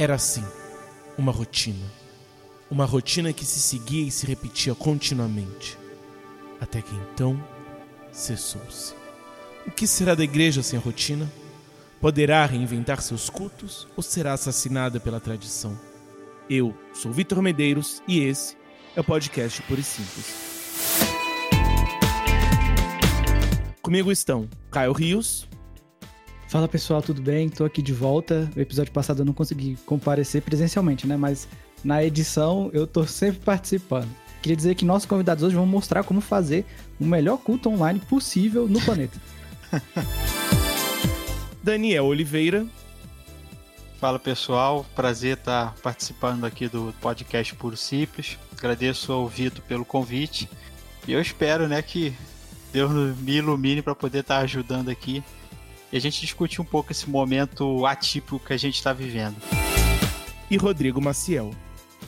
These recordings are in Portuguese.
Era assim, uma rotina. Uma rotina que se seguia e se repetia continuamente. Até que então cessou-se. O que será da igreja sem rotina? Poderá reinventar seus cultos ou será assassinada pela tradição? Eu sou Vitor Medeiros e esse é o podcast Puro e Simples. Comigo estão Caio Rios. Fala pessoal, tudo bem? Tô aqui de volta. O episódio passado eu não consegui comparecer presencialmente, né? Mas na edição eu tô sempre participando. Queria dizer que nossos convidados hoje vão mostrar como fazer o melhor culto online possível no planeta. Daniel Oliveira. Fala pessoal, prazer estar participando aqui do podcast Puro Simples. Agradeço ao Vitor pelo convite e eu espero, né, que Deus me ilumine para poder estar ajudando aqui e a gente discutir um pouco esse momento atípico que a gente está vivendo. E Rodrigo Maciel.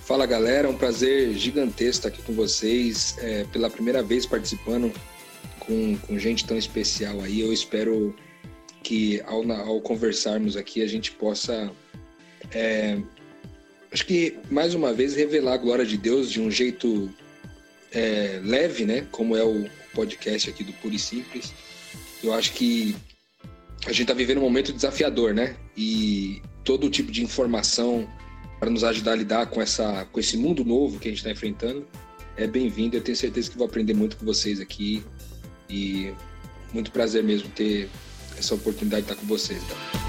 Fala galera, é um prazer gigantesco estar aqui com vocês, é, pela primeira vez participando com, com gente tão especial aí. Eu espero que ao, ao conversarmos aqui a gente possa, é, acho que mais uma vez, revelar a glória de Deus de um jeito é, leve, né? Como é o podcast aqui do Puro e Simples. Eu acho que a gente está vivendo um momento desafiador, né? E todo tipo de informação para nos ajudar a lidar com, essa, com esse mundo novo que a gente está enfrentando é bem-vindo. Eu tenho certeza que vou aprender muito com vocês aqui e muito prazer mesmo ter essa oportunidade de estar com vocês. Tá?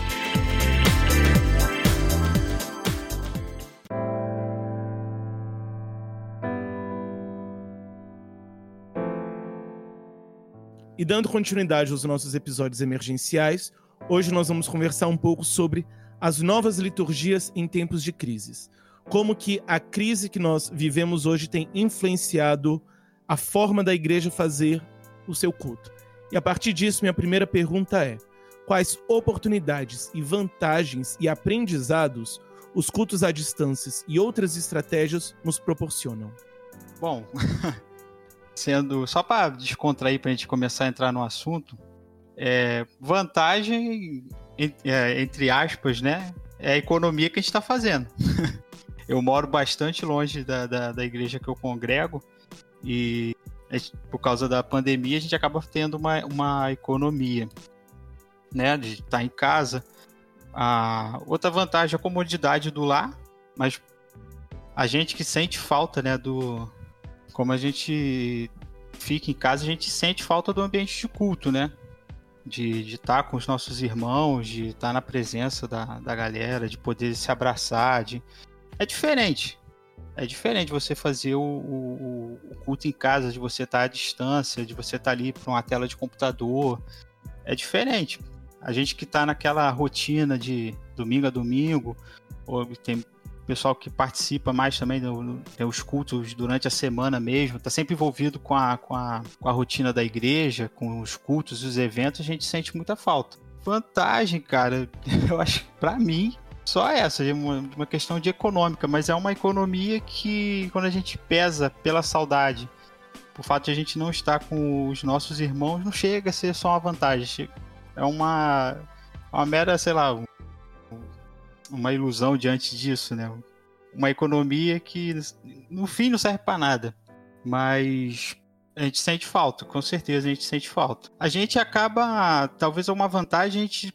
E dando continuidade aos nossos episódios emergenciais, hoje nós vamos conversar um pouco sobre as novas liturgias em tempos de crises. Como que a crise que nós vivemos hoje tem influenciado a forma da igreja fazer o seu culto. E a partir disso, minha primeira pergunta é: quais oportunidades e vantagens e aprendizados os cultos à distância e outras estratégias nos proporcionam? Bom, sendo só para descontrair para a gente começar a entrar no assunto, é, vantagem é, entre aspas, né, é a economia que a gente está fazendo. eu moro bastante longe da, da, da, igreja que eu congrego e por causa da pandemia a gente acaba tendo uma, uma economia, né, de estar tá em casa. A outra vantagem é a comodidade do lar, mas a gente que sente falta, né, do, como a gente fica em casa, a gente sente falta do ambiente de culto, né? De estar tá com os nossos irmãos, de estar tá na presença da, da galera, de poder se abraçar. De... É diferente. É diferente você fazer o, o, o culto em casa, de você estar tá à distância, de você estar ali para uma tela de computador. É diferente. A gente que está naquela rotina de domingo a domingo, ou tem pessoal que participa mais também dos cultos durante a semana mesmo, está sempre envolvido com a, com, a, com a rotina da igreja, com os cultos e os eventos, a gente sente muita falta. Vantagem, cara, eu acho para mim só essa, uma, questão de econômica, mas é uma economia que quando a gente pesa pela saudade, por fato de a gente não estar com os nossos irmãos, não chega a ser só uma vantagem. É uma, uma mera, sei lá, uma ilusão diante disso, né? Uma economia que no fim não serve para nada, mas a gente sente falta, com certeza a gente sente falta. A gente acaba, talvez uma vantagem, a gente,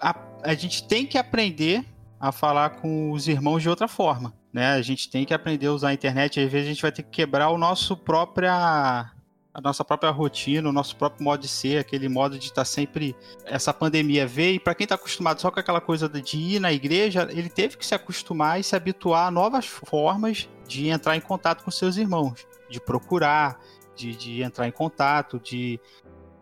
a, a gente tem que aprender a falar com os irmãos de outra forma. Né? A gente tem que aprender a usar a internet, às vezes a gente vai ter que quebrar o nosso própria a nossa própria rotina, o nosso próprio modo de ser, aquele modo de estar tá sempre. Essa pandemia veio, e para quem está acostumado só com aquela coisa de ir na igreja, ele teve que se acostumar e se habituar a novas formas de entrar em contato com seus irmãos, de procurar, de, de entrar em contato, de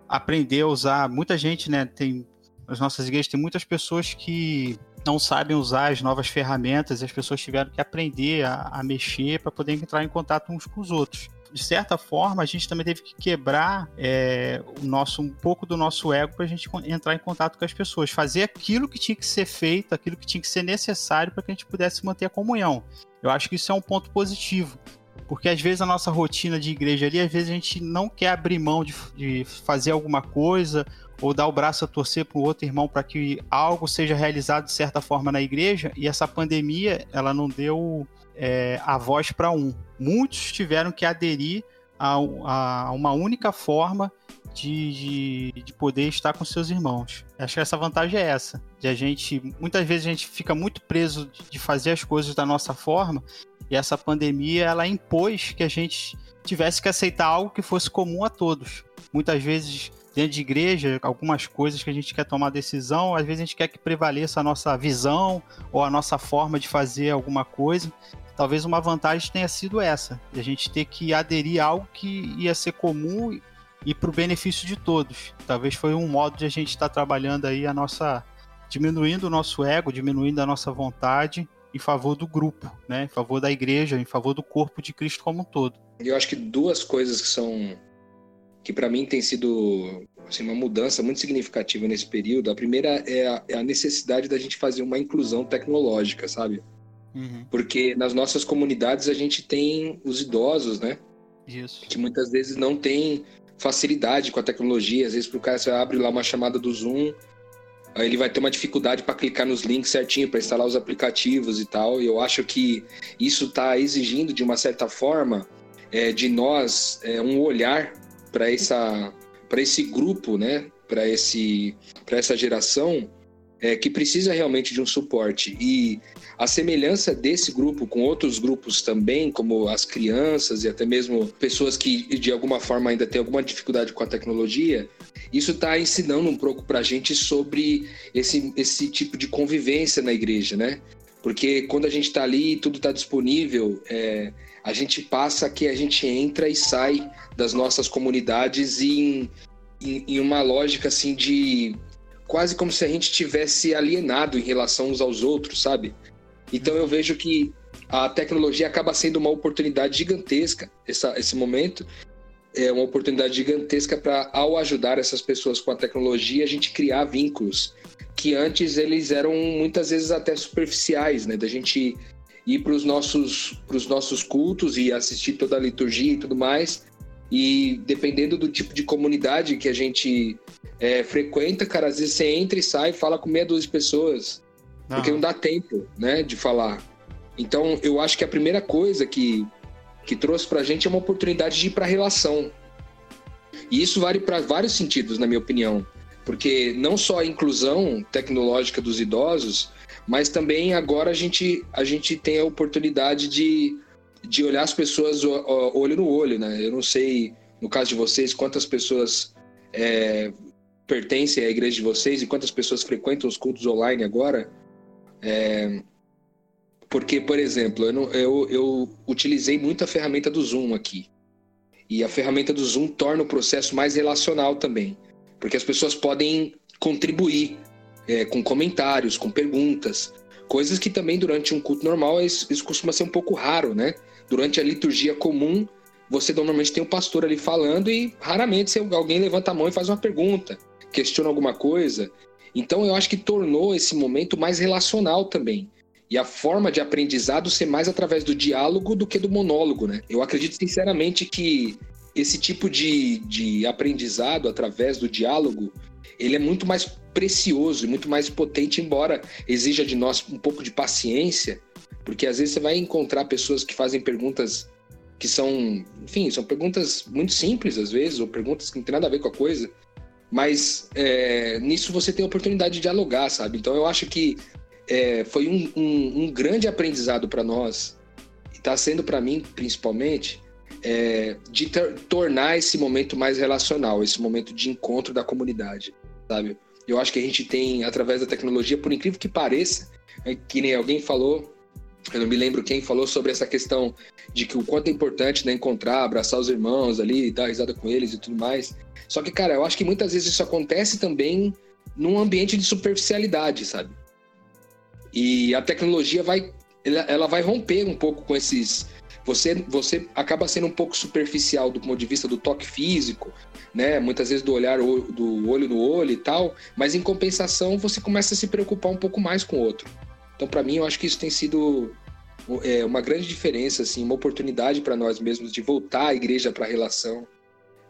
aprender a usar. Muita gente, né, tem. As nossas igrejas tem muitas pessoas que não sabem usar as novas ferramentas e as pessoas tiveram que aprender a, a mexer para poder entrar em contato uns com os outros de certa forma, a gente também teve que quebrar é, o nosso, um pouco do nosso ego para a gente entrar em contato com as pessoas, fazer aquilo que tinha que ser feito, aquilo que tinha que ser necessário para que a gente pudesse manter a comunhão. Eu acho que isso é um ponto positivo. Porque às vezes a nossa rotina de igreja ali, às vezes a gente não quer abrir mão de, de fazer alguma coisa, ou dar o braço a torcer para o outro irmão para que algo seja realizado de certa forma na igreja. E essa pandemia, ela não deu é, a voz para um. Muitos tiveram que aderir a, a uma única forma de, de, de, poder estar com seus irmãos. Acho que essa vantagem é essa. De a gente, muitas vezes a gente fica muito preso de fazer as coisas da nossa forma, e essa pandemia ela impôs que a gente tivesse que aceitar algo que fosse comum a todos. Muitas vezes dentro de igreja, algumas coisas que a gente quer tomar decisão, às vezes a gente quer que prevaleça a nossa visão ou a nossa forma de fazer alguma coisa. Talvez uma vantagem tenha sido essa, a gente ter que aderir a algo que ia ser comum e para o benefício de todos. Talvez foi um modo de a gente estar tá trabalhando aí a nossa diminuindo o nosso ego, diminuindo a nossa vontade em favor do grupo, né? Em favor da igreja, em favor do corpo de Cristo como um todo. Eu acho que duas coisas que são que para mim tem sido assim, uma mudança muito significativa nesse período. A primeira é a, é a necessidade da gente fazer uma inclusão tecnológica, sabe? Uhum. Porque nas nossas comunidades a gente tem os idosos, né? Isso. Que muitas vezes não tem facilidade com a tecnologia. Às vezes, para o cara, você abre lá uma chamada do Zoom, aí ele vai ter uma dificuldade para clicar nos links certinho, para instalar os aplicativos e tal. E eu acho que isso está exigindo, de uma certa forma, é, de nós é, um olhar para essa para esse grupo, né? Para esse para essa geração é, que precisa realmente de um suporte e a semelhança desse grupo com outros grupos também, como as crianças e até mesmo pessoas que de alguma forma ainda têm alguma dificuldade com a tecnologia, isso está ensinando um pouco para a gente sobre esse, esse tipo de convivência na igreja, né? Porque quando a gente está ali e tudo está disponível, é, a gente passa que a gente entra e sai das nossas comunidades em, em, em uma lógica assim de quase como se a gente tivesse alienado em relação uns aos outros, sabe? Então eu vejo que a tecnologia acaba sendo uma oportunidade gigantesca, essa, esse momento é uma oportunidade gigantesca para, ao ajudar essas pessoas com a tecnologia, a gente criar vínculos que antes eles eram muitas vezes até superficiais, né? Da gente ir para os nossos, nossos cultos e assistir toda a liturgia e tudo mais. E dependendo do tipo de comunidade que a gente é, frequenta, cara, às vezes você entra e sai, fala com meia dúzia de pessoas. Porque não dá tempo, né, de falar. Então, eu acho que a primeira coisa que, que trouxe pra gente é uma oportunidade de ir pra relação. E isso vale para vários sentidos, na minha opinião. Porque não só a inclusão tecnológica dos idosos, mas também agora a gente, a gente tem a oportunidade de, de olhar as pessoas olho no olho, né? Eu não sei, no caso de vocês, quantas pessoas é, pertencem à igreja de vocês e quantas pessoas frequentam os cultos online agora, é, porque, por exemplo, eu, não, eu, eu utilizei muito a ferramenta do Zoom aqui. E a ferramenta do Zoom torna o processo mais relacional também. Porque as pessoas podem contribuir é, com comentários, com perguntas. Coisas que também durante um culto normal isso, isso costuma ser um pouco raro, né? Durante a liturgia comum, você normalmente tem o um pastor ali falando e raramente alguém levanta a mão e faz uma pergunta, questiona alguma coisa. Então eu acho que tornou esse momento mais relacional também. E a forma de aprendizado ser mais através do diálogo do que do monólogo, né? Eu acredito sinceramente que esse tipo de, de aprendizado através do diálogo, ele é muito mais precioso e muito mais potente, embora exija de nós um pouco de paciência, porque às vezes você vai encontrar pessoas que fazem perguntas que são, enfim, são perguntas muito simples às vezes, ou perguntas que não tem nada a ver com a coisa, mas é, nisso você tem a oportunidade de dialogar, sabe? Então eu acho que é, foi um, um, um, grande aprendizado para nós, e está sendo para mim principalmente, é, de tornar esse momento mais relacional, esse momento de encontro da comunidade, sabe? Eu acho que a gente tem, através da tecnologia, por incrível que pareça, é, que nem alguém falou, eu não me lembro quem falou sobre essa questão de que o quanto é importante né, encontrar, abraçar os irmãos ali, dar risada com eles e tudo mais. Só que, cara, eu acho que muitas vezes isso acontece também num ambiente de superficialidade, sabe? E a tecnologia vai, ela, ela vai romper um pouco com esses. Você, você acaba sendo um pouco superficial do ponto de vista do toque físico, né? Muitas vezes do olhar do olho no olho e tal, mas em compensação você começa a se preocupar um pouco mais com o outro. Então, para mim, eu acho que isso tem sido é, uma grande diferença, assim, uma oportunidade para nós mesmos de voltar à igreja para a relação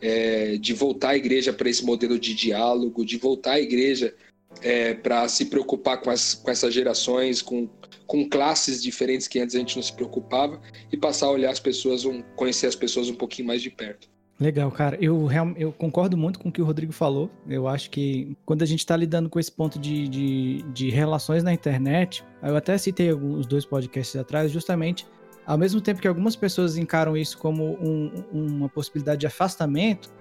é, de voltar a igreja para esse modelo de diálogo, de voltar a igreja é, para se preocupar com, as, com essas gerações, com, com classes diferentes que antes a gente não se preocupava e passar a olhar as pessoas, um, conhecer as pessoas um pouquinho mais de perto. Legal, cara. Eu, eu concordo muito com o que o Rodrigo falou. Eu acho que quando a gente está lidando com esse ponto de, de, de, relações na internet, eu até citei alguns dois podcasts atrás, justamente ao mesmo tempo que algumas pessoas encaram isso como um, uma possibilidade de afastamento,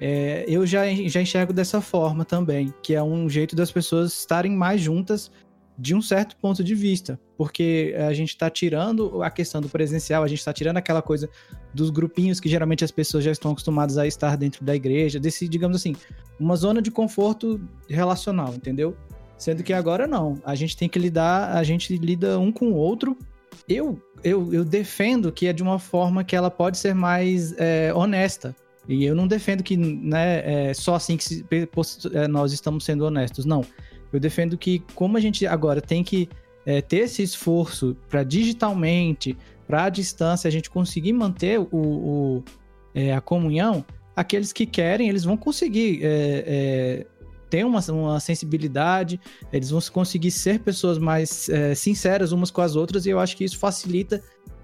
é, eu já, já enxergo dessa forma também, que é um jeito das pessoas estarem mais juntas de um certo ponto de vista, porque a gente está tirando a questão do presencial, a gente está tirando aquela coisa dos grupinhos que geralmente as pessoas já estão acostumadas a estar dentro da igreja, desse, digamos assim, uma zona de conforto relacional, entendeu? Sendo que agora não, a gente tem que lidar, a gente lida um com o outro. Eu, eu, eu defendo que é de uma forma que ela pode ser mais é, honesta. E eu não defendo que né, é só assim que se, nós estamos sendo honestos, não. Eu defendo que, como a gente agora tem que é, ter esse esforço para digitalmente, para a distância, a gente conseguir manter o, o é, a comunhão, aqueles que querem, eles vão conseguir é, é ter uma, uma sensibilidade, eles vão conseguir ser pessoas mais é, sinceras umas com as outras, e eu acho que isso facilita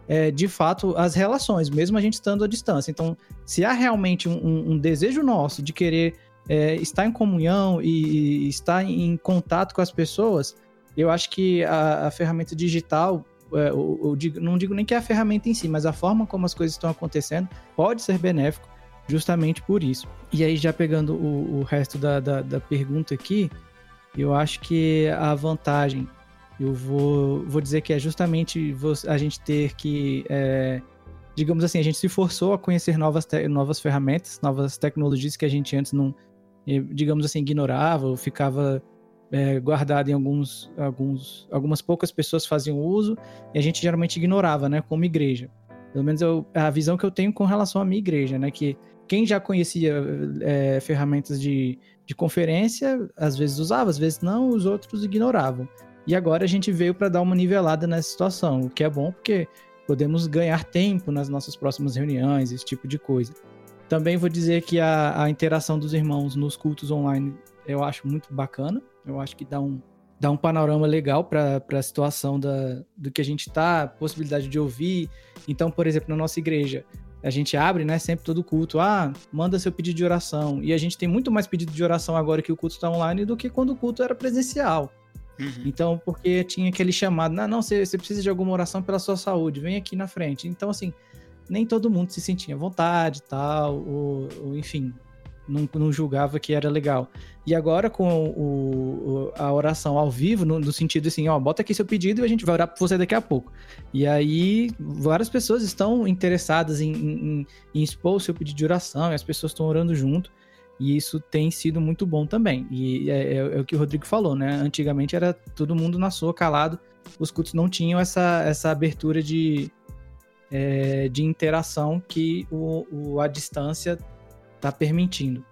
é, de fato as relações, mesmo a gente estando à distância. Então, se há realmente um, um desejo nosso de querer é, estar em comunhão e, estar em contato com as pessoas, eu acho que a, a ferramenta digital, é, eu, eu digo, não digo nem que é a ferramenta em si, mas a forma como as coisas estão acontecendo pode ser benéfico justamente por isso. E aí, já pegando o, o resto da, da, da pergunta aqui, eu acho que a vantagem, eu vou, vou dizer que é justamente a gente ter que, é, digamos assim, a gente se forçou a conhecer novas, novas ferramentas, novas tecnologias que a gente antes não, digamos assim, ignorava ou ficava é, guardado em alguns, alguns, algumas poucas pessoas faziam uso e a gente geralmente ignorava, né, como igreja. Pelo menos eu, a visão que eu tenho com relação à minha igreja, né, que quem já conhecia é, ferramentas de, de conferência, às vezes usava, às vezes não, os outros ignoravam. E agora a gente veio para dar uma nivelada nessa situação, o que é bom porque podemos ganhar tempo nas nossas próximas reuniões, esse tipo de coisa. Também vou dizer que a, a interação dos irmãos nos cultos online eu acho muito bacana. Eu acho que dá um, dá um panorama legal para a situação da, do que a gente está, possibilidade de ouvir. Então, por exemplo, na nossa igreja, a gente abre, né, sempre todo culto, ah, manda seu pedido de oração. E a gente tem muito mais pedido de oração agora que o culto está online do que quando o culto era presencial. Uhum. Então, porque tinha aquele chamado, não, não, você, você precisa de alguma oração pela sua saúde, vem aqui na frente. Então, assim, nem todo mundo se sentia à vontade tal, ou, ou enfim, não, não, julgava que era legal. E agora com o, a oração ao vivo, no, no, sentido assim, ó, bota aqui seu pedido e a gente vai orar por você daqui a pouco. E aí várias pessoas estão interessadas em, em, em expor o seu pedido de oração, e as pessoas estão orando junto. E isso tem sido muito bom também. E é, é, é, o que o Rodrigo falou, né? Antigamente era todo mundo na sua, calado. Os cultos não tinham essa, essa abertura de, é, de interação que o, o, a distância está permitindo.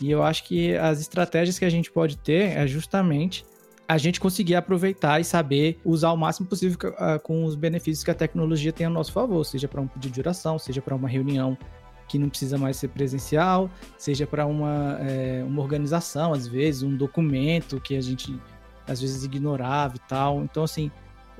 E eu acho que as estratégias que a gente pode ter é justamente a gente conseguir aproveitar e saber usar o máximo possível com os benefícios que a tecnologia tem a nosso favor, seja para um pedido de oração, seja para uma reunião que não precisa mais ser presencial, seja para uma, é, uma organização, às vezes, um documento que a gente às vezes ignorava e tal. Então, assim,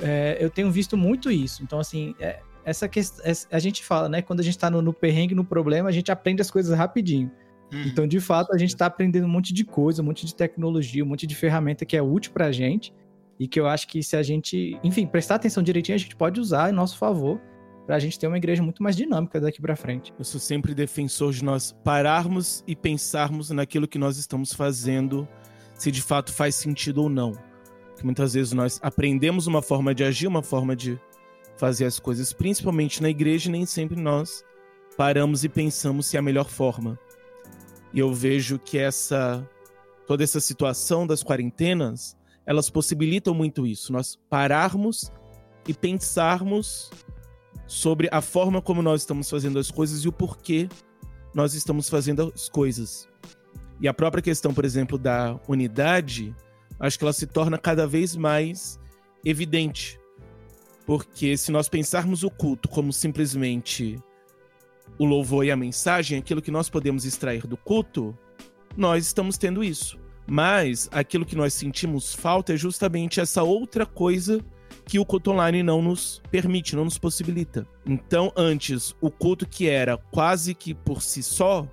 é, eu tenho visto muito isso. Então, assim, é, essa questão. A gente fala, né? Quando a gente tá no, no perrengue, no problema, a gente aprende as coisas rapidinho. Uhum. Então, de fato, a gente tá aprendendo um monte de coisa, um monte de tecnologia, um monte de ferramenta que é útil pra gente. E que eu acho que se a gente, enfim, prestar atenção direitinho, a gente pode usar em nosso favor para a gente ter uma igreja muito mais dinâmica daqui para frente. Eu sou sempre defensor de nós pararmos e pensarmos naquilo que nós estamos fazendo, se de fato faz sentido ou não. Porque muitas vezes nós aprendemos uma forma de agir, uma forma de fazer as coisas, principalmente na igreja, nem sempre nós paramos e pensamos se é a melhor forma. E eu vejo que essa toda essa situação das quarentenas, elas possibilitam muito isso, nós pararmos e pensarmos sobre a forma como nós estamos fazendo as coisas e o porquê nós estamos fazendo as coisas. E a própria questão, por exemplo, da unidade, acho que ela se torna cada vez mais evidente. Porque se nós pensarmos o culto como simplesmente o louvor e a mensagem, aquilo que nós podemos extrair do culto, nós estamos tendo isso. Mas aquilo que nós sentimos falta é justamente essa outra coisa que o culto online não nos permite, não nos possibilita. Então, antes, o culto que era quase que por si só,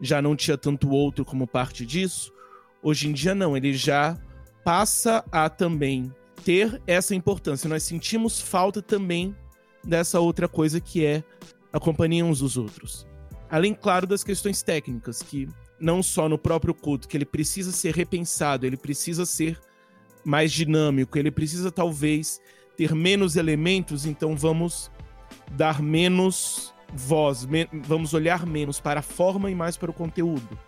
já não tinha tanto outro como parte disso. Hoje em dia, não, ele já passa a também ter essa importância. Nós sentimos falta também dessa outra coisa que é a companhia uns dos outros. Além, claro, das questões técnicas, que não só no próprio culto, que ele precisa ser repensado, ele precisa ser mais dinâmico, ele precisa talvez ter menos elementos, então vamos dar menos voz, me vamos olhar menos para a forma e mais para o conteúdo.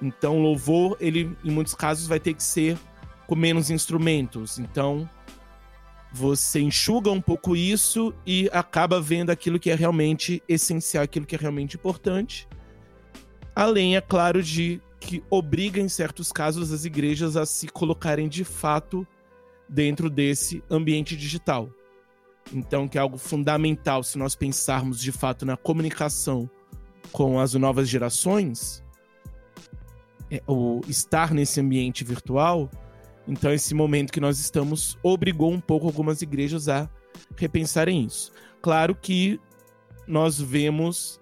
Então, louvor, ele em muitos casos vai ter que ser com menos instrumentos. Então, você enxuga um pouco isso e acaba vendo aquilo que é realmente essencial, aquilo que é realmente importante. Além, é claro, de que obriga, em certos casos, as igrejas a se colocarem de fato dentro desse ambiente digital. Então, que é algo fundamental se nós pensarmos de fato na comunicação com as novas gerações, é, o estar nesse ambiente virtual então, esse momento que nós estamos obrigou um pouco algumas igrejas a repensarem isso. Claro que nós vemos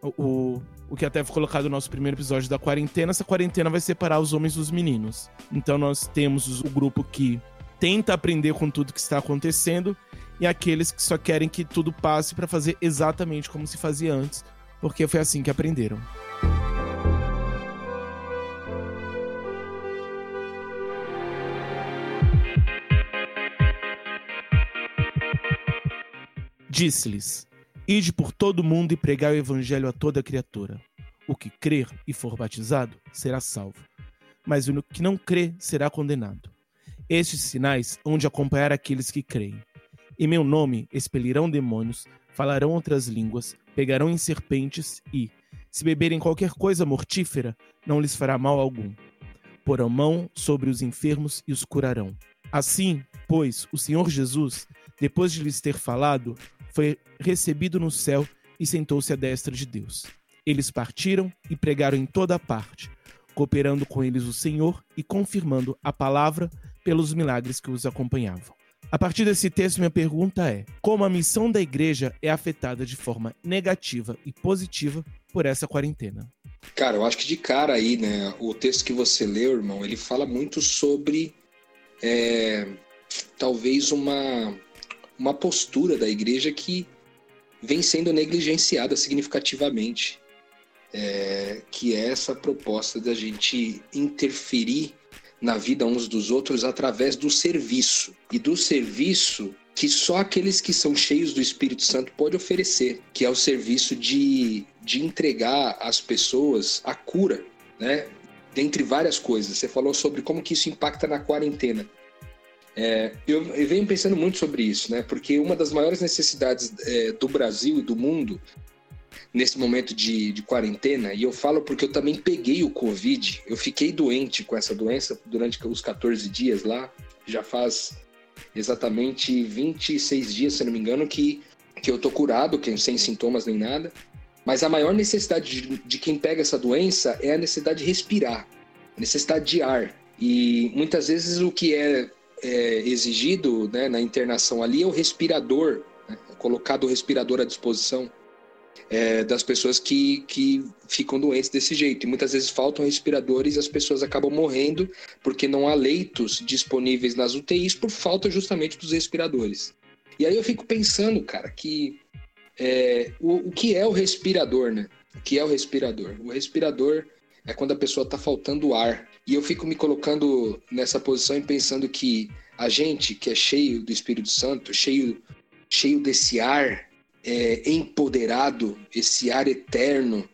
o, o que até foi colocado no nosso primeiro episódio da quarentena. Essa quarentena vai separar os homens dos meninos. Então, nós temos o grupo que tenta aprender com tudo que está acontecendo e aqueles que só querem que tudo passe para fazer exatamente como se fazia antes, porque foi assim que aprenderam. Disse-lhes: Ide por todo o mundo e pregai o evangelho a toda criatura. O que crer e for batizado será salvo, mas o que não crê será condenado. Estes sinais hão de acompanhar aqueles que creem. Em meu nome expelirão demônios, falarão outras línguas, pegarão em serpentes e, se beberem qualquer coisa mortífera, não lhes fará mal algum. Porão mão sobre os enfermos e os curarão. Assim, pois, o Senhor Jesus, depois de lhes ter falado, foi recebido no céu e sentou-se à destra de Deus. Eles partiram e pregaram em toda parte, cooperando com eles o Senhor e confirmando a palavra pelos milagres que os acompanhavam. A partir desse texto, minha pergunta é: como a missão da igreja é afetada de forma negativa e positiva por essa quarentena? Cara, eu acho que de cara aí, né, o texto que você leu, irmão, ele fala muito sobre é, talvez uma uma postura da igreja que vem sendo negligenciada significativamente, é, que é essa proposta da gente interferir na vida uns dos outros através do serviço e do serviço que só aqueles que são cheios do Espírito Santo pode oferecer, que é o serviço de, de entregar às pessoas a cura, né? Dentre várias coisas. Você falou sobre como que isso impacta na quarentena. É, eu, eu, venho pensando muito sobre isso, né? Porque uma das maiores necessidades é, do Brasil e do mundo nesse momento de, de, quarentena, e eu falo porque eu também peguei o Covid, eu fiquei doente com essa doença durante os 14 dias lá, já faz exatamente 26 dias, se não me engano, que, que eu tô curado, que, sem sintomas nem nada. Mas a maior necessidade de, de quem pega essa doença é a necessidade de respirar, necessidade de ar. E muitas vezes o que é é, exigido né, na internação ali é o respirador, né, colocado o respirador à disposição é, das pessoas que, que ficam doentes desse jeito. E muitas vezes faltam respiradores e as pessoas acabam morrendo porque não há leitos disponíveis nas UTIs por falta justamente dos respiradores. E aí eu fico pensando, cara, que é, o, o que é o respirador, né? O que é o respirador? O respirador é quando a pessoa está faltando ar. E eu fico me colocando nessa posição e pensando que a gente que é cheio do Espírito Santo, cheio, cheio desse ar é, empoderado, esse ar eterno,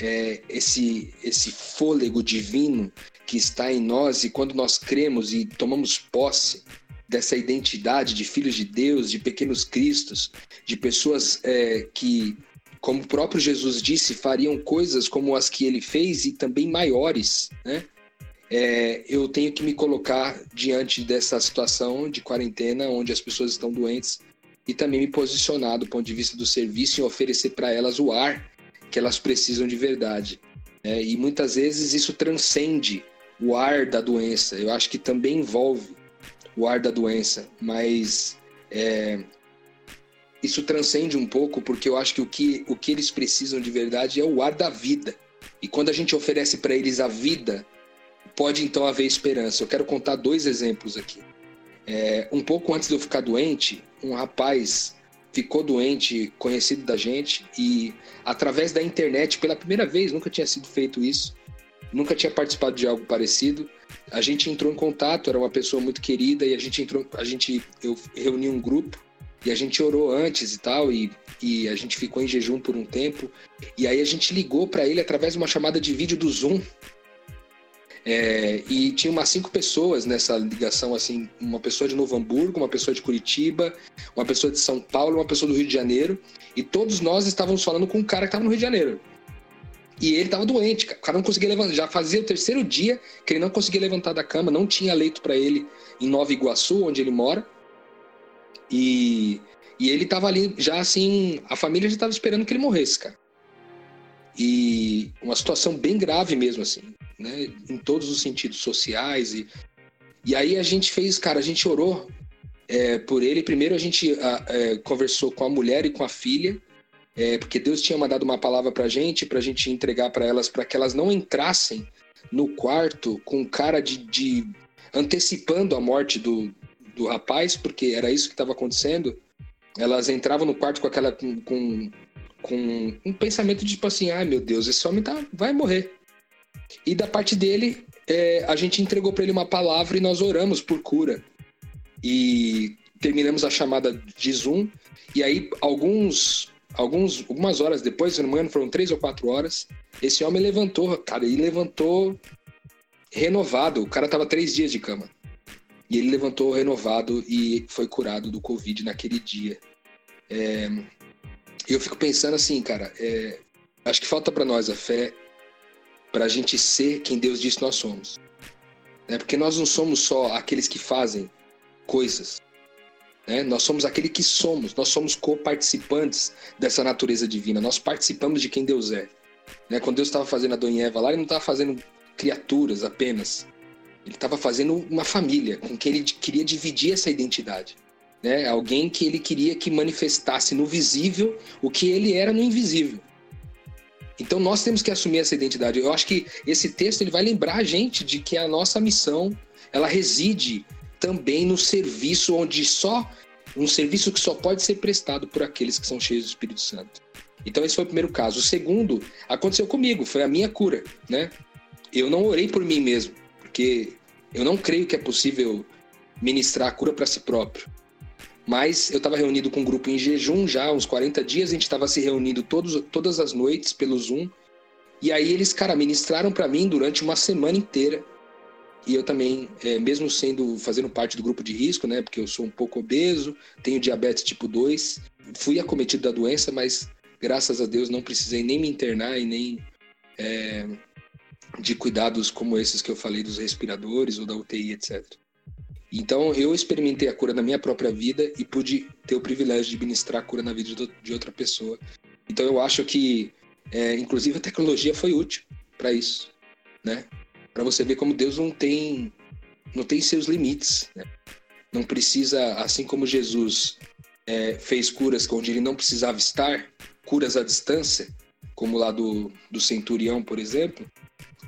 é, esse, esse fôlego divino que está em nós, e quando nós cremos e tomamos posse dessa identidade de filhos de Deus, de pequenos cristos, de pessoas é, que como o próprio Jesus disse, fariam coisas como as que ele fez e também maiores, né? É, eu tenho que me colocar diante dessa situação de quarentena, onde as pessoas estão doentes, e também me posicionar do ponto de vista do serviço e oferecer para elas o ar que elas precisam de verdade. É, e muitas vezes isso transcende o ar da doença. Eu acho que também envolve o ar da doença, mas é, isso transcende um pouco porque eu acho que o, que o que eles precisam de verdade é o ar da vida. E quando a gente oferece para eles a vida, pode então haver esperança. Eu quero contar dois exemplos aqui. É, um pouco antes de eu ficar doente, um rapaz ficou doente, conhecido da gente, e através da internet, pela primeira vez, nunca tinha sido feito isso, nunca tinha participado de algo parecido. A gente entrou em contato, era uma pessoa muito querida, e a gente entrou, a gente, eu reuni um grupo e a gente orou antes e tal, e, e a gente ficou em jejum por um tempo. E aí a gente ligou para ele através de uma chamada de vídeo do Zoom. É, e tinha umas cinco pessoas nessa ligação, assim, uma pessoa de Novo Hamburgo, uma pessoa de Curitiba, uma pessoa de São Paulo, uma pessoa do Rio de Janeiro, e todos nós estávamos falando com um cara que estava no Rio de Janeiro. E ele estava doente, o cara não conseguia levantar, já fazia o terceiro dia que ele não conseguia levantar da cama, não tinha leito para ele em Nova Iguaçu, onde ele mora. E, e ele tava ali já assim, a família já tava esperando que ele morresse, cara. E uma situação bem grave mesmo, assim, né? Em todos os sentidos sociais. E, e aí a gente fez, cara, a gente orou é, por ele. Primeiro a gente a, é, conversou com a mulher e com a filha, é, porque Deus tinha mandado uma palavra pra gente, pra gente entregar para elas, para que elas não entrassem no quarto com cara de, de antecipando a morte do, do rapaz, porque era isso que estava acontecendo, elas entravam no quarto com aquela. com, com, com um pensamento de tipo assim: ai ah, meu Deus, esse homem tá, vai morrer. E da parte dele, é, a gente entregou para ele uma palavra e nós oramos por cura. E terminamos a chamada de Zoom. E aí, alguns, alguns, algumas horas depois, se foram três ou quatro horas, esse homem levantou, cara, ele levantou renovado. O cara tava três dias de cama. E ele levantou renovado e foi curado do Covid naquele dia. É, eu fico pensando assim, cara, é, acho que falta para nós a fé para a gente ser quem Deus disse nós somos. Né? Porque nós não somos só aqueles que fazem coisas. Né? Nós somos aquele que somos, nós somos co-participantes dessa natureza divina, nós participamos de quem Deus é. Né? Quando Deus estava fazendo Adão e Eva lá, ele não estava fazendo criaturas apenas. Ele estava fazendo uma família com quem ele queria dividir essa identidade. Né? Alguém que ele queria que manifestasse no visível o que ele era no invisível. Então nós temos que assumir essa identidade. Eu acho que esse texto ele vai lembrar a gente de que a nossa missão ela reside também no serviço onde só um serviço que só pode ser prestado por aqueles que são cheios do Espírito Santo. Então esse foi o primeiro caso. O segundo aconteceu comigo, foi a minha cura, né? Eu não orei por mim mesmo porque eu não creio que é possível ministrar a cura para si próprio. Mas eu estava reunido com um grupo em jejum já, uns 40 dias, a gente estava se reunindo todos, todas as noites pelo Zoom. E aí eles, cara, ministraram para mim durante uma semana inteira. E eu também, é, mesmo sendo fazendo parte do grupo de risco, né, porque eu sou um pouco obeso, tenho diabetes tipo 2, fui acometido da doença, mas graças a Deus não precisei nem me internar e nem é, de cuidados como esses que eu falei dos respiradores ou da UTI, etc. Então eu experimentei a cura na minha própria vida e pude ter o privilégio de ministrar a cura na vida de outra pessoa. Então eu acho que, é, inclusive, a tecnologia foi útil para isso, né? Para você ver como Deus não tem não tem seus limites, né? Não precisa, assim como Jesus é, fez curas onde ele não precisava estar, curas à distância, como lá do, do centurião, por exemplo,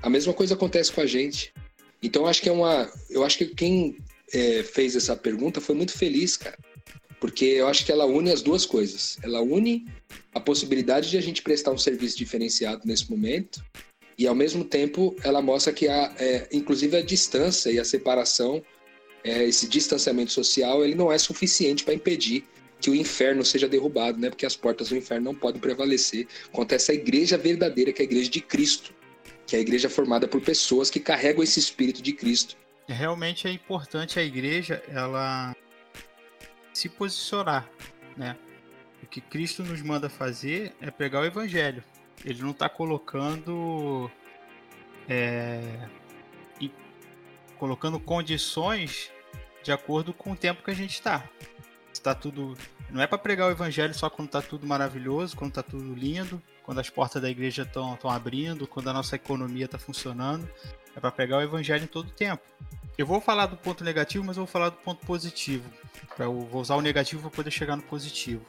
a mesma coisa acontece com a gente. Então acho que é uma. Eu acho que quem é, fez essa pergunta foi muito feliz, cara. Porque eu acho que ela une as duas coisas. Ela une a possibilidade de a gente prestar um serviço diferenciado nesse momento, e ao mesmo tempo ela mostra que a, é, inclusive a distância e a separação, é, esse distanciamento social, ele não é suficiente para impedir que o inferno seja derrubado, né? Porque as portas do inferno não podem prevalecer contra essa igreja verdadeira, que é a igreja de Cristo que é a igreja formada por pessoas que carregam esse espírito de Cristo. Realmente é importante a igreja ela se posicionar, né? O que Cristo nos manda fazer é pegar o evangelho. Ele não está colocando é, colocando condições de acordo com o tempo que a gente está. tá tudo. Não é para pregar o evangelho só quando tá tudo maravilhoso, quando tá tudo lindo, quando as portas da igreja estão abrindo, quando a nossa economia está funcionando. É para pregar o evangelho em todo tempo. Eu vou falar do ponto negativo, mas eu vou falar do ponto positivo. Eu vou usar o negativo para poder chegar no positivo.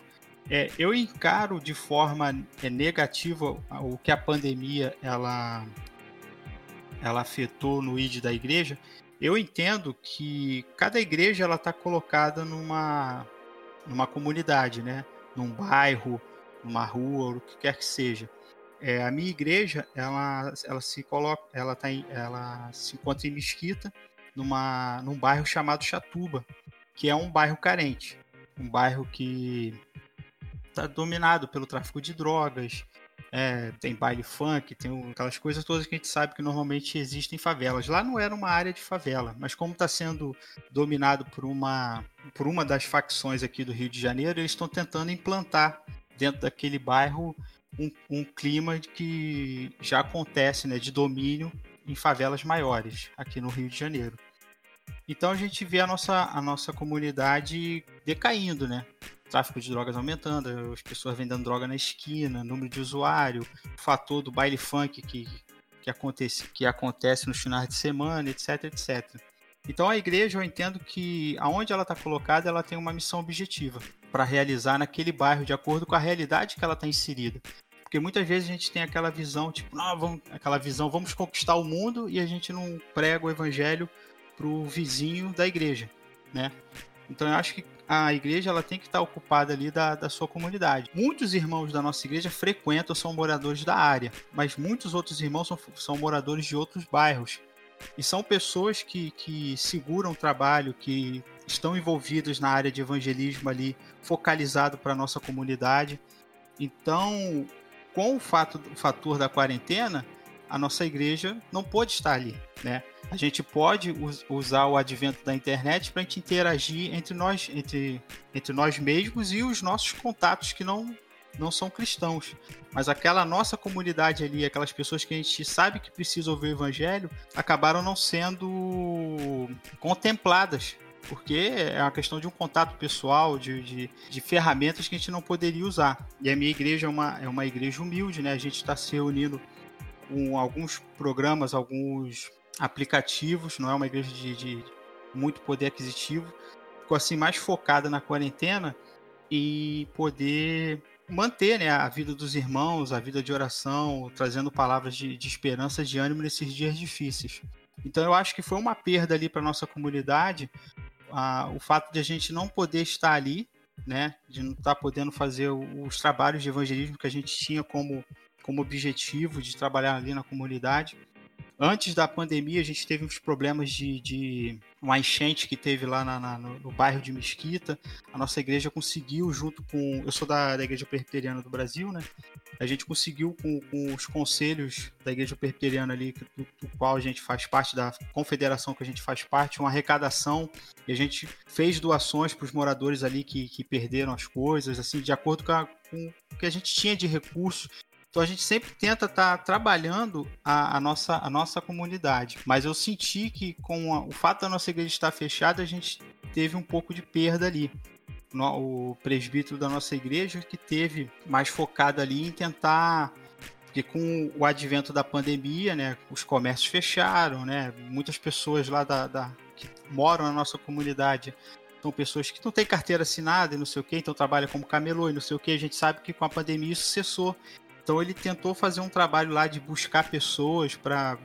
É, eu encaro de forma é, negativa o que a pandemia ela, ela afetou no ID da igreja. Eu entendo que cada igreja ela está colocada numa, numa comunidade, né? num bairro, numa rua, o que quer que seja. É, a minha igreja ela, ela se coloca, ela, tá em, ela se encontra em Mesquita, numa, num bairro chamado Chatuba, que é um bairro carente, um bairro que está dominado pelo tráfico de drogas, é, tem baile funk, tem aquelas coisas todas que a gente sabe que normalmente existem em favelas. Lá não era uma área de favela, mas como está sendo dominado por uma, por uma das facções aqui do Rio de Janeiro, eles estão tentando implantar dentro daquele bairro um, um clima que já acontece né, de domínio em favelas maiores aqui no Rio de Janeiro. Então a gente vê a nossa, a nossa comunidade decaindo, né? tráfico de drogas aumentando, as pessoas vendendo droga na esquina, número de usuário, o fator do baile funk que, que, acontece, que acontece nos finais de semana, etc, etc. Então a igreja, eu entendo que aonde ela está colocada, ela tem uma missão objetiva para realizar naquele bairro, de acordo com a realidade que ela está inserida. Porque muitas vezes a gente tem aquela visão, tipo, não, vamos, aquela visão, vamos conquistar o mundo e a gente não prega o evangelho para o vizinho da igreja, né? Então eu acho que a igreja ela tem que estar ocupada ali da, da sua comunidade. Muitos irmãos da nossa igreja frequentam, são moradores da área, mas muitos outros irmãos são, são moradores de outros bairros. E são pessoas que, que seguram o trabalho, que estão envolvidas na área de evangelismo ali, focalizado para nossa comunidade. Então, com o, fato, o fator da quarentena, a nossa igreja não pôde estar ali, né? A gente pode us usar o advento da internet para a gente interagir entre nós, entre, entre nós mesmos e os nossos contatos que não não são cristãos, mas aquela nossa comunidade ali, aquelas pessoas que a gente sabe que precisam ouvir o evangelho, acabaram não sendo contempladas porque é uma questão de um contato pessoal, de, de, de, ferramentas que a gente não poderia usar. E a minha igreja é uma, é uma igreja humilde, né? A gente está se reunindo com alguns programas, alguns aplicativos, não é uma igreja de, de muito poder aquisitivo. Ficou assim mais focada na quarentena e poder manter né, a vida dos irmãos, a vida de oração, trazendo palavras de, de esperança, de ânimo nesses dias difíceis. Então eu acho que foi uma perda ali para nossa comunidade a, o fato de a gente não poder estar ali, né, de não estar podendo fazer os trabalhos de evangelismo que a gente tinha como como objetivo de trabalhar ali na comunidade. Antes da pandemia, a gente teve uns problemas de, de uma enchente que teve lá na, na, no, no, bairro de Mesquita. A nossa igreja conseguiu, junto com. Eu sou da, da Igreja Presbiteriana do Brasil, né? A gente conseguiu, com, com os conselhos da Igreja Presbiteriana ali, do, do, qual a gente faz parte, da confederação que a gente faz parte, uma arrecadação. E a gente fez doações para os moradores ali que, que perderam as coisas, assim, de acordo com, a, com o que a gente tinha de recursos então a gente sempre tenta estar tá trabalhando a, a, nossa, a nossa comunidade. Mas eu senti que com a, o fato da nossa igreja estar fechada, a gente teve um pouco de perda ali. No, o presbítero da nossa igreja que teve mais focado ali em tentar porque com o advento da pandemia, né, os comércios fecharam, né, muitas pessoas lá da, da, que moram na nossa comunidade são pessoas que não têm carteira assinada e não sei o que, então trabalham como camelô e não sei o que. A gente sabe que com a pandemia isso cessou. Então ele tentou fazer um trabalho lá de buscar pessoas para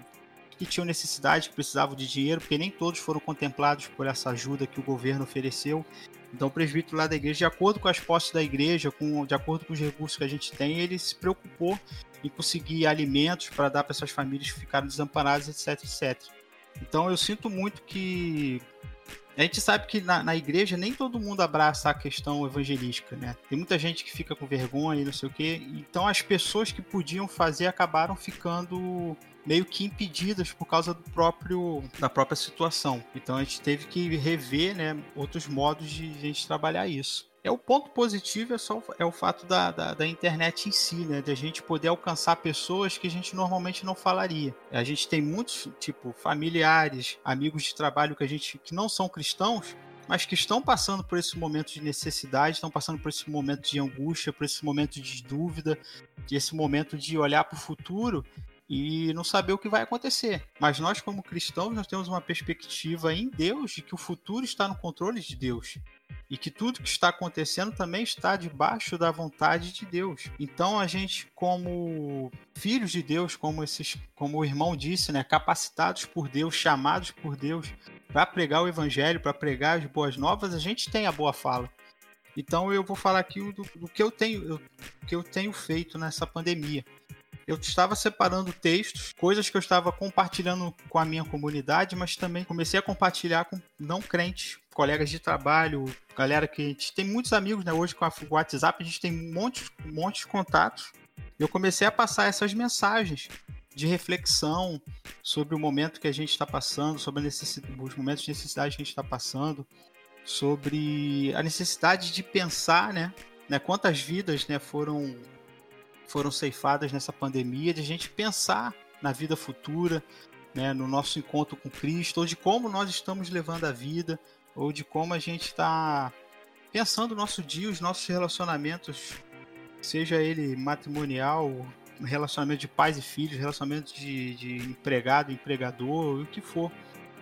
que tinham necessidade, que precisavam de dinheiro, porque nem todos foram contemplados por essa ajuda que o governo ofereceu. Então o presbítero lá da igreja, de acordo com as posses da igreja, com, de acordo com os recursos que a gente tem, ele se preocupou em conseguir alimentos para dar para essas famílias que ficaram desamparadas, etc, etc. Então eu sinto muito que a gente sabe que na, na, igreja nem todo mundo abraça a questão evangelística, né? Tem muita gente que fica com vergonha e não sei o quê. Então as pessoas que podiam fazer acabaram ficando meio que impedidas por causa do próprio da própria situação. Então a gente teve que rever, né, outros modos de a gente trabalhar isso. É o ponto positivo é só é o fato da, da, da, internet em si, né? De a gente poder alcançar pessoas que a gente normalmente não falaria. A gente tem muitos, tipo, familiares, amigos de trabalho que a gente que não são cristãos, mas que estão passando por esse momento de necessidade, estão passando por esse momento de angústia, por esse momento de dúvida, esse momento de olhar para o futuro e não saber o que vai acontecer. Mas nós, como cristãos, nós temos uma perspectiva em Deus de que o futuro está no controle de Deus e que tudo que está acontecendo também está debaixo da vontade de Deus. Então a gente, como filhos de Deus, como esses, como o irmão disse, né, capacitados por Deus, chamados por Deus para pregar o evangelho, para pregar as boas novas, a gente tem a boa fala. Então eu vou falar aqui do, do que eu tenho, eu, que eu tenho feito nessa pandemia eu estava separando textos, coisas que eu estava compartilhando com a minha comunidade, mas também comecei a compartilhar com não crentes, colegas de trabalho, galera que a gente tem muitos amigos, né? Hoje com o WhatsApp a gente tem um monte, um monte de contatos. Eu comecei a passar essas mensagens de reflexão sobre o momento que a gente está passando, sobre os momentos de necessidade que a gente está passando, sobre a necessidade de pensar, né? né quantas vidas né, foram foram ceifadas nessa pandemia, de a gente pensar na vida futura, né, no nosso encontro com Cristo, ou de como nós estamos levando a vida, ou de como a gente está pensando o nosso dia, os nossos relacionamentos, seja ele matrimonial, relacionamento de pais e filhos, relacionamento de, de empregado, empregador, o que for.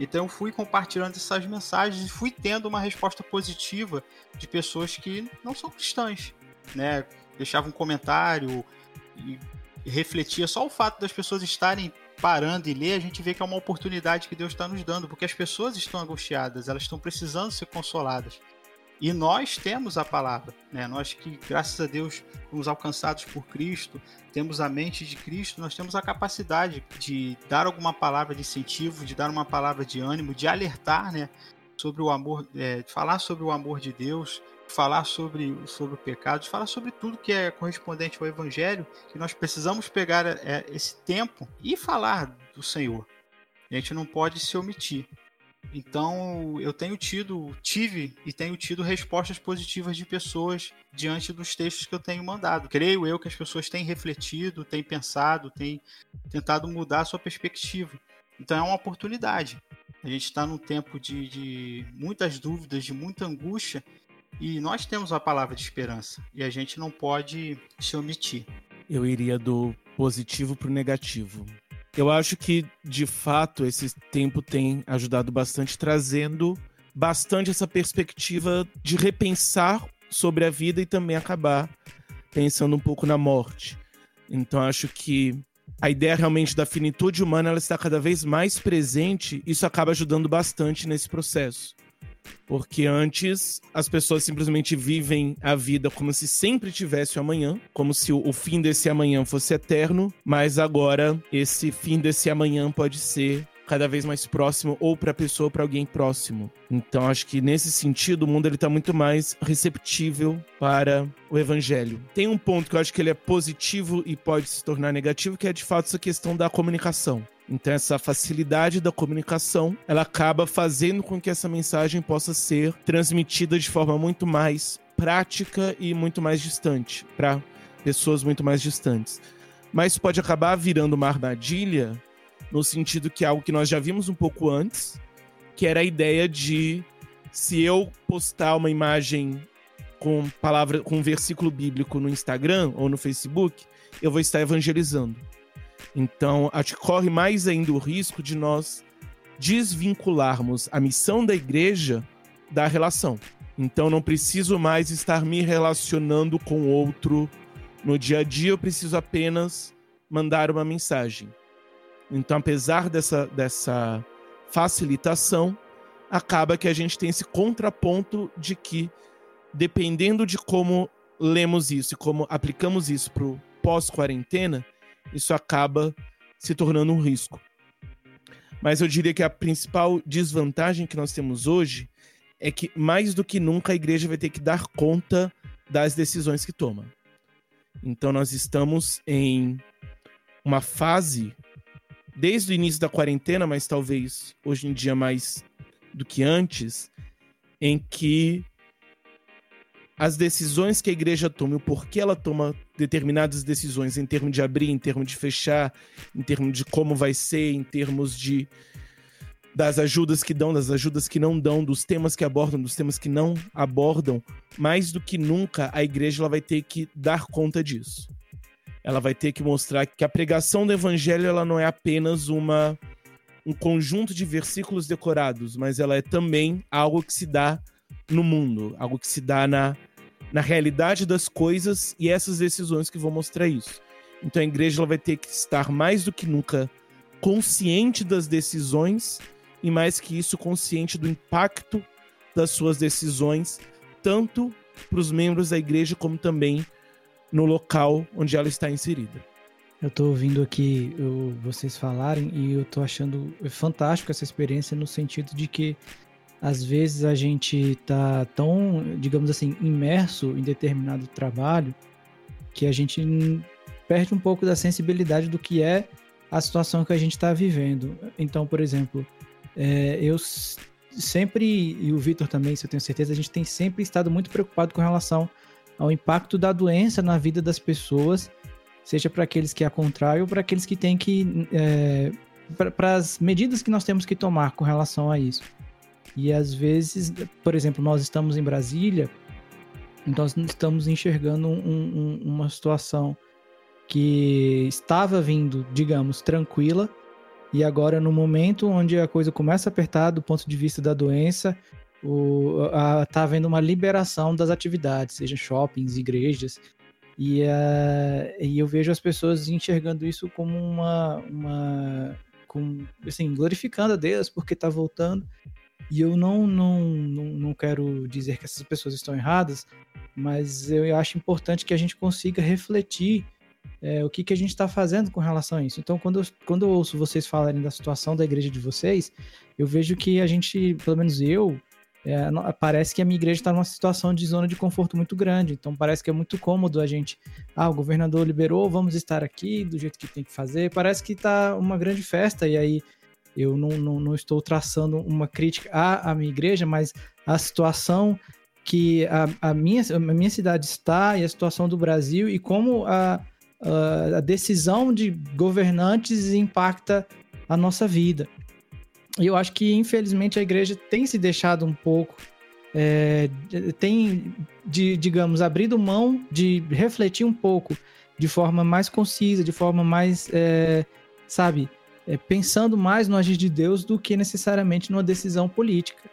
Então eu fui compartilhando essas mensagens e fui tendo uma resposta positiva de pessoas que não são cristãs, né? Deixava um comentário e refletia só o fato das pessoas estarem parando e ler, a gente vê que é uma oportunidade que Deus está nos dando, porque as pessoas estão angustiadas, elas estão precisando ser consoladas. E nós temos a palavra, né? Nós que, graças a Deus, fomos alcançados por Cristo, temos a mente de Cristo, nós temos a capacidade de dar alguma palavra de incentivo, de dar uma palavra de ânimo, de alertar, né? Sobre o amor, é, falar sobre o amor de Deus, falar sobre, sobre o pecado, falar sobre tudo que é correspondente ao Evangelho, que nós precisamos pegar é, esse tempo e falar do Senhor. A gente não pode se omitir. Então, eu tenho tido, tive e tenho tido respostas positivas de pessoas diante dos textos que eu tenho mandado. Creio eu que as pessoas têm refletido, têm pensado, têm tentado mudar a sua perspectiva. Então, é uma oportunidade. A gente está num tempo de, de muitas dúvidas, de muita angústia, e nós temos a palavra de esperança e a gente não pode se omitir. Eu iria do positivo para o negativo. Eu acho que, de fato, esse tempo tem ajudado bastante, trazendo bastante essa perspectiva de repensar sobre a vida e também acabar pensando um pouco na morte. Então, acho que a ideia realmente da finitude humana ela está cada vez mais presente, isso acaba ajudando bastante nesse processo. Porque antes as pessoas simplesmente vivem a vida como se sempre tivesse o amanhã, como se o, fim desse amanhã fosse eterno, mas agora esse fim desse amanhã pode ser cada vez mais próximo ou para a pessoa ou para alguém próximo. Então acho que nesse sentido o mundo ele tá muito mais receptível para o evangelho. Tem um ponto que eu acho que ele é positivo e pode se tornar negativo, que é de fato essa questão da comunicação. Então essa facilidade da comunicação, ela acaba fazendo com que essa mensagem possa ser transmitida de forma muito mais prática e muito mais distante para pessoas muito mais distantes. Mas pode acabar virando uma armadilha no sentido que é algo que nós já vimos um pouco antes, que era a ideia de se eu postar uma imagem com palavra com um versículo bíblico no Instagram ou no Facebook, eu vou estar evangelizando. Então, acho que corre mais ainda o risco de nós desvincularmos a missão da igreja da relação. Então, não preciso mais estar me relacionando com outro no dia a dia, eu preciso apenas mandar uma mensagem. Então, apesar dessa, dessa facilitação, acaba que a gente tem esse contraponto de que, dependendo de como lemos isso e como aplicamos isso para o pós-quarentena, isso acaba se tornando um risco. Mas eu diria que a principal desvantagem que nós temos hoje é que, mais do que nunca, a igreja vai ter que dar conta das decisões que toma. Então, nós estamos em uma fase, desde o início da quarentena, mas talvez hoje em dia mais do que antes, em que as decisões que a igreja toma, o porquê ela toma determinadas decisões em termos de abrir, em termos de fechar, em termos de como vai ser, em termos de das ajudas que dão, das ajudas que não dão, dos temas que abordam, dos temas que não abordam, mais do que nunca a igreja ela vai ter que dar conta disso. Ela vai ter que mostrar que a pregação do evangelho ela não é apenas uma um conjunto de versículos decorados, mas ela é também algo que se dá no mundo, algo que se dá na, na realidade das coisas e essas decisões que vão mostrar isso. Então a igreja ela vai ter que estar mais do que nunca consciente das decisões e mais que isso consciente do impacto das suas decisões, tanto para os membros da igreja como também no local onde ela está inserida. Eu tô ouvindo aqui vocês falarem e eu tô achando fantástico essa experiência no sentido de que às vezes a gente tá tão, digamos assim, imerso em determinado trabalho que a gente perde um pouco da sensibilidade do que é a situação que a gente está vivendo. Então, por exemplo, é, eu sempre, e o Vitor também, se eu tenho certeza, a gente tem sempre estado muito preocupado com relação ao impacto da doença na vida das pessoas seja para aqueles que a contraem ou para aqueles que têm que. É, para as medidas que nós temos que tomar com relação a isso. E às vezes, por exemplo, nós estamos em Brasília, então nós estamos enxergando um, um, uma situação que estava vindo, digamos, tranquila, e agora no momento onde a coisa começa a apertar do ponto de vista da doença, está havendo uma liberação das atividades, seja shoppings, igrejas, e, uh, e eu vejo as pessoas enxergando isso como uma. uma com, assim, glorificando a Deus porque está voltando. E eu não, não, não, não quero dizer que essas pessoas estão erradas, mas eu acho importante que a gente consiga refletir é, o que, que a gente está fazendo com relação a isso. Então, quando eu, quando eu ouço vocês falarem da situação da igreja de vocês, eu vejo que a gente, pelo menos eu, é, parece que a minha igreja está numa situação de zona de conforto muito grande. Então parece que é muito cômodo a gente. Ah, o governador liberou, vamos estar aqui do jeito que tem que fazer. Parece que está uma grande festa. E aí eu não, não, não, estou traçando uma crítica à, à minha igreja, mas a situação que a, a, minha, a minha cidade está e a situação do Brasil e como a, a, a decisão de governantes impacta a nossa vida. E eu acho que, infelizmente, a igreja tem se deixado um pouco. É, tem, de, digamos, abrido mão de refletir um pouco de forma mais concisa, de forma mais, é, sabe, é, pensando mais no agir de Deus do que necessariamente numa decisão política.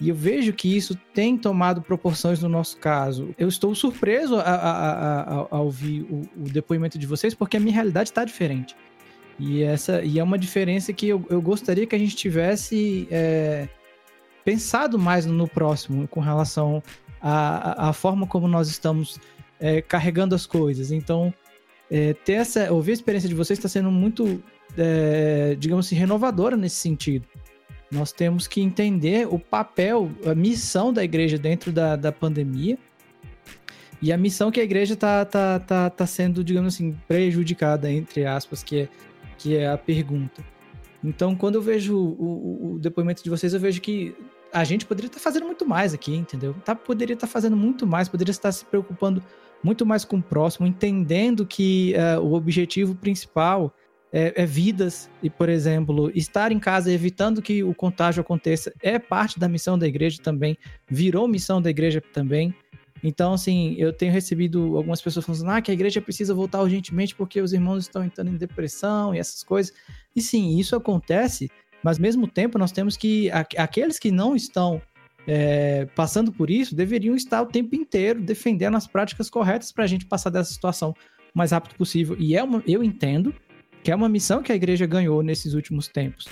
E eu vejo que isso tem tomado proporções no nosso caso. Eu estou surpreso a, a, a, a ouvir o, o, depoimento de vocês, porque a minha realidade está diferente. E, essa, e é uma diferença que eu, eu gostaria que a gente tivesse é, pensado mais no próximo com relação à, forma como nós estamos é, carregando as coisas. Então, é, ter essa, ouvir a experiência de vocês está sendo muito, é, digamos assim, renovadora nesse sentido. Nós temos que entender o papel, a missão da igreja dentro da, da pandemia e a missão que a igreja está tá, tá, tá sendo, digamos assim, prejudicada, entre aspas, que é que é a pergunta. Então, quando eu vejo o, o, o depoimento de vocês, eu vejo que a gente poderia estar fazendo muito mais aqui, entendeu? Tá, poderia estar fazendo muito mais, poderia estar se preocupando muito mais com o próximo, entendendo que uh, o objetivo principal é, é, vidas e, por exemplo, estar em casa evitando que o contágio aconteça é parte da missão da igreja também, virou missão da igreja também. Então, assim, eu tenho recebido algumas pessoas falando assim, ah, que a igreja precisa voltar urgentemente porque os irmãos estão entrando em depressão e essas coisas. E sim, isso acontece, mas ao mesmo tempo nós temos que. Aqueles que não estão é, passando por isso deveriam estar o tempo inteiro defendendo as práticas corretas para a gente passar dessa situação o mais rápido possível. E é uma, eu entendo que é uma missão que a igreja ganhou nesses últimos tempos.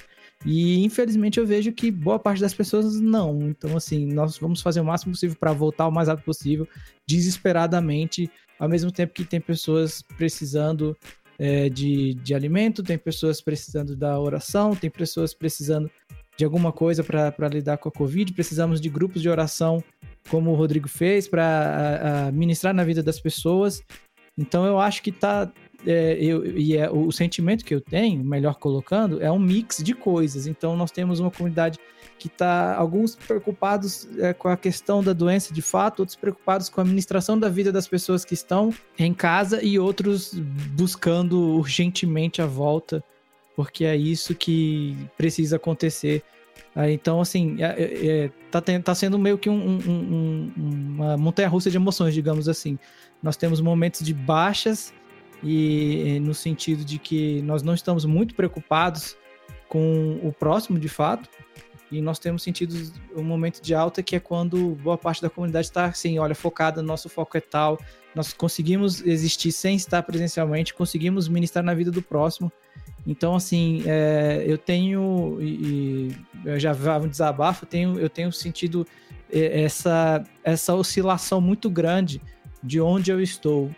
E infelizmente eu vejo que boa parte das pessoas não. Então, assim, nós vamos fazer o máximo possível para voltar o mais rápido possível, desesperadamente, ao mesmo tempo que tem pessoas precisando é, de, de alimento, tem pessoas precisando da oração, tem pessoas precisando de alguma coisa para lidar com a Covid. Precisamos de grupos de oração, como o Rodrigo fez, para ministrar na vida das pessoas. Então eu acho que tá, é, eu, e é, o sentimento que eu tenho, melhor colocando, é um mix de coisas. Então, nós temos uma comunidade que está, alguns preocupados é, com a questão da doença de fato, outros preocupados com a administração da vida das pessoas que estão em casa e outros buscando urgentemente a volta, porque é isso que precisa acontecer então, assim, é, é, é, tá, tá sendo meio que um, um, um, uma montanha-russa de emoções, digamos assim. Nós temos momentos de baixas e no sentido de que nós não estamos muito preocupados com o próximo de fato, e nós temos sentido um momento de alta que é quando boa parte da comunidade está assim, olha, focada, nosso foco é tal, nós conseguimos existir sem estar presencialmente, conseguimos ministrar na vida do próximo. Então, assim, é, eu tenho, e, eu já um desabafo, eu tenho, eu tenho sentido é, essa, essa oscilação muito grande de onde eu estou,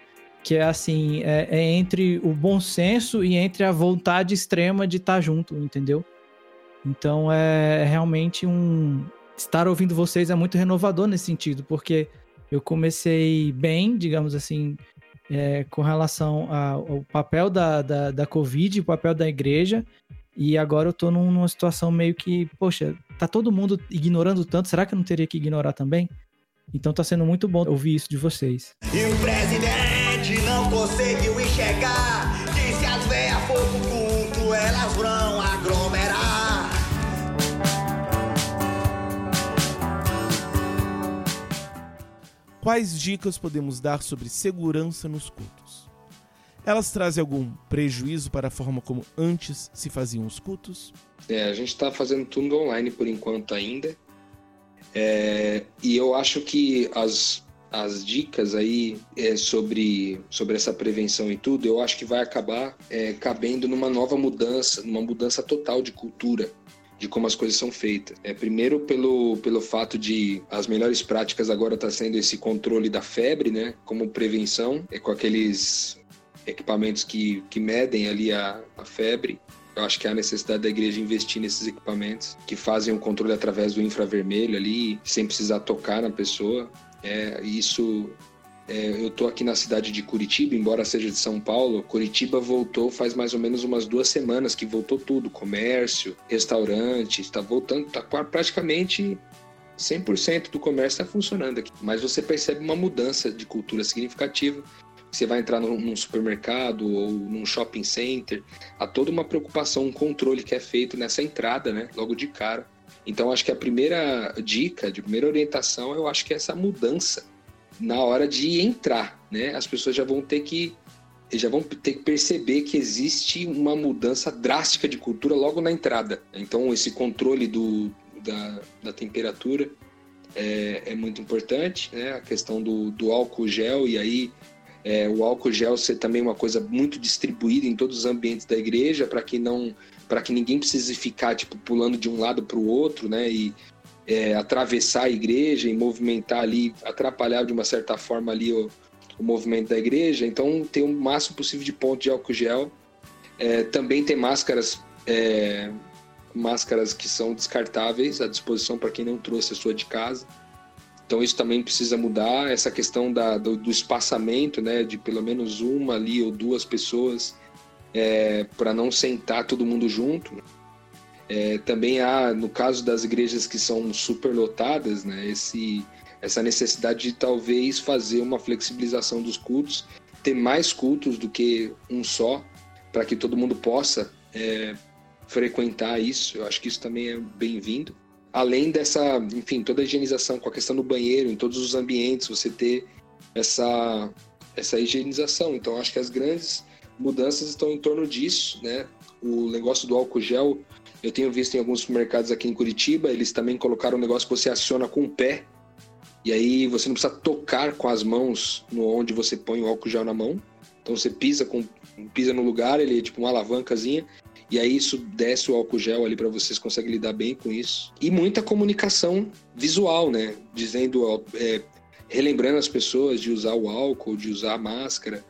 que é assim, é, é entre o bom senso e entre a vontade extrema de estar junto, entendeu? Então é, é realmente um. Estar ouvindo vocês é muito renovador nesse sentido, porque eu comecei bem, digamos assim, é, com relação ao papel da, da, da Covid, o papel da igreja, e agora eu tô numa situação meio que, poxa, tá todo mundo ignorando tanto, será que eu não teria que ignorar também? Então tá sendo muito bom ouvir isso de vocês. E o presidente conseguiu enxergar que se as veias for pro culto, elas vão aglomerar. Quais dicas podemos dar sobre segurança nos cultos? Elas trazem algum prejuízo para a forma como antes se faziam os cultos? É, a gente está fazendo tudo online por enquanto ainda. É, e eu acho que as, as dicas aí é, sobre, sobre essa prevenção e tudo, eu acho que vai acabar é, cabendo numa nova mudança, numa mudança total de cultura de como as coisas são feitas. É primeiro pelo, pelo fato de as melhores práticas agora tá sendo esse controle da febre, né, como prevenção, é com aqueles equipamentos que, que medem ali a, a febre. Eu acho que há necessidade da igreja investir nesses equipamentos que fazem o controle através do infravermelho ali, sem precisar tocar na pessoa. É, isso é, eu estou aqui na cidade de Curitiba, embora seja de São Paulo. Curitiba voltou faz mais ou menos umas duas semanas que voltou tudo: comércio, restaurante, está voltando, está praticamente 100% do comércio está funcionando aqui. Mas você percebe uma mudança de cultura significativa. Você vai entrar num supermercado ou num shopping center, há toda uma preocupação, um controle que é feito nessa entrada, né? Logo de cara. Então, acho que a primeira dica, de primeira orientação, eu acho que é essa mudança na hora de entrar, né? As pessoas já vão ter que já vão ter que perceber que existe uma mudança drástica de cultura logo na entrada. Então esse controle do, da, da temperatura é, é, muito importante, né? A questão do, do álcool gel e aí é, o álcool gel ser também uma coisa muito distribuída em todos os ambientes da igreja para que não para que ninguém precise ficar tipo pulando de um lado para o outro, né? E é, atravessar a igreja e movimentar ali, atrapalhar de uma certa forma ali o, o movimento da igreja. Então, ter o máximo possível de ponto de álcool gel. É, também tem máscaras, é, máscaras que são descartáveis à disposição para quem não trouxe a sua de casa. Então, isso também precisa mudar. Essa questão da, do, do espaçamento, né, de pelo menos uma ali ou duas pessoas, é, para não sentar todo mundo junto. É, também há, no caso das igrejas que são superlotadas, né, esse, essa necessidade de talvez fazer uma flexibilização dos cultos, ter mais cultos do que um só, para que todo mundo possa é, frequentar isso. Eu acho que isso também é bem-vindo. Além dessa, enfim, toda a higienização com a questão do banheiro, em todos os ambientes, você ter essa, essa higienização. Então, acho que as grandes mudanças estão em torno disso, né? O negócio do álcool gel eu tenho visto em alguns supermercados aqui em Curitiba, eles também colocaram um negócio que você aciona com o pé. E aí você não precisa tocar com as mãos no onde você põe o álcool gel na mão. Então você pisa com pisa no lugar, ele é tipo uma alavancazinha e aí isso desce o álcool gel ali para vocês conseguem lidar bem com isso. E muita comunicação visual, né? Dizendo, é, relembrando as pessoas de usar o álcool, de usar a máscara,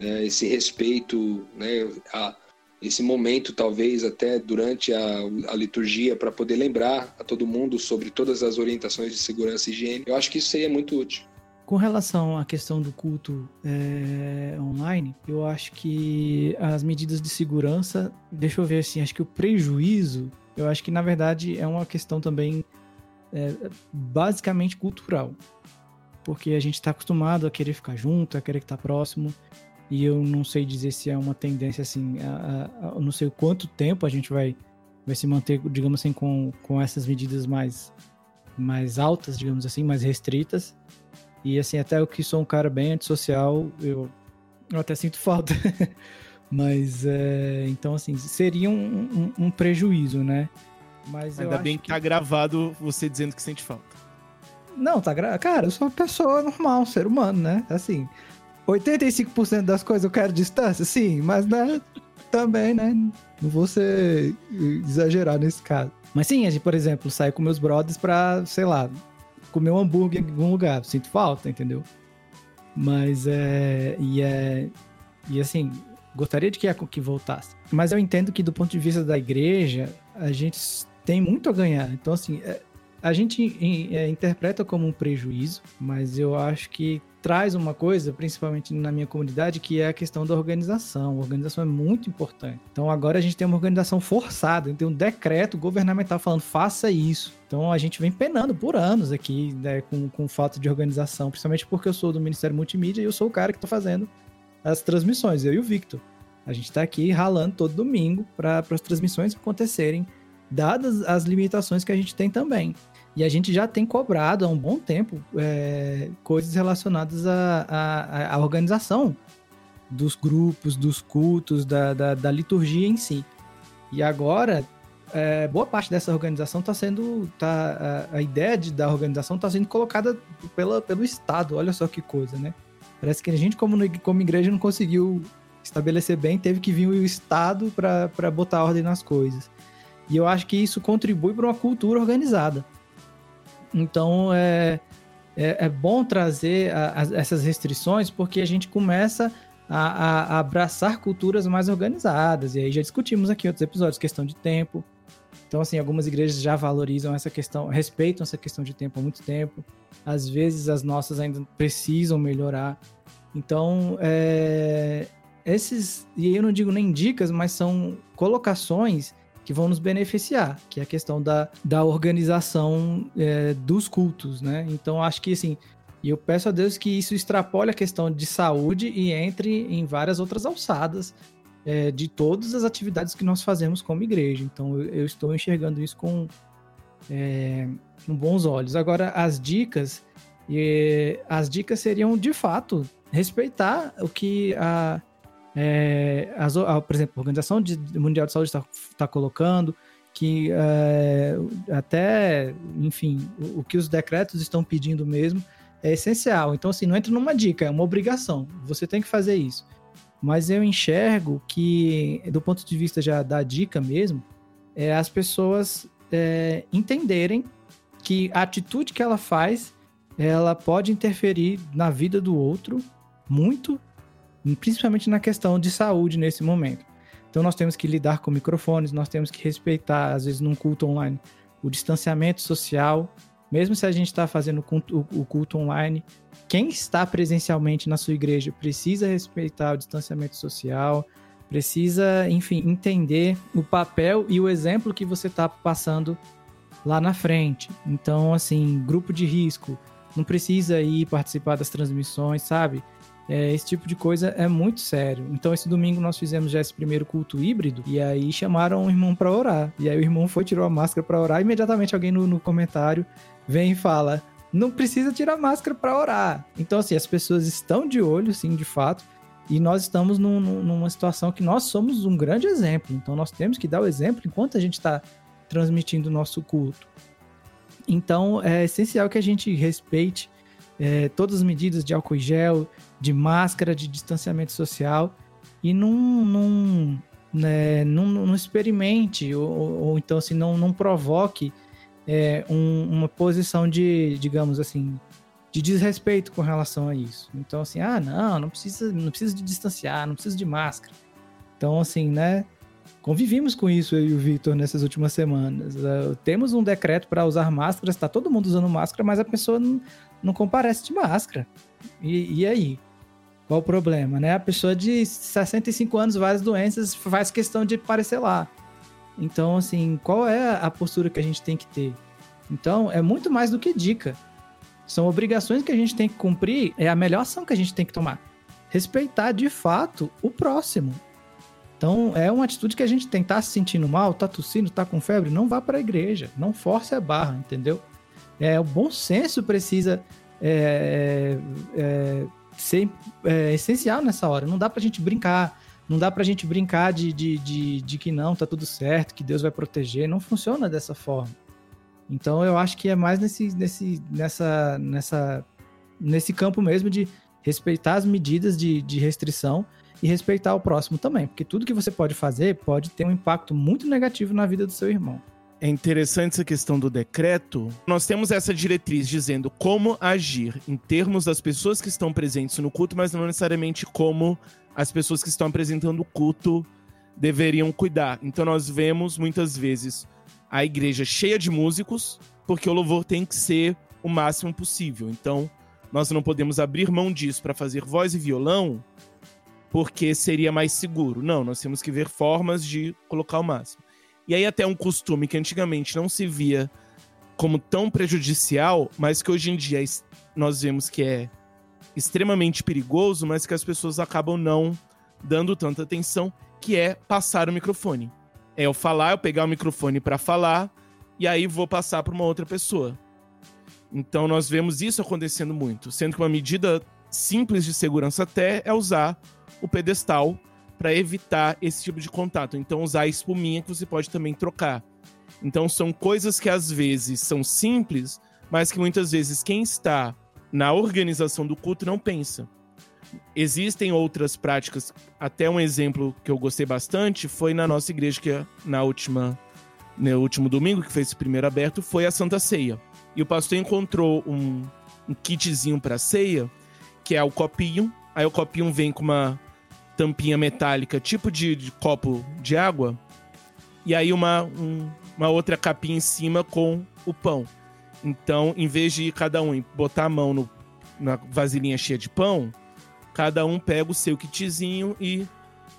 né? esse respeito, né? A, esse momento, talvez até durante a, a liturgia, para poder lembrar a todo mundo sobre todas as orientações de segurança e higiene. Eu acho que isso seria muito útil. Com relação à questão do culto é, online, eu acho que as medidas de segurança, deixa eu ver assim, acho que o prejuízo, eu acho que na verdade é uma questão também é, basicamente cultural. Porque a gente está acostumado a querer ficar junto, a querer estar próximo e eu não sei dizer se é uma tendência assim, a, a, a, não sei quanto tempo a gente vai vai se manter, digamos assim, com, com essas medidas mais, mais altas, digamos assim, mais restritas. E assim, até eu que sou um cara bem antissocial, eu, eu até sinto falta. Mas, é, então, assim, seria um, um, um prejuízo, né? Mas Ainda bem que, que tá gravado você dizendo que sente falta. Não, tá gravado. Cara, eu sou uma pessoa normal, um ser humano, né? Assim, 85% das coisas eu quero distância, sim, mas né, também, né? Não vou ser exagerar nesse caso. Mas sim, a gente, por exemplo, sai com meus brothers pra, sei lá, comer um hambúrguer em algum lugar. Sinto falta, entendeu? Mas é. E é. E assim, gostaria de que, que voltasse. Mas eu entendo que, do ponto de vista da igreja, a gente tem muito a ganhar. Então, assim, é, a gente interpreta como um prejuízo, mas eu acho que traz uma coisa, principalmente na minha comunidade, que é a questão da organização. A organização é muito importante. Então agora a gente tem uma organização forçada, tem um decreto governamental falando faça isso. Então a gente vem penando por anos aqui né, com, com falta de organização, principalmente porque eu sou do Ministério Multimídia e eu sou o cara que está fazendo as transmissões, eu e o Victor. A gente está aqui ralando todo domingo para as transmissões acontecerem, dadas as limitações que a gente tem também. E a gente já tem cobrado há um bom tempo é, coisas relacionadas à, à, organização dos grupos, dos cultos, da, da, da liturgia em si. E agora, é, boa parte dessa organização está sendo. Tá, a, a, ideia de, da organização está sendo colocada pela, pelo Estado. Olha só que coisa, né? Parece que a gente, como, como igreja, não conseguiu estabelecer bem, teve que vir o Estado para botar ordem nas coisas. E eu acho que isso contribui para uma cultura organizada. Então é, é, é bom trazer a, a, essas restrições porque a gente começa a, a, abraçar culturas mais organizadas. E aí já discutimos aqui em outros episódios, questão de tempo. Então, assim, algumas igrejas já valorizam essa questão, respeitam essa questão de tempo há muito tempo. Às vezes as nossas ainda precisam melhorar. Então, é, esses, e eu não digo nem dicas, mas são colocações que vão nos beneficiar, que é a questão da, da organização é, dos cultos, né? Então, acho que, assim, e eu peço a Deus que isso extrapole a questão de saúde e entre em várias outras alçadas é, de todas as atividades que nós fazemos como igreja. Então, eu, eu estou enxergando isso com, é, com bons olhos. Agora, as dicas, as dicas seriam, de fato, respeitar o que a é, as, a, por exemplo, a Organização Mundial de Saúde está tá colocando, que é, até, enfim, o, o, que os decretos estão pedindo mesmo é essencial. Então, assim, não entra numa dica, é uma obrigação. Você tem que fazer isso. Mas eu enxergo que, do ponto de vista já da dica mesmo, é as pessoas é, entenderem que a atitude que ela faz, ela pode interferir na vida do outro muito principalmente na questão de saúde nesse momento. Então nós temos que lidar com microfones, nós temos que respeitar, às vezes num culto online, o distanciamento social, mesmo se a gente está fazendo o culto online, quem está presencialmente na sua igreja precisa respeitar o distanciamento social, precisa, enfim, entender o papel e o exemplo que você está passando lá na frente. Então, assim, grupo de risco, não precisa ir participar das transmissões, sabe? É, esse tipo de coisa é muito sério. Então, esse domingo nós fizemos já esse primeiro culto híbrido e aí chamaram o irmão para orar. E aí o irmão foi, tirou a máscara para orar. E imediatamente alguém no, no comentário vem e fala: não precisa tirar máscara para orar. Então, assim, as pessoas estão de olho, sim, de fato. E nós estamos num, numa situação que nós somos um grande exemplo. Então, nós temos que dar o exemplo enquanto a gente está transmitindo o nosso culto. Então, é essencial que a gente respeite é, todas as medidas de álcool e gel, de máscara, de distanciamento social e não, não, né, experimente ou, ou, então assim não, não provoque é, um, uma posição de, digamos assim, de desrespeito com relação a isso. Então assim, ah não, não precisa, não precisa de distanciar, não precisa de máscara. Então assim, né? Convivimos com isso eu e o Victor nessas últimas semanas. Uh, temos um decreto para usar máscaras, está todo mundo usando máscara, mas a pessoa não comparece de máscara. E, e aí? Qual o problema, né? A pessoa de 65 anos, várias doenças, faz questão de aparecer lá. Então, assim, qual é a postura que a gente tem que ter? Então, é muito mais do que dica. São obrigações que a gente tem que cumprir, é a melhor ação que a gente tem que tomar. Respeitar de fato o próximo. Então, é uma atitude que a gente tem. Tá se sentindo mal, tá tossindo, tá com febre, não vá para a igreja. Não force a barra, entendeu? É, o bom senso precisa é, é, ser é, essencial nessa hora. Não dá pra gente brincar. Não dá pra gente brincar de, de, de, de que não, tá tudo certo, que Deus vai proteger. Não funciona dessa forma. Então eu acho que é mais nesse, nesse, nessa, nessa, nesse campo mesmo de respeitar as medidas de, de restrição e respeitar o próximo também, porque tudo que você pode fazer pode ter um impacto muito negativo na vida do seu irmão. É interessante essa questão do decreto. Nós temos essa diretriz dizendo como agir em termos das pessoas que estão presentes no culto, mas não necessariamente como as pessoas que estão apresentando o culto deveriam cuidar. Então nós vemos muitas vezes a igreja cheia de músicos, porque o louvor tem que ser o máximo possível. Então nós não podemos abrir mão disso para fazer voz e violão, porque seria mais seguro. Não, nós temos que ver formas de colocar o máximo. E aí até um costume que antigamente não se via como tão prejudicial, mas que hoje em dia nós vemos que é extremamente perigoso, mas que as pessoas acabam não dando tanta atenção, que é passar o microfone. É eu falar, eu pegar o microfone para falar e aí vou passar para uma outra pessoa. Então nós vemos isso acontecendo muito, sendo que uma medida simples de segurança até é usar o pedestal para evitar esse tipo de contato. Então, usar a espuminha que você pode também trocar. Então, são coisas que às vezes são simples, mas que muitas vezes quem está na organização do culto não pensa. Existem outras práticas, até um exemplo que eu gostei bastante foi na nossa igreja, que é na última, no último domingo, que fez esse primeiro aberto, foi a Santa Ceia. E o pastor encontrou um, um kitzinho para ceia, que é o copinho. Aí o copinho vem com uma tampinha metálica, tipo de, de copo de água, e aí uma, um, uma outra capinha em cima com o pão. Então, em vez de cada um botar a mão no, na vasilhinha cheia de pão, cada um pega o seu kitzinho e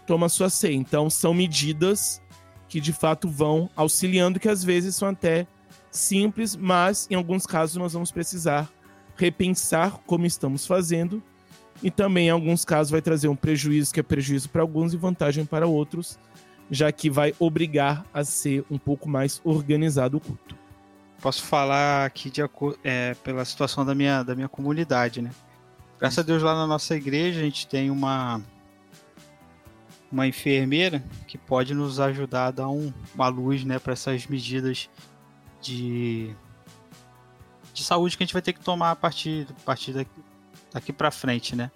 toma a sua ceia. Então, são medidas que de fato vão auxiliando, que às vezes são até simples, mas em alguns casos nós vamos precisar repensar como estamos fazendo e também, em alguns casos, vai trazer um prejuízo que é prejuízo para alguns e vantagem para outros, já que vai obrigar a ser um pouco mais organizado o culto. Posso falar aqui de, é, pela situação da minha, da minha comunidade, né? Graças a Deus, lá na nossa igreja, a gente tem uma, uma enfermeira que pode nos ajudar a dar um, uma luz né, para essas medidas de, de saúde que a gente vai ter que tomar a partir, a partir daqui, daqui para frente, né?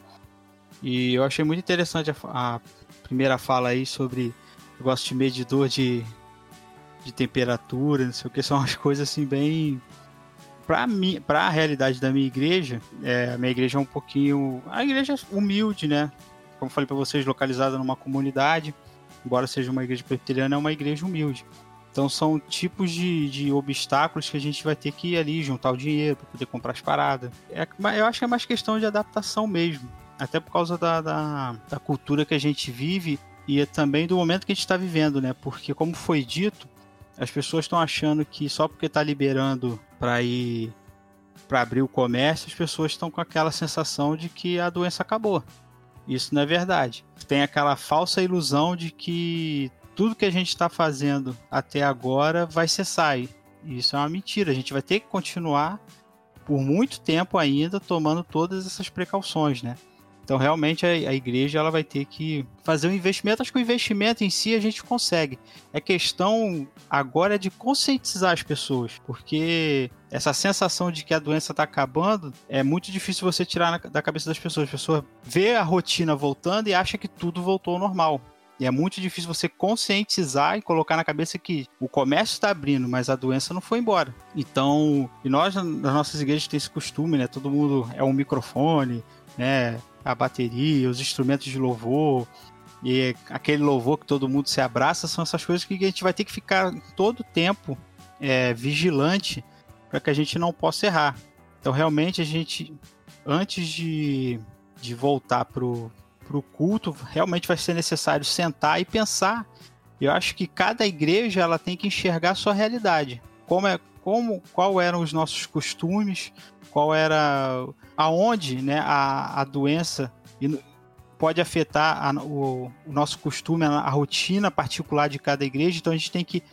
E eu achei muito interessante a, a, primeira fala aí sobre negócio de medidor de, de temperatura, não sei o que, são umas coisas assim bem para mim, para a realidade da minha igreja, é, a minha igreja é um pouquinho, a igreja é humilde, né? Como falei para vocês, localizada numa comunidade, embora seja uma igreja presbiteriana, é uma igreja humilde. Então são tipos de, de obstáculos que a gente vai ter que ir ali, juntar o dinheiro para poder comprar as paradas. É, eu acho que é mais questão de adaptação mesmo. Até por causa da, da, da cultura que a gente vive e também do momento que a gente está vivendo, né? Porque, como foi dito, as pessoas estão achando que só porque está liberando para ir para abrir o comércio, as pessoas estão com aquela sensação de que a doença acabou. Isso não é verdade. Tem aquela falsa ilusão de que tudo que a gente está fazendo até agora vai cessar. E isso é uma mentira. A gente vai ter que continuar por muito tempo ainda tomando todas essas precauções, né? Então, realmente, a, a, igreja ela vai ter que fazer um investimento. Acho que o investimento em si a gente consegue. É questão agora de conscientizar as pessoas, porque essa sensação de que a doença está acabando é muito difícil você tirar na, da cabeça das pessoas. As pessoas vê a rotina voltando e acha que tudo voltou ao normal. E é muito difícil você conscientizar e colocar na cabeça que o comércio está abrindo, mas a doença não foi embora. Então, e nós nas nossas igrejas tem esse costume, né? Todo mundo é um microfone, né? A bateria, os instrumentos de louvor, e aquele louvor que todo mundo se abraça, são essas coisas que a gente vai ter que ficar todo o tempo é, vigilante para que a gente não possa errar. Então, realmente, a gente, antes de, de voltar pro para o culto, realmente vai ser necessário sentar e pensar. Eu acho que cada igreja ela tem que enxergar a sua realidade. Como é, como, qual eram os nossos costumes, qual era aonde, né, a, a doença. Pode afetar a, o, o, nosso costume, a, a rotina particular de cada igreja. Então a gente tem que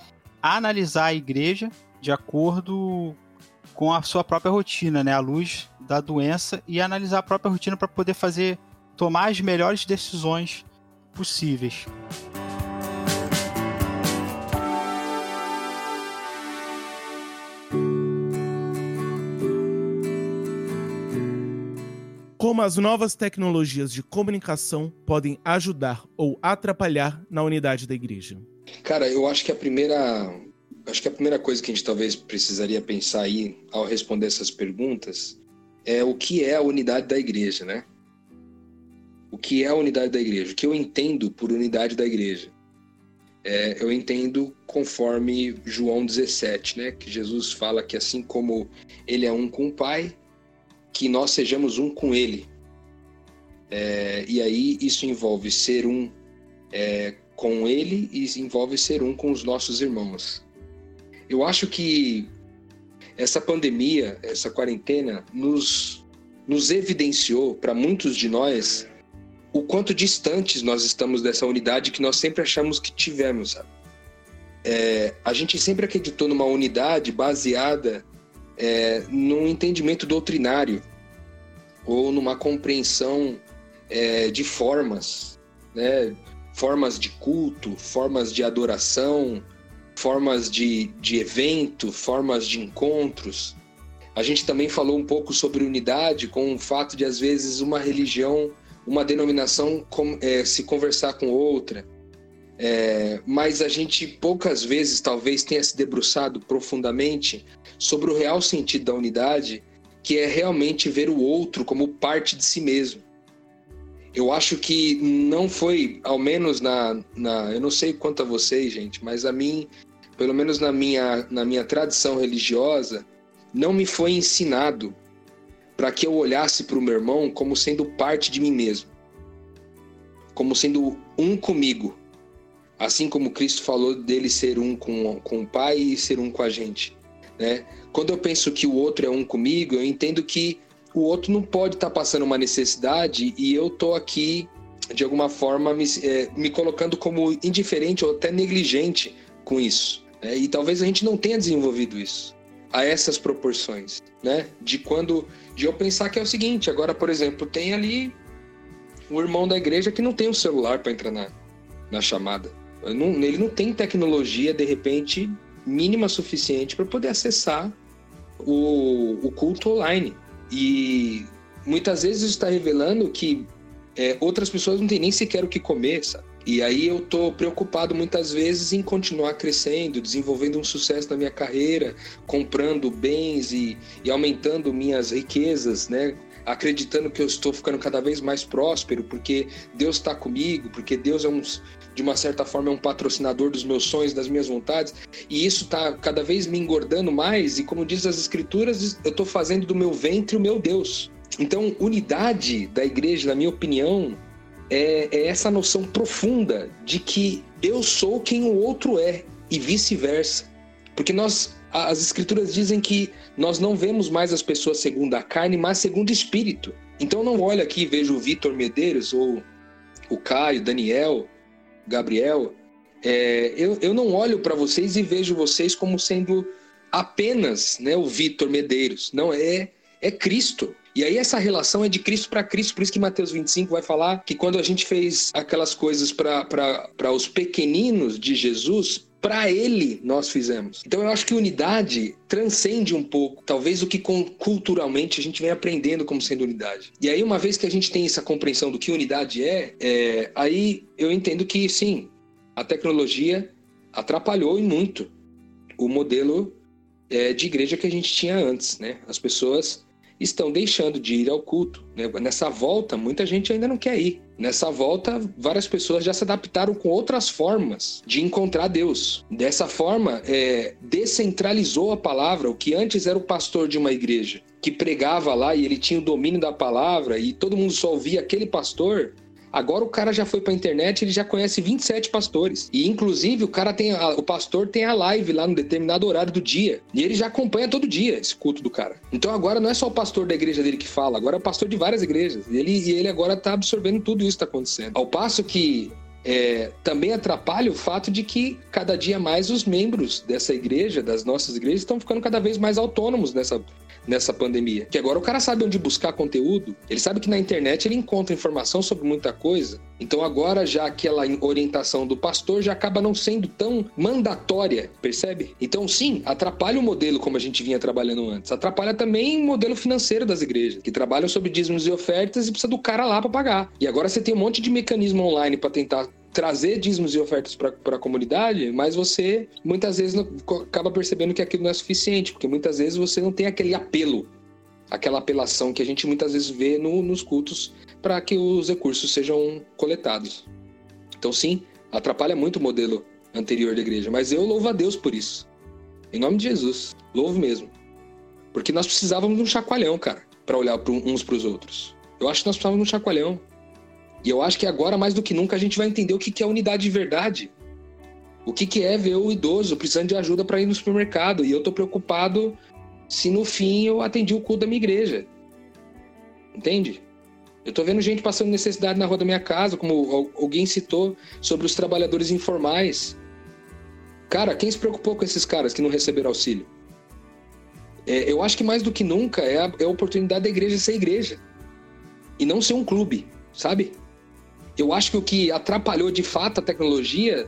analisar a igreja de acordo com a sua própria rotina, né, à luz da doença e analisar a própria rotina para poder fazer tomar as melhores decisões possíveis. Como as novas tecnologias de comunicação podem ajudar ou atrapalhar na unidade da igreja? Cara, eu acho que a primeira acho que a primeira coisa que a gente talvez precisaria pensar aí ao responder essas perguntas é o que é a unidade da igreja, né? O que é a unidade da igreja? O que eu entendo por unidade da igreja? É, eu entendo conforme João 17, né? Que Jesus fala que assim como ele é um com o Pai, que nós sejamos um com Ele. É, e aí isso envolve ser um é, com Ele e envolve ser um com os nossos irmãos. Eu acho que essa pandemia, essa quarentena, nos, nos evidenciou para muitos de nós o quanto distantes nós estamos dessa unidade que nós sempre achamos que tivemos. É, a gente sempre acreditou numa unidade baseada é, num entendimento doutrinário ou numa compreensão é, de formas, né? formas de culto, formas de adoração, formas de, de evento, formas de encontros. A gente também falou um pouco sobre unidade com o fato de, às vezes, uma religião, uma denominação com, é, se conversar com outra. É, mas a gente poucas vezes talvez tenha se debruçado profundamente sobre o real sentido da unidade, que é realmente ver o outro como parte de si mesmo. Eu acho que não foi, ao menos na, na eu não sei quanto a vocês, gente, mas a mim, pelo menos na minha, na minha tradição religiosa, não me foi ensinado para que eu olhasse para o meu irmão como sendo parte de mim mesmo, como sendo um comigo, assim como Cristo falou dele ser um com, com o Pai e ser um com a gente. Né? Quando eu penso que o outro é um comigo, eu entendo que o outro não pode estar tá passando uma necessidade e eu tô aqui de alguma forma me, é, me colocando como indiferente ou até negligente com isso. Né? E talvez a gente não tenha desenvolvido isso a essas proporções, né? De quando de eu pensar que é o seguinte, agora por exemplo tem ali o irmão da igreja que não tem um celular para entrar na, na chamada. Não, ele não tem tecnologia de repente mínima suficiente para poder acessar o, o, culto online. E muitas vezes isso está revelando que é, outras pessoas não têm nem sequer o que comer, sabe? E aí eu tô preocupado muitas vezes em continuar crescendo, desenvolvendo um sucesso na minha carreira, comprando bens e, e aumentando minhas riquezas, né? Acreditando que eu estou ficando cada vez mais próspero, porque Deus está comigo, porque Deus é um, de uma certa forma é um patrocinador dos meus sonhos, das minhas vontades, e isso está cada vez me engordando mais, e como diz as escrituras, eu estou fazendo do meu ventre o meu Deus. Então, unidade da igreja, na minha opinião, é, é essa noção profunda de que eu sou quem o outro é, e vice-versa. Porque nós, as escrituras dizem que nós não vemos mais as pessoas segundo a carne, mas segundo o espírito. Então não olho aqui e vejo o Vitor Medeiros ou o Caio, Daniel, Gabriel, é, eu, eu não olho para vocês e vejo vocês como sendo apenas né, o Vitor Medeiros. Não, é, é Cristo. E aí essa relação é de Cristo para Cristo, por isso que Mateus 25 vai falar que quando a gente fez aquelas coisas para os pequeninos de Jesus, para ele nós fizemos. Então eu acho que unidade transcende um pouco, talvez o que culturalmente a gente vem aprendendo como sendo unidade. E aí uma vez que a gente tem essa compreensão do que unidade é, é aí eu entendo que sim, a tecnologia atrapalhou e muito o modelo é, de igreja que a gente tinha antes, né? As pessoas estão deixando de ir ao culto. Né? Nessa volta, muita gente ainda não quer ir. Nessa volta, várias pessoas já se adaptaram com outras formas de encontrar Deus. Dessa forma, é, descentralizou a palavra. O que antes era o pastor de uma igreja que pregava lá e ele tinha o domínio da palavra e todo mundo só ouvia aquele pastor. Agora o cara já foi pra internet, ele já conhece 27 pastores. E inclusive o cara tem a- o pastor tem a live lá no determinado horário do dia. E ele já acompanha todo dia esse culto do cara. Então agora não é só o pastor da igreja dele que fala, agora é o pastor de várias igrejas. E ele, e ele agora tá absorvendo tudo isso que tá acontecendo. Ao passo que é, também atrapalha o fato de que cada dia mais os membros dessa igreja, das nossas igrejas, estão ficando cada vez mais autônomos nessa, nessa pandemia. Que agora o cara sabe onde buscar conteúdo, ele sabe que na internet ele encontra informação sobre muita coisa. Então agora já aquela orientação do pastor já acaba não sendo tão mandatória, percebe? Então sim, atrapalha o modelo como a gente vinha trabalhando antes. Atrapalha também o modelo financeiro das igrejas, que trabalham sobre dízimos e ofertas e precisa do cara lá para pagar. E agora você tem um monte de mecanismo online para tentar trazer dízimos e ofertas para a comunidade, mas você muitas vezes não, acaba percebendo que aquilo não é suficiente, porque muitas vezes você não tem aquele apelo, aquela apelação que a gente muitas vezes vê no- nos cultos para que os recursos sejam coletados. Então, sim, atrapalha muito o modelo anterior da igreja, mas eu louvo a Deus por isso. Em nome de Jesus, louvo mesmo. Porque nós precisávamos de um chacoalhão, cara, para olhar uns para os outros. Eu acho que nós precisávamos de um chacoalhão. E eu acho que agora, mais do que nunca, a gente vai entender o que é unidade de verdade. O que é ver o idoso precisando de ajuda para ir no supermercado. E eu tô preocupado se no fim eu atendi o culto da minha igreja. Entende? Eu tô vendo gente passando necessidade na rua da minha casa, como al- alguém citou sobre os trabalhadores informais. Cara, quem se preocupou com esses caras que não receberam auxílio? É, eu acho que mais do que nunca é a, é a oportunidade da igreja ser igreja. E não ser um clube, sabe? Eu acho que o que atrapalhou de fato a tecnologia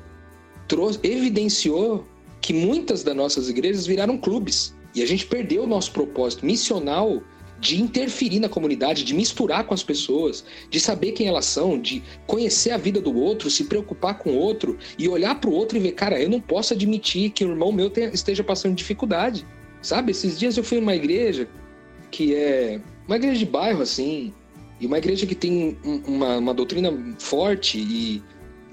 trouxe, evidenciou que muitas das nossas igrejas viraram clubes. E a gente perdeu o nosso propósito missional de interferir na comunidade, de misturar com as pessoas, de saber quem elas são, de conhecer a vida do outro, se preocupar com o outro e olhar para o outro e ver, cara, eu não posso admitir que o irmão meu tenha- esteja passando dificuldade. Sabe, esses dias eu fui numa igreja que é uma igreja de bairro, assim, e uma igreja que tem um- uma, uma doutrina forte e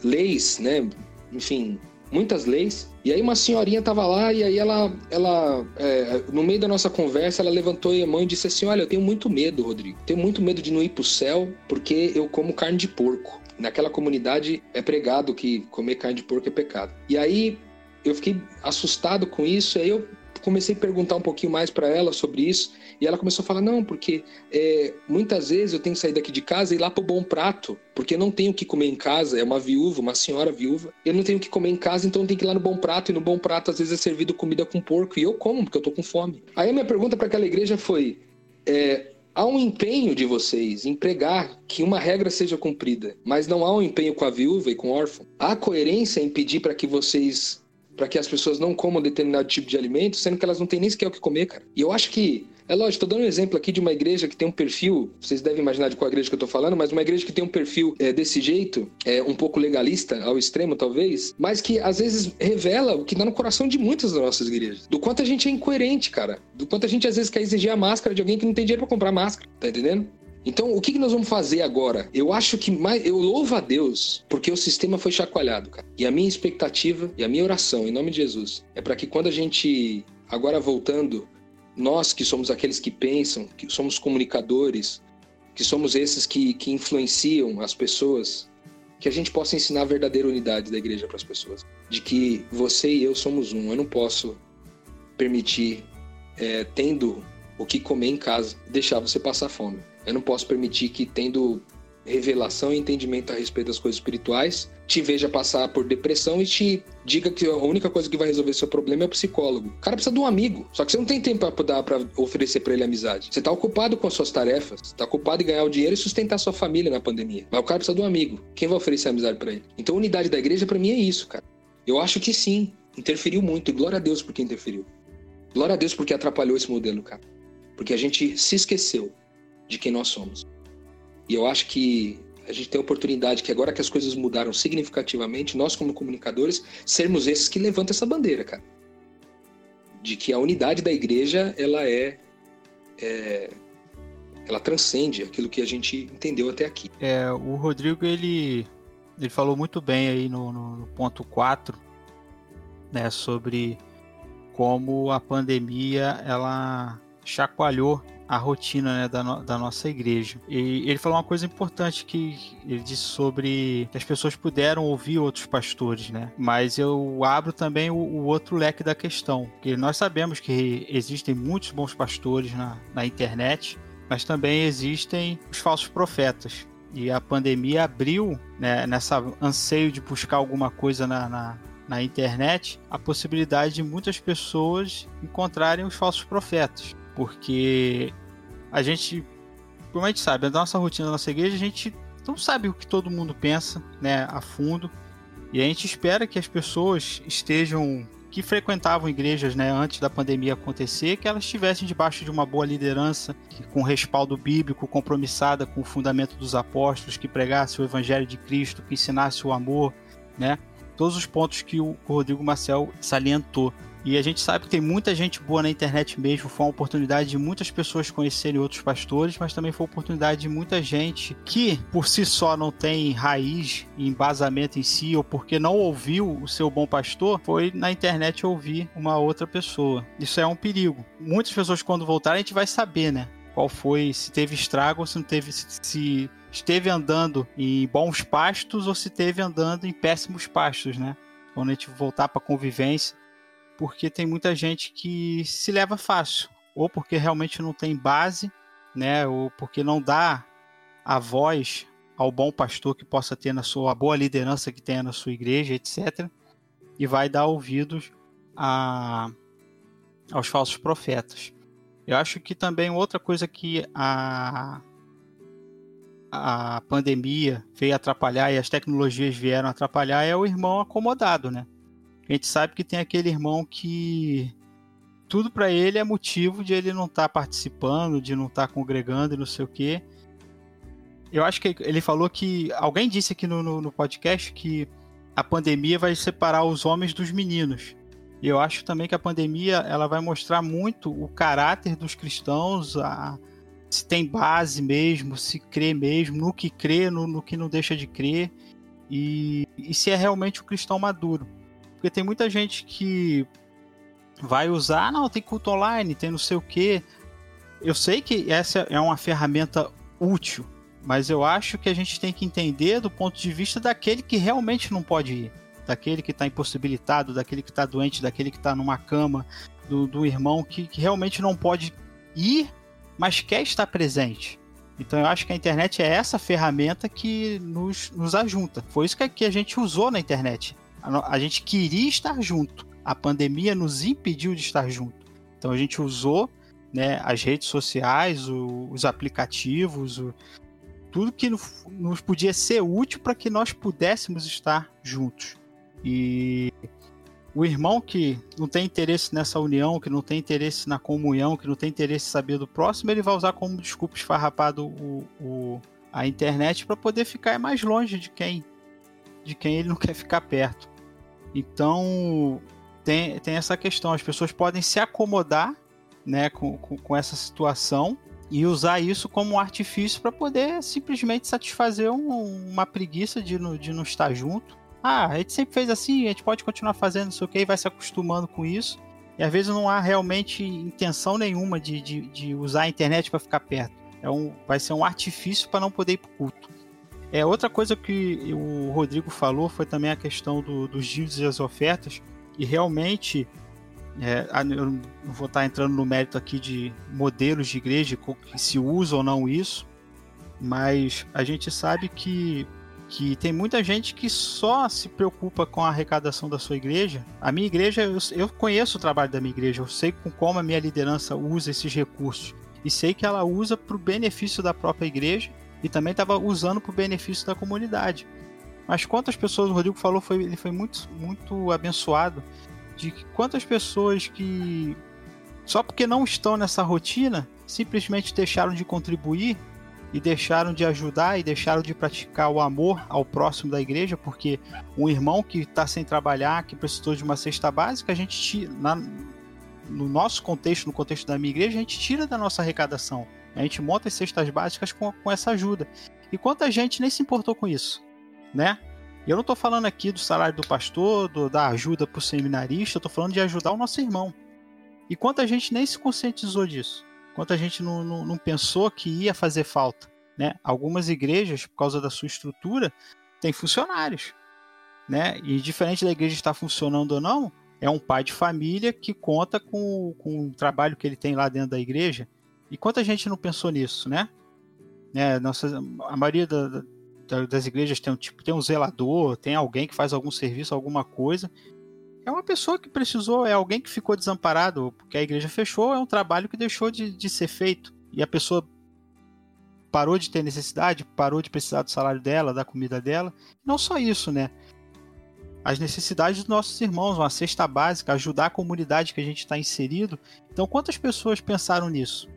leis, né? Enfim, muitas leis. E aí uma senhorinha tava lá e aí ela, ela é, no meio da nossa conversa, ela levantou a mão e disse assim, olha, eu tenho muito medo, Rodrigo. Tenho muito medo de não ir pro céu porque eu como carne de porco. Naquela comunidade é pregado que comer carne de porco é pecado. E aí eu fiquei assustado com isso, aí eu comecei a perguntar um pouquinho mais para ela sobre isso, e ela começou a falar: não, porque é, muitas vezes eu tenho que sair daqui de casa e ir lá pro Bom Prato, porque eu não tenho o que comer em casa, é uma viúva, uma senhora viúva, eu não tenho o que comer em casa, então eu tenho que ir lá no Bom Prato, e no Bom Prato às vezes é servido comida com porco, e eu como, porque eu tô com fome. Aí a minha pergunta para aquela igreja foi: é, há um empenho de vocês em pregar que uma regra seja cumprida, mas não há um empenho com a viúva e com o órfão? Há coerência em pedir para que vocês para que as pessoas não comam determinado tipo de alimento, sendo que elas não têm nem sequer o que comer, cara. E eu acho que, é lógico, tô dando um exemplo aqui de uma igreja que tem um perfil, vocês devem imaginar de qual igreja que eu tô falando, mas uma igreja que tem um perfil é, desse jeito, é um pouco legalista, ao extremo talvez, mas que às vezes revela o que dá no coração de muitas das nossas igrejas. Do quanto a gente é incoerente, cara. Do quanto a gente às vezes quer exigir a máscara de alguém que não tem dinheiro pra comprar máscara, tá entendendo? Então, o que, nós vamos fazer agora? Eu acho que mais. Eu louvo a Deus porque o sistema foi chacoalhado, cara. E a minha expectativa e a minha oração, em nome de Jesus, é para que quando a gente, agora voltando, nós que somos aqueles que pensam, que somos comunicadores, que somos esses que, que influenciam as pessoas, que a gente possa ensinar a verdadeira unidade da igreja para as pessoas. De que você e eu somos um. Eu não posso permitir, é, tendo o que comer em casa, deixar você passar fome. Eu não posso permitir que, tendo revelação e entendimento a respeito das coisas espirituais, te veja passar por depressão e te diga que a única coisa que vai resolver seu problema é o psicólogo. O cara precisa de um amigo, só que você não tem tempo para dar para oferecer para ele amizade. Você tá ocupado com as suas tarefas, tá ocupado em ganhar o dinheiro e sustentar sua família na pandemia. Mas o cara precisa de um amigo. Quem vai oferecer amizade para ele? Então, a unidade da igreja para mim é isso, cara. Eu acho que sim, interferiu muito e glória a Deus porque interferiu. Glória a Deus porque atrapalhou esse modelo, cara. Porque a gente se esqueceu de quem nós somos. E eu acho que a gente tem a oportunidade que agora que as coisas mudaram significativamente, nós como comunicadores, sermos esses que levantam essa bandeira, cara. De que a unidade da igreja, ela é, é ela transcende aquilo que a gente entendeu até aqui. É, o Rodrigo, ele, ele falou muito bem aí no, no, no ponto 4, né, sobre como a pandemia, ela chacoalhou a rotina né, da, no, da nossa igreja. E ele falou uma coisa importante que ele disse sobre que as pessoas puderam ouvir outros pastores, né? Mas eu abro também o, o outro leque da questão, que nós sabemos que existem muitos bons pastores na, na internet, mas também existem os falsos profetas. E a pandemia abriu, né, nessa anseio de buscar alguma coisa na, na, na internet, a possibilidade de muitas pessoas encontrarem os falsos profetas porque a gente, como a gente sabe, a nossa rotina da nossa igreja, a gente não sabe o que todo mundo pensa, né, a fundo, e a gente espera que as pessoas estejam que frequentavam igrejas né, antes da pandemia acontecer, que elas estivessem debaixo de uma boa liderança, com respaldo bíblico, compromissada com o fundamento dos apóstolos, que pregasse o evangelho de Cristo, que ensinasse o amor, né? Todos os pontos que o Rodrigo Marcel salientou. E a gente sabe que tem muita gente boa na internet mesmo. Foi uma oportunidade de muitas pessoas conhecerem outros pastores, mas também foi uma oportunidade de muita gente que, por si só, não tem raiz e embasamento em si, ou porque não ouviu o seu bom pastor, foi na internet ouvir uma outra pessoa. Isso é um perigo. Muitas pessoas, quando voltarem, a gente vai saber, né? Qual foi, se teve estrago se não teve, se, se esteve andando em bons pastos ou se esteve andando em péssimos pastos, né? Quando a gente voltar para convivência, porque tem muita gente que se leva fácil, ou porque realmente não tem base, né, ou porque não dá a voz ao bom pastor que possa ter na sua a boa liderança que tenha na sua igreja, etc. E vai dar ouvidos a, aos falsos profetas. Eu acho que também outra coisa que a, a pandemia veio atrapalhar e as tecnologias vieram atrapalhar é o irmão acomodado, né? A gente sabe que tem aquele irmão que tudo para ele é motivo de ele não estar tá participando, de não estar tá congregando e não sei o quê. Eu acho que ele falou que. Alguém disse aqui no, no, no podcast que a pandemia vai separar os homens dos meninos. E eu acho também que a pandemia ela vai mostrar muito o caráter dos cristãos, a, se tem base mesmo, se crê mesmo, no que crê, no, no que não deixa de crer, e, e se é realmente o cristão maduro. Porque tem muita gente que vai usar, não, tem culto online, tem não sei o quê. Eu sei que essa é uma ferramenta útil, mas eu acho que a gente tem que entender do ponto de vista daquele que realmente não pode ir. Daquele que está impossibilitado, daquele que está doente, daquele que está numa cama, do, do irmão que, que realmente não pode ir, mas quer estar presente. Então eu acho que a internet é essa ferramenta que nos, nos ajunta. Foi isso que a gente usou na internet a, gente queria estar junto. A pandemia nos impediu de estar junto. Então a gente usou né, as redes sociais, o, os aplicativos, o, tudo que nos podia ser útil para que nós pudéssemos estar juntos. E o irmão que não tem interesse nessa união, que não tem interesse na comunhão, que não tem interesse em saber do próximo, ele vai usar como desculpa esfarrapado o, o a internet para poder ficar mais longe de quem de quem ele não quer ficar perto. Então, tem, tem essa questão. As pessoas podem se acomodar né, com, com, com essa situação e usar isso como um artifício para poder simplesmente satisfazer um, uma preguiça de, de não estar junto. Ah, a gente sempre fez assim, a gente pode continuar fazendo isso aqui, vai se acostumando com isso. E às vezes não há realmente intenção nenhuma de, de, de usar a internet para ficar perto. É um, vai ser um artifício para não poder ir para o culto. É, outra coisa que o Rodrigo falou foi também a questão do, dos dívidos e as ofertas, e realmente, é, eu não vou estar entrando no mérito aqui de modelos de igreja que se usa ou não isso, mas a gente sabe que, que tem muita gente que só se preocupa com a arrecadação da sua igreja. A minha igreja, eu, eu conheço o trabalho da minha igreja, eu sei com como a minha liderança usa esses recursos, e sei que ela usa para o benefício da própria igreja e também estava usando para o benefício da comunidade. Mas quantas pessoas o Rodrigo falou foi ele foi muito muito abençoado de quantas pessoas que só porque não estão nessa rotina simplesmente deixaram de contribuir e deixaram de ajudar e deixaram de praticar o amor ao próximo da igreja, porque um irmão que está sem trabalhar, que precisou de uma cesta básica, a gente tira, na, no nosso contexto, no contexto da minha igreja, a gente tira da nossa arrecadação. A gente monta as cestas básicas com, com essa ajuda. E quanta gente nem se importou com isso, né? Eu não estou falando aqui do salário do pastor, do, da ajuda para o seminarista, eu estou falando de ajudar o nosso irmão. E quanta gente nem se conscientizou disso. quanto a gente não, não, não pensou que ia fazer falta. Né? Algumas igrejas, por causa da sua estrutura, têm funcionários. Né? E diferente da igreja estar funcionando ou não, é um pai de família que conta com, com o trabalho que ele tem lá dentro da igreja. E quanta gente não pensou nisso, né? É, nossa, a maioria da, da, das igrejas tem um tipo, tem um zelador, tem alguém que faz algum serviço, alguma coisa. É uma pessoa que precisou, é alguém que ficou desamparado, porque a igreja fechou, é um trabalho que deixou de, de ser feito. E a pessoa parou de ter necessidade, parou de precisar do salário dela, da comida dela. Não só isso, né? As necessidades dos nossos irmãos, uma cesta básica, ajudar a comunidade que a gente está inserido. Então, quantas pessoas pensaram nisso?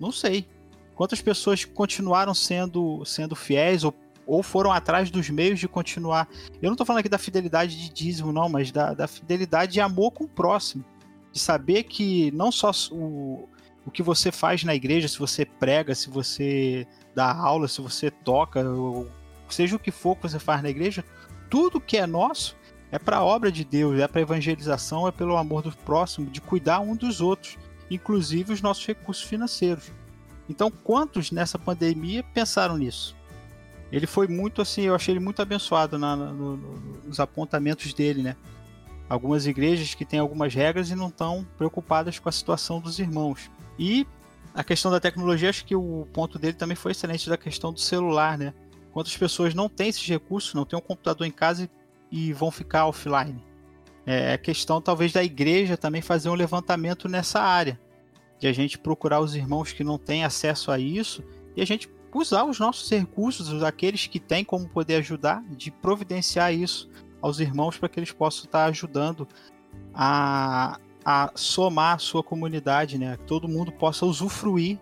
Não sei. Quantas pessoas continuaram sendo, sendo fiéis ou, ou foram atrás dos meios de continuar? Eu não estou falando aqui da fidelidade de dízimo, não, mas da, da fidelidade de amor com o próximo. De saber que não só o, o que você faz na igreja, se você prega, se você dá aula, se você toca, ou, seja o que for que você faz na igreja, tudo que é nosso é para a obra de Deus, é para evangelização, é pelo amor do próximo, de cuidar um dos outros inclusive os nossos recursos financeiros. Então, quantos nessa pandemia pensaram nisso? Ele foi muito assim, eu achei ele muito abençoado na, no, nos apontamentos dele, né? Algumas igrejas que têm algumas regras e não estão preocupadas com a situação dos irmãos. E a questão da tecnologia, acho que o ponto dele também foi excelente da questão do celular, né? Quantas pessoas não têm esses recursos, não têm um computador em casa e, e vão ficar offline? É, é questão talvez da igreja também fazer um levantamento nessa área, de a gente procurar os irmãos que não têm acesso a isso e a gente usar os nossos recursos, aqueles que têm como poder ajudar, de providenciar isso aos irmãos para que eles possam estar ajudando a, a somar a sua comunidade, né? Que todo mundo possa usufruir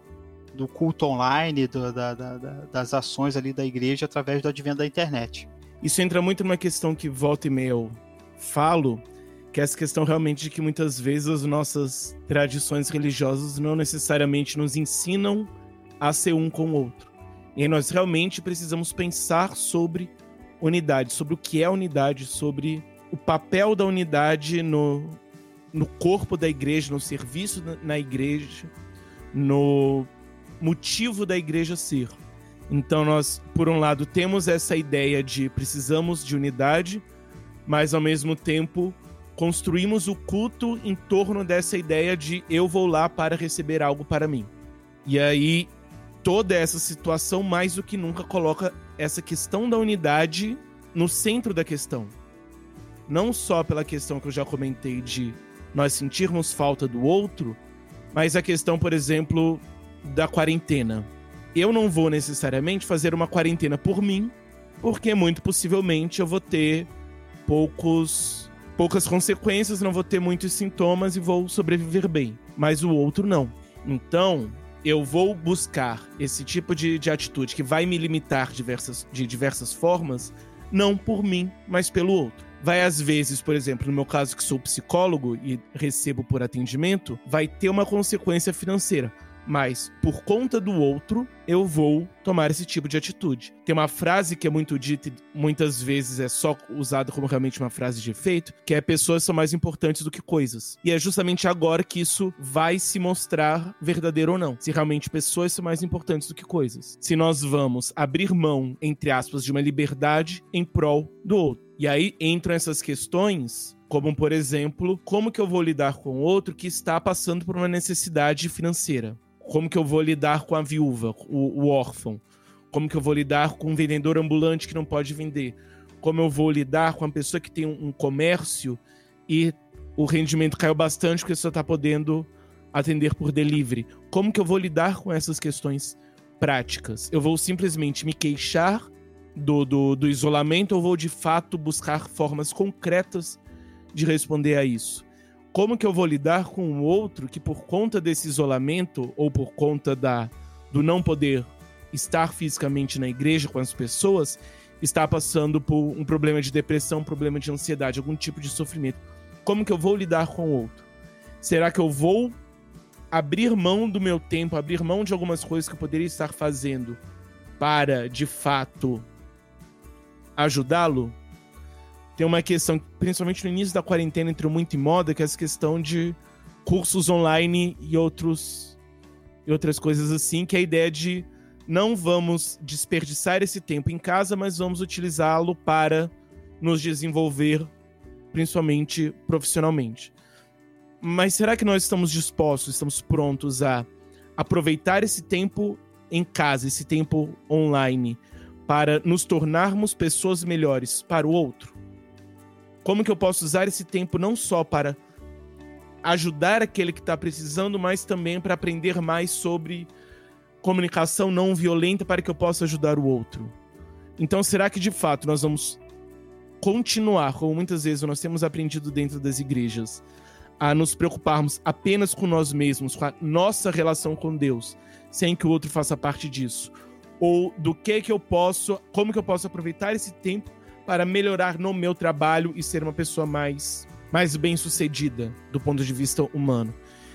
do culto online, do, da, da, das ações ali da igreja através do advento da internet. Isso entra muito numa questão que volta e meia falo, que é essa questão realmente de que muitas vezes as nossas tradições religiosas não necessariamente nos ensinam a ser um com o outro. E nós realmente precisamos pensar sobre unidade, sobre o que é unidade, sobre o papel da unidade no, no corpo da igreja, no serviço na igreja, no motivo da igreja ser. Então nós, por um lado, temos essa ideia de precisamos de unidade, mas ao mesmo tempo construímos o culto em torno dessa ideia de eu vou lá para receber algo para mim. E aí toda essa situação mais do que nunca coloca essa questão da unidade no centro da questão. Não só pela questão que eu já comentei de nós sentirmos falta do outro, mas a questão, por exemplo, da quarentena. Eu não vou necessariamente fazer uma quarentena por mim, porque muito possivelmente eu vou ter poucos poucas consequências, não vou ter muitos sintomas e vou sobreviver bem. Mas o outro não. Então, eu vou buscar esse tipo de, de atitude que vai me limitar diversas, de diversas formas, não por mim, mas pelo outro. Vai, às vezes, por exemplo, no meu caso, que sou psicólogo e recebo por atendimento, vai ter uma consequência financeira mas por conta do outro, eu vou tomar esse tipo de atitude. Tem uma frase que é muito dita e muitas vezes é só usada como realmente uma frase de efeito, que é pessoas são mais importantes do que coisas. E é justamente agora que isso vai se mostrar verdadeiro ou não. Se realmente pessoas são mais importantes do que coisas. Se nós vamos abrir mão, entre aspas, de uma liberdade em prol do outro. E aí entram essas questões como, por exemplo, como que eu vou lidar com outro que está passando por uma necessidade financeira? Como que eu vou lidar com a viúva, o, o órfão? Como que eu vou lidar com um vendedor ambulante que não pode vender? Como eu vou lidar com a pessoa que tem um, um comércio e o rendimento caiu bastante porque só está podendo atender por delivery? Como que eu vou lidar com essas questões práticas? Eu vou simplesmente me queixar do, do, do isolamento ou vou de fato buscar formas concretas de responder a isso? Como que eu vou lidar com o outro que por conta desse isolamento ou por conta da do não poder estar fisicamente na igreja com as pessoas está passando por um problema de depressão, um problema de ansiedade, algum tipo de sofrimento. Como que eu vou lidar com o outro? Será que eu vou abrir mão do meu tempo, abrir mão de algumas coisas que eu poderia estar fazendo para, de fato, ajudá-lo? Tem uma questão, principalmente no início da quarentena, entrou muito em moda, que é essa questão de cursos online e outros e outras coisas assim, que é a ideia de não vamos desperdiçar esse tempo em casa, mas vamos utilizá-lo para nos desenvolver, principalmente profissionalmente. Mas será que nós estamos dispostos, estamos prontos a aproveitar esse tempo em casa, esse tempo online, para nos tornarmos pessoas melhores para o outro? Como que eu posso usar esse tempo não só para ajudar aquele que está precisando, mas também para aprender mais sobre comunicação não violenta para que eu possa ajudar o outro? Então, será que de fato nós vamos continuar, como muitas vezes nós temos aprendido dentro das igrejas, a nos preocuparmos apenas com nós mesmos, com a nossa relação com Deus, sem que o outro faça parte disso? Ou do que que eu posso, como que eu posso aproveitar esse tempo para melhorar no meu trabalho e ser uma pessoa mais mais bem-sucedida do ponto de vista humano?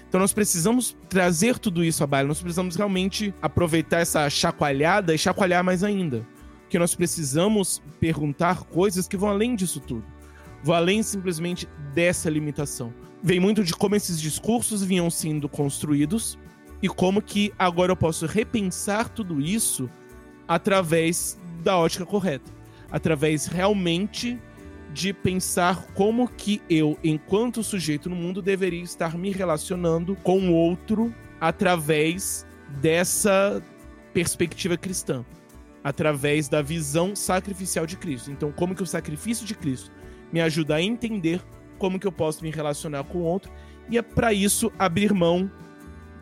Então nós precisamos trazer tudo isso à baila, nós precisamos realmente aproveitar essa chacoalhada e chacoalhar mais ainda. Porque nós precisamos perguntar coisas que vão além disso tudo. Vão além simplesmente dessa limitação vem muito de como esses discursos vinham sendo construídos e como que agora eu posso repensar tudo isso através da ótica correta, através realmente de pensar como que eu, enquanto sujeito no mundo, deveria estar me relacionando com o outro através dessa perspectiva cristã, através da visão sacrificial de Cristo. Então, como que o sacrifício de Cristo me ajuda a entender como que eu posso me relacionar com o outro. E é para isso abrir mão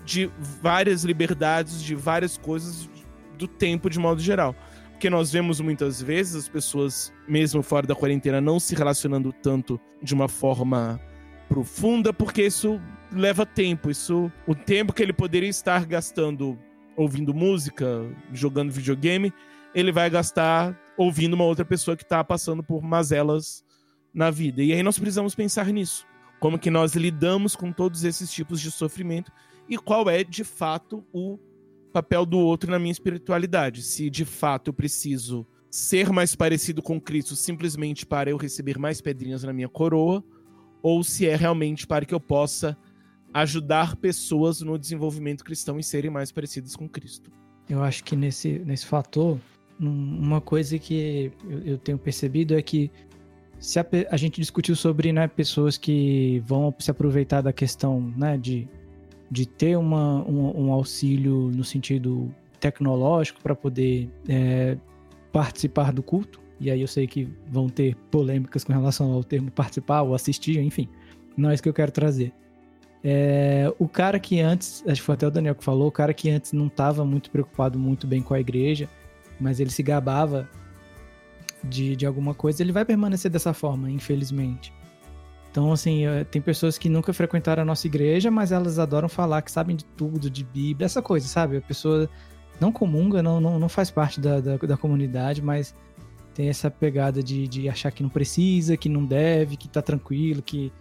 de várias liberdades, de várias coisas do tempo de modo geral. Porque nós vemos muitas vezes as pessoas, mesmo fora da quarentena, não se relacionando tanto de uma forma profunda, porque isso leva tempo. Isso, o tempo que ele poderia estar gastando ouvindo música, jogando videogame, ele vai gastar ouvindo uma outra pessoa que está passando por mazelas na vida. E aí nós precisamos pensar nisso. Como que nós lidamos com todos esses tipos de sofrimento e qual é, de fato, o papel do outro na minha espiritualidade. Se de fato eu preciso ser mais parecido com Cristo simplesmente para eu receber mais pedrinhas na minha coroa, ou se é realmente para que eu possa ajudar pessoas no desenvolvimento cristão e serem mais parecidas com Cristo. Eu acho que nesse, nesse fator, uma coisa que eu tenho percebido é que se a, a, gente discutiu sobre né, pessoas que vão se aproveitar da questão né, de, de ter uma, um, um auxílio no sentido tecnológico para poder é, participar do culto. E aí eu sei que vão ter polêmicas com relação ao termo participar ou assistir, enfim. Não é isso que eu quero trazer. É, o cara que antes, acho que foi até o Daniel que falou, o cara que antes não estava muito preocupado muito bem com a igreja, mas ele se gabava de, de alguma coisa, ele vai permanecer dessa forma, infelizmente. Então, assim, eh, tem pessoas que nunca frequentaram a nossa igreja, mas elas adoram falar que sabem de tudo, de Bíblia, essa coisa, sabe? A pessoa não comunga, não, não, não faz parte da, da, da comunidade, mas tem essa pegada de, de achar que não precisa, que não deve, que tá tranquilo, que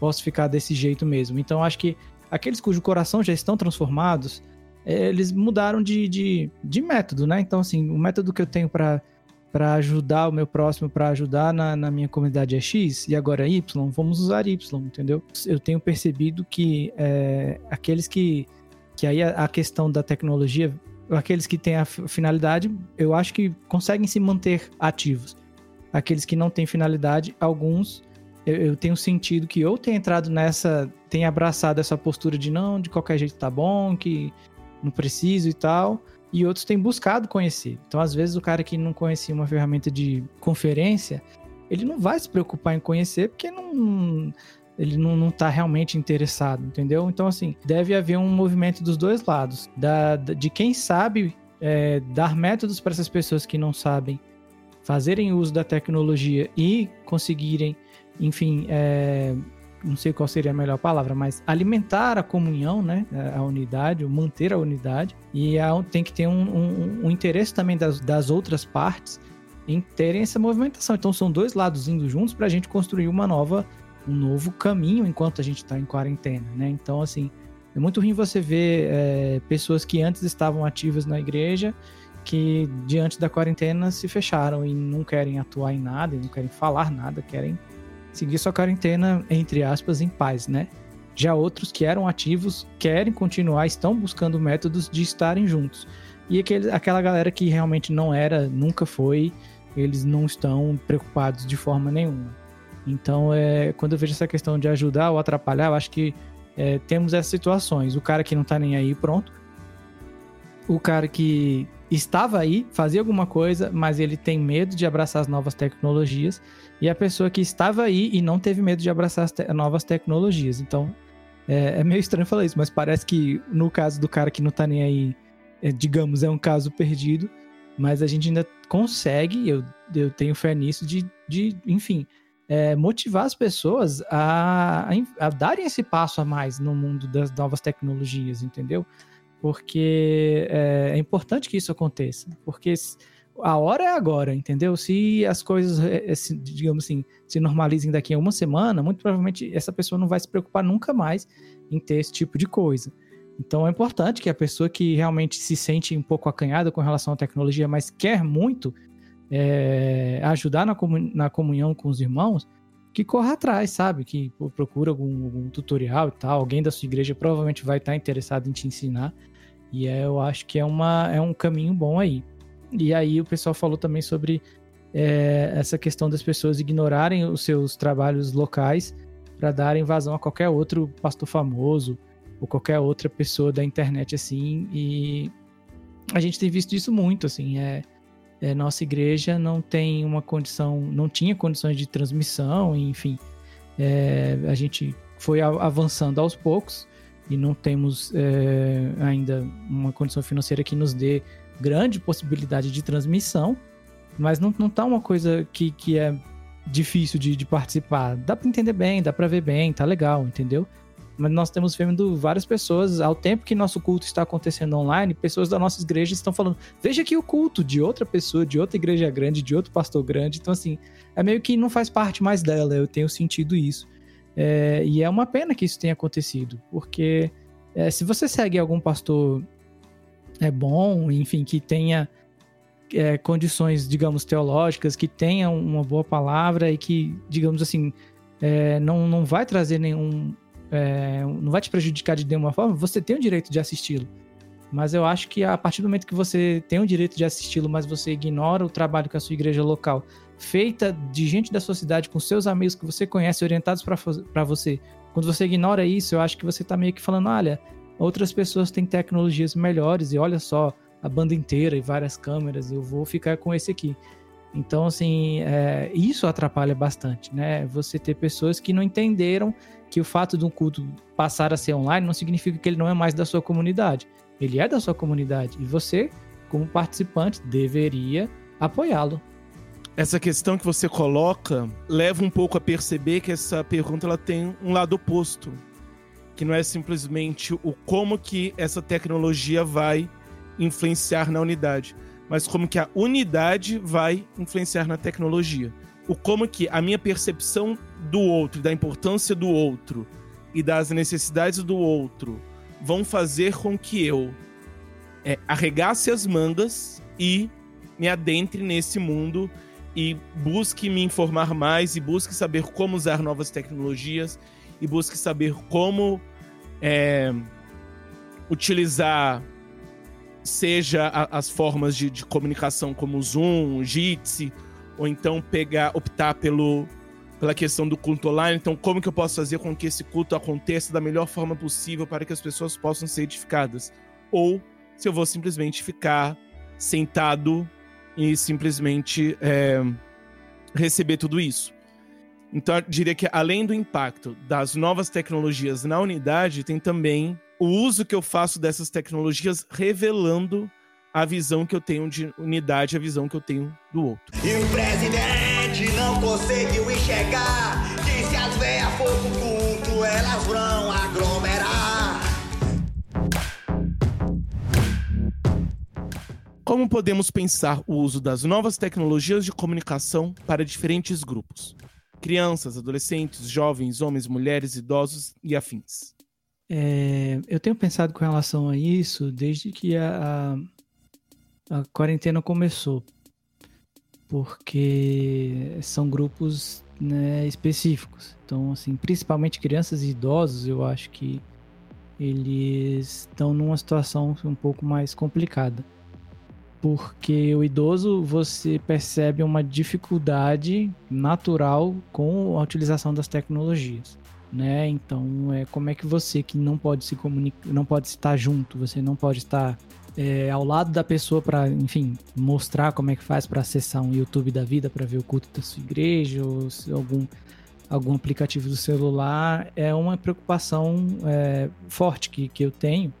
posso ficar desse jeito mesmo. Então, acho que aqueles cujo coração já estão transformados, eh, eles mudaram de, de, de método, né? Então, assim, o método que eu tenho para para ajudar o meu próximo, para ajudar na, na, minha comunidade é X e agora é Y, vamos usar Y, entendeu? Eu tenho percebido que é, aqueles que. que aí a, a, questão da tecnologia, aqueles que têm a finalidade, eu acho que conseguem se manter ativos. Aqueles que não têm finalidade, alguns eu, tenho sentido que ou tem entrado nessa, tem abraçado essa postura de não, de qualquer jeito tá bom, que não preciso e tal e outros têm buscado conhecer. Então, às vezes, o cara que não conhecia uma ferramenta de conferência, ele não vai se preocupar em conhecer porque não, ele não, não tá realmente interessado, entendeu? Então, assim, deve haver um movimento dos dois lados. Da, de quem sabe é, dar métodos para essas pessoas que não sabem fazerem uso da tecnologia e conseguirem, enfim, é, não sei qual seria a melhor palavra, mas alimentar a comunhão, né? A unidade, manter a unidade. E tem que ter um, um, um interesse também das, das outras partes em terem essa movimentação. Então são dois lados indo juntos para a gente construir uma nova, um novo caminho enquanto a gente está em quarentena, né? Então, assim, é muito ruim você ver é, pessoas que antes estavam ativas na igreja que diante da quarentena se fecharam e não querem atuar em nada, não querem falar nada, querem seguir sua quarentena, entre aspas, em paz, né? Já outros que eram ativos querem continuar, estão buscando métodos de estarem juntos. E aquele, aquela galera que realmente não era, nunca foi, eles não estão preocupados de forma nenhuma. Então, é, quando eu vejo essa questão de ajudar ou atrapalhar, eu acho que é, temos essas situações. O cara que não tá nem aí, pronto. O cara que estava aí, fazia alguma coisa, mas ele tem medo de abraçar as novas tecnologias. E a pessoa que estava aí e não teve medo de abraçar as te novas tecnologias. Então, é, é, meio estranho falar isso, mas parece que no caso do cara que não tá nem aí, é, digamos, é um caso perdido. Mas a gente ainda consegue, eu, eu tenho fé nisso, de, de enfim, é, motivar as pessoas a, a, a, darem esse passo a mais no mundo das novas tecnologias, entendeu? Porque é, é, importante que isso aconteça, porque a hora é agora, entendeu? Se as coisas, é, é, digamos assim, se normalizem daqui a uma semana, muito provavelmente essa pessoa não vai se preocupar nunca mais em ter esse tipo de coisa. Então é importante que a pessoa que realmente se sente um pouco acanhada com relação à tecnologia, mas quer muito, é, ajudar na, comun na comunhão com os irmãos, que corra atrás, sabe? Que procura algum, algum, tutorial e tal. Alguém da sua igreja provavelmente vai estar interessado em te ensinar. E é, eu acho que é, uma, é um caminho bom aí. E aí o pessoal falou também sobre é, essa questão das pessoas ignorarem os seus trabalhos locais para darem vazão a qualquer outro pastor famoso ou qualquer outra pessoa da internet assim. E a gente tem visto isso muito, assim. É, é, nossa igreja não tem uma condição, não tinha condições de transmissão, enfim. É, a gente foi avançando aos poucos e não temos é, ainda uma condição financeira que nos dê grande possibilidade de transmissão, mas não, não tá uma coisa que, que é difícil de, de participar. Dá para entender bem, dá para ver bem, tá legal, entendeu? Mas nós temos vendo várias pessoas, ao tempo que nosso culto está acontecendo online, pessoas da nossa igreja estão falando: veja aqui o culto de outra pessoa, de outra igreja grande, de outro pastor grande. Então, assim, é meio que não faz parte mais dela, eu tenho sentido isso. É, e é uma pena que isso tenha acontecido, porque é, se você segue algum pastor é bom, enfim, que tenha é, condições, digamos, teológicas, que tenha uma boa palavra e que, digamos assim, é, não, não vai trazer nenhum é, não vai te prejudicar de nenhuma forma, você tem o direito de assisti-lo. Mas eu acho que a partir do momento que você tem o direito de assisti-lo, mas você ignora o trabalho que a sua igreja local, feita de gente da sua cidade, com seus amigos que você conhece, orientados para você, quando você ignora isso, eu acho que você está meio que falando: olha, outras pessoas têm tecnologias melhores e olha só, a banda inteira e várias câmeras, eu vou ficar com esse aqui. Então, assim, é, isso atrapalha bastante, né? Você ter pessoas que não entenderam que o fato de um culto passar a ser online não significa que ele não é mais da sua comunidade. Ele é da sua comunidade e você, como participante, deveria apoiá-lo. Essa questão que você coloca leva um pouco a perceber que essa pergunta ela tem um lado oposto, que não é simplesmente o como que essa tecnologia vai influenciar na unidade, mas como que a unidade vai influenciar na tecnologia o como que a minha percepção do outro, da importância do outro e das necessidades do outro vão fazer com que eu é, arregace as mangas e me adentre nesse mundo e busque me informar mais e busque saber como usar novas tecnologias e busque saber como é, utilizar seja a, as formas de, de, comunicação como Zoom, Jitsi, ou então pegar, optar pelo, pela questão do culto online. Então, como que eu posso fazer com que esse culto aconteça da melhor forma possível para que as pessoas possam ser edificadas? Ou se eu vou simplesmente ficar sentado e simplesmente é, receber tudo isso. Então, eu diria que além do impacto das novas tecnologias na unidade, tem também o uso que eu faço dessas tecnologias revelando a visão que eu tenho de unidade, a visão que eu tenho do outro. E o presidente não conseguiu enxergar que se as veias for pro culto, elas vão aglomerar. Como podemos pensar o uso das novas tecnologias de comunicação para diferentes grupos? Crianças, adolescentes, jovens, homens, mulheres, idosos e afins. É, eu tenho pensado com relação a isso desde que a, a a quarentena começou. Porque são grupos né, específicos. Então, assim, principalmente crianças e idosos, eu acho que eles estão numa situação um pouco mais complicada. Porque o idoso, você percebe uma dificuldade natural com a utilização das tecnologias, né? Então, é como é que você que não pode se comunicar, não pode estar junto, você não pode estar é, ao lado da pessoa para, enfim, mostrar como é que faz para acessar um YouTube da vida para ver o culto da sua igreja ou algum algum aplicativo do celular é uma preocupação é, forte que, que eu tenho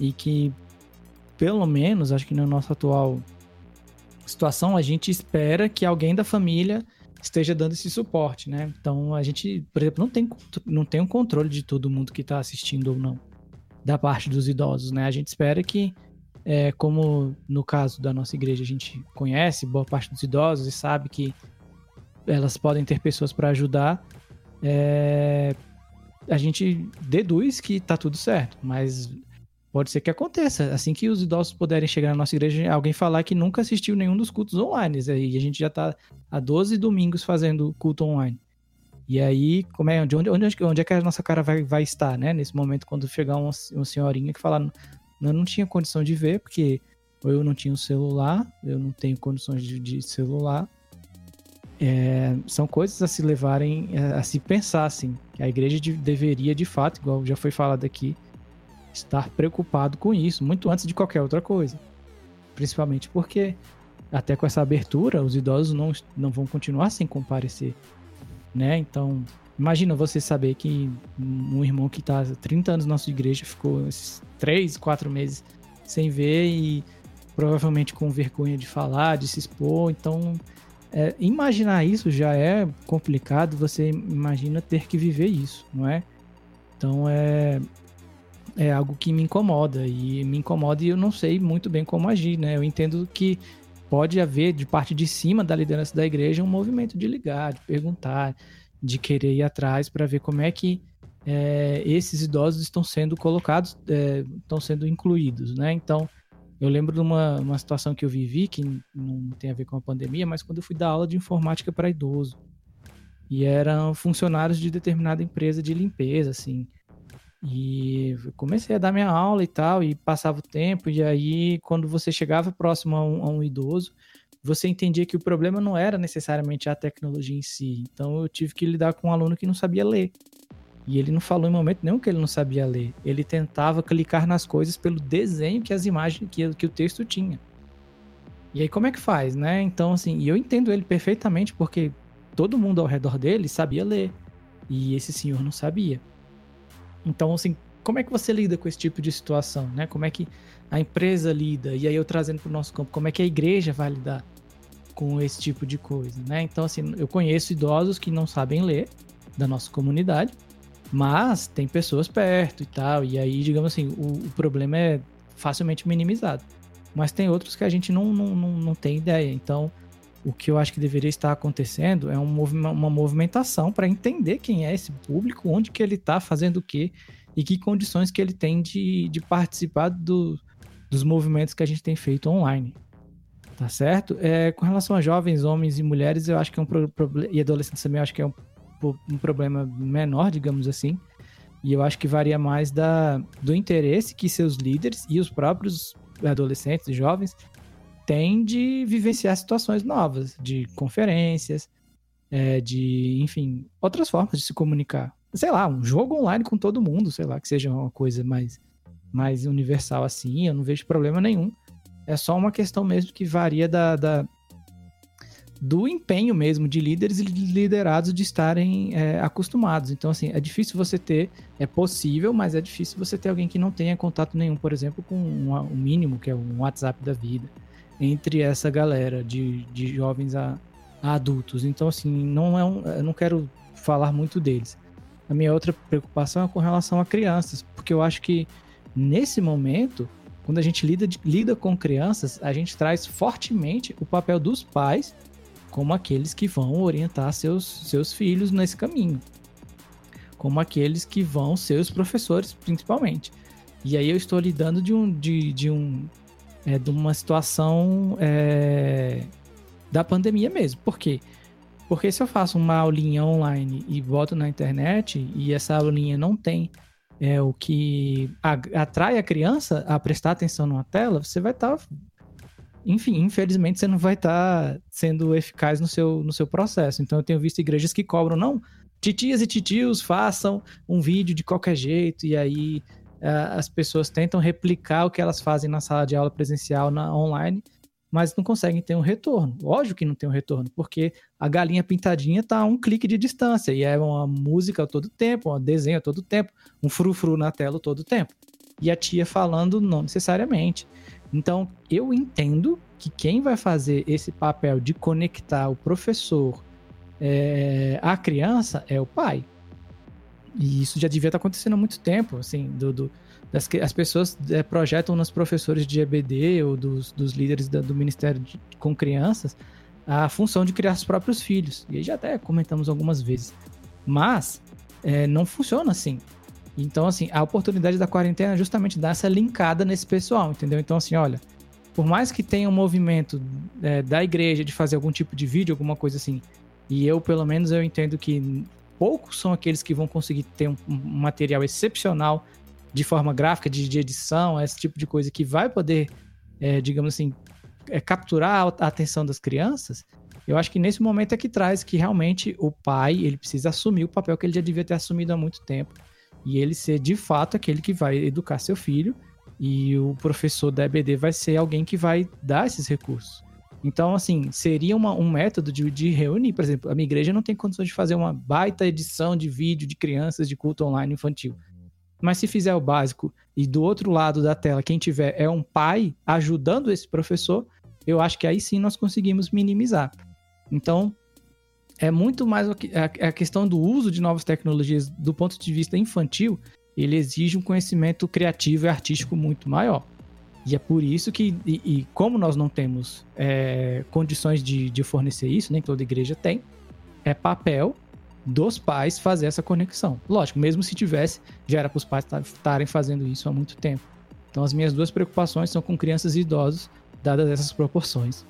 e que pelo menos acho que na nossa atual situação a gente espera que alguém da família esteja dando esse suporte, né? Então a gente, por exemplo, não tem, não tem um controle de todo mundo que está assistindo ou não da parte dos idosos, né? A gente espera que é, como no caso da nossa igreja a gente conhece boa parte dos idosos e sabe que elas podem ter pessoas para ajudar, é, a gente deduz que tá tudo certo, mas pode ser que aconteça. Assim que os idosos puderem chegar na nossa igreja, alguém falar que nunca assistiu nenhum dos cultos online, e a gente já tá há 12 domingos fazendo culto online. E aí, como é, onde, onde, onde é que a nossa cara vai, vai estar, né? Nesse momento, quando chegar uma, uma senhorinha que falar, eu não tinha condição de ver, porque eu não tinha um celular, eu não tenho condições de, de celular. É, são coisas a se levarem, a, é, a se pensar, assim. A igreja de, deveria, de fato, igual já foi falado aqui, estar preocupado com isso, muito antes de qualquer outra coisa. Principalmente porque, até com essa abertura, os idosos não, não vão continuar sem comparecer. Né? Então, Imagina você saber que um irmão que está há 30 anos na nossa igreja ficou esses 3, 4 meses sem ver e provavelmente com vergonha de falar, de se expor. Então, é, imaginar isso já é complicado. Você imagina ter que viver isso, não é? Então, é, é algo que me incomoda e me incomoda e eu não sei muito bem como agir, né? Eu entendo que pode haver de parte de cima da liderança da igreja um movimento de ligar, de perguntar, de querer ir atrás para ver como é que é, esses idosos estão sendo colocados, é, estão sendo incluídos, né? Então, eu lembro de uma, uma situação que eu vivi, que não tem a ver com a pandemia, mas quando eu fui dar aula de informática para idoso. E eram funcionários de determinada empresa de limpeza, assim. E comecei a dar minha aula e tal, e passava o tempo, e aí, quando você chegava próximo a um, a um idoso, você entendia que o problema não era necessariamente a tecnologia em si. Então eu tive que lidar com um aluno que não sabia ler. E ele não falou em momento nenhum que ele não sabia ler. Ele tentava clicar nas coisas pelo desenho que as imagens, que, que o texto tinha. E aí como é que faz, né? Então assim, eu entendo ele perfeitamente porque todo mundo ao redor dele sabia ler. E esse senhor não sabia. Então assim, como é que você lida com esse tipo de situação, né? Como é que a empresa lida? E aí eu trazendo para o nosso campo, como é que a igreja vai lidar? Com esse tipo de coisa, né? Então, assim, eu conheço idosos que não sabem ler da nossa comunidade, mas tem pessoas perto e tal, e aí, digamos assim, o, o problema é facilmente minimizado. Mas tem outros que a gente não, não, não, não tem ideia. Então, o que eu acho que deveria estar acontecendo é um uma movimentação para entender quem é esse público, onde que ele está fazendo o quê e que condições que ele tem de, de participar do, dos movimentos que a gente tem feito online. Tá certo? É, com relação a jovens, homens e mulheres, eu acho que é um problema. E adolescentes também, eu acho que é um, um problema menor, digamos assim. E eu acho que varia mais da, do interesse que seus líderes e os próprios adolescentes e jovens têm de vivenciar situações novas, de conferências, é, de, enfim, outras formas de se comunicar. Sei lá, um jogo online com todo mundo, sei lá, que seja uma coisa mais, mais universal assim, eu não vejo problema nenhum. É só uma questão mesmo que varia da, da do empenho mesmo de líderes e liderados de estarem é, acostumados. Então, assim, é difícil você ter, é possível, mas é difícil você ter alguém que não tenha contato nenhum, por exemplo, com o um, um mínimo, que é um WhatsApp da vida, entre essa galera de, de jovens a, a adultos. Então, assim, não é um, eu não quero falar muito deles. A minha outra preocupação é com relação a crianças, porque eu acho que nesse momento quando a gente lida, lida com crianças, a gente traz fortemente o papel dos pais como aqueles que vão orientar seus, seus filhos nesse caminho. Como aqueles que vão ser os professores, principalmente. E aí eu estou lidando de um de, de um é, de uma situação é, da pandemia mesmo. Porque Porque se eu faço uma aulinha online e boto na internet e essa aulinha não tem é, o que atrai a criança a prestar atenção numa tela, você vai estar. Tá, enfim, infelizmente você não vai estar tá sendo eficaz no seu, no seu processo. Então eu tenho visto igrejas que cobram, não, titias e titios façam um vídeo de qualquer jeito e aí uh, as pessoas tentam replicar o que elas fazem na sala de aula presencial na online mas não conseguem ter um retorno. Lógico que não tem um retorno, porque a galinha pintadinha está a um clique de distância e é uma música todo tempo, um desenho todo tempo, um frufru na tela todo tempo. E a tia falando não necessariamente. Então, eu entendo que quem vai fazer esse papel de conectar o professor é, à criança é o pai. E isso já devia estar acontecendo há muito tempo, assim, do, do das, as pessoas é, projetam nos professores de EBD ou dos, dos líderes da, do Ministério de, com crianças a função de criar os próprios filhos. E aí já até comentamos algumas vezes. Mas é, não funciona assim. Então, assim, a oportunidade da quarentena é justamente dar essa linkada nesse pessoal, entendeu? Então, assim, olha, por mais que tenha um movimento é, da igreja de fazer algum tipo de vídeo, alguma coisa assim, e eu, pelo menos, eu entendo que poucos são aqueles que vão conseguir ter um, um material excepcional de forma gráfica, de, de edição, esse tipo de coisa que vai poder, é, digamos assim, é, capturar a atenção das crianças, eu acho que nesse momento é que traz que realmente o pai ele precisa assumir o papel que ele já devia ter assumido há muito tempo e ele ser de fato aquele que vai educar seu filho e o professor da EBD vai ser alguém que vai dar esses recursos. Então, assim, seria uma, um método de, de, reunir, por exemplo, a minha igreja não tem condições de fazer uma baita edição de vídeo de crianças de culto online infantil. Mas se fizer o básico e do outro lado da tela quem tiver é um pai ajudando esse professor, eu acho que aí sim nós conseguimos minimizar. Então, é muito mais a questão do uso de novas tecnologias do ponto de vista infantil, ele exige um conhecimento criativo e artístico muito maior. E é por isso que, e, e como nós não temos é, condições de, de fornecer isso, nem toda igreja tem, é papel dos pais fazer essa conexão. Lógico, mesmo se tivesse, já era para os pais estarem fazendo isso há muito tempo. Então, as minhas duas preocupações são com crianças e idosos, dadas essas proporções.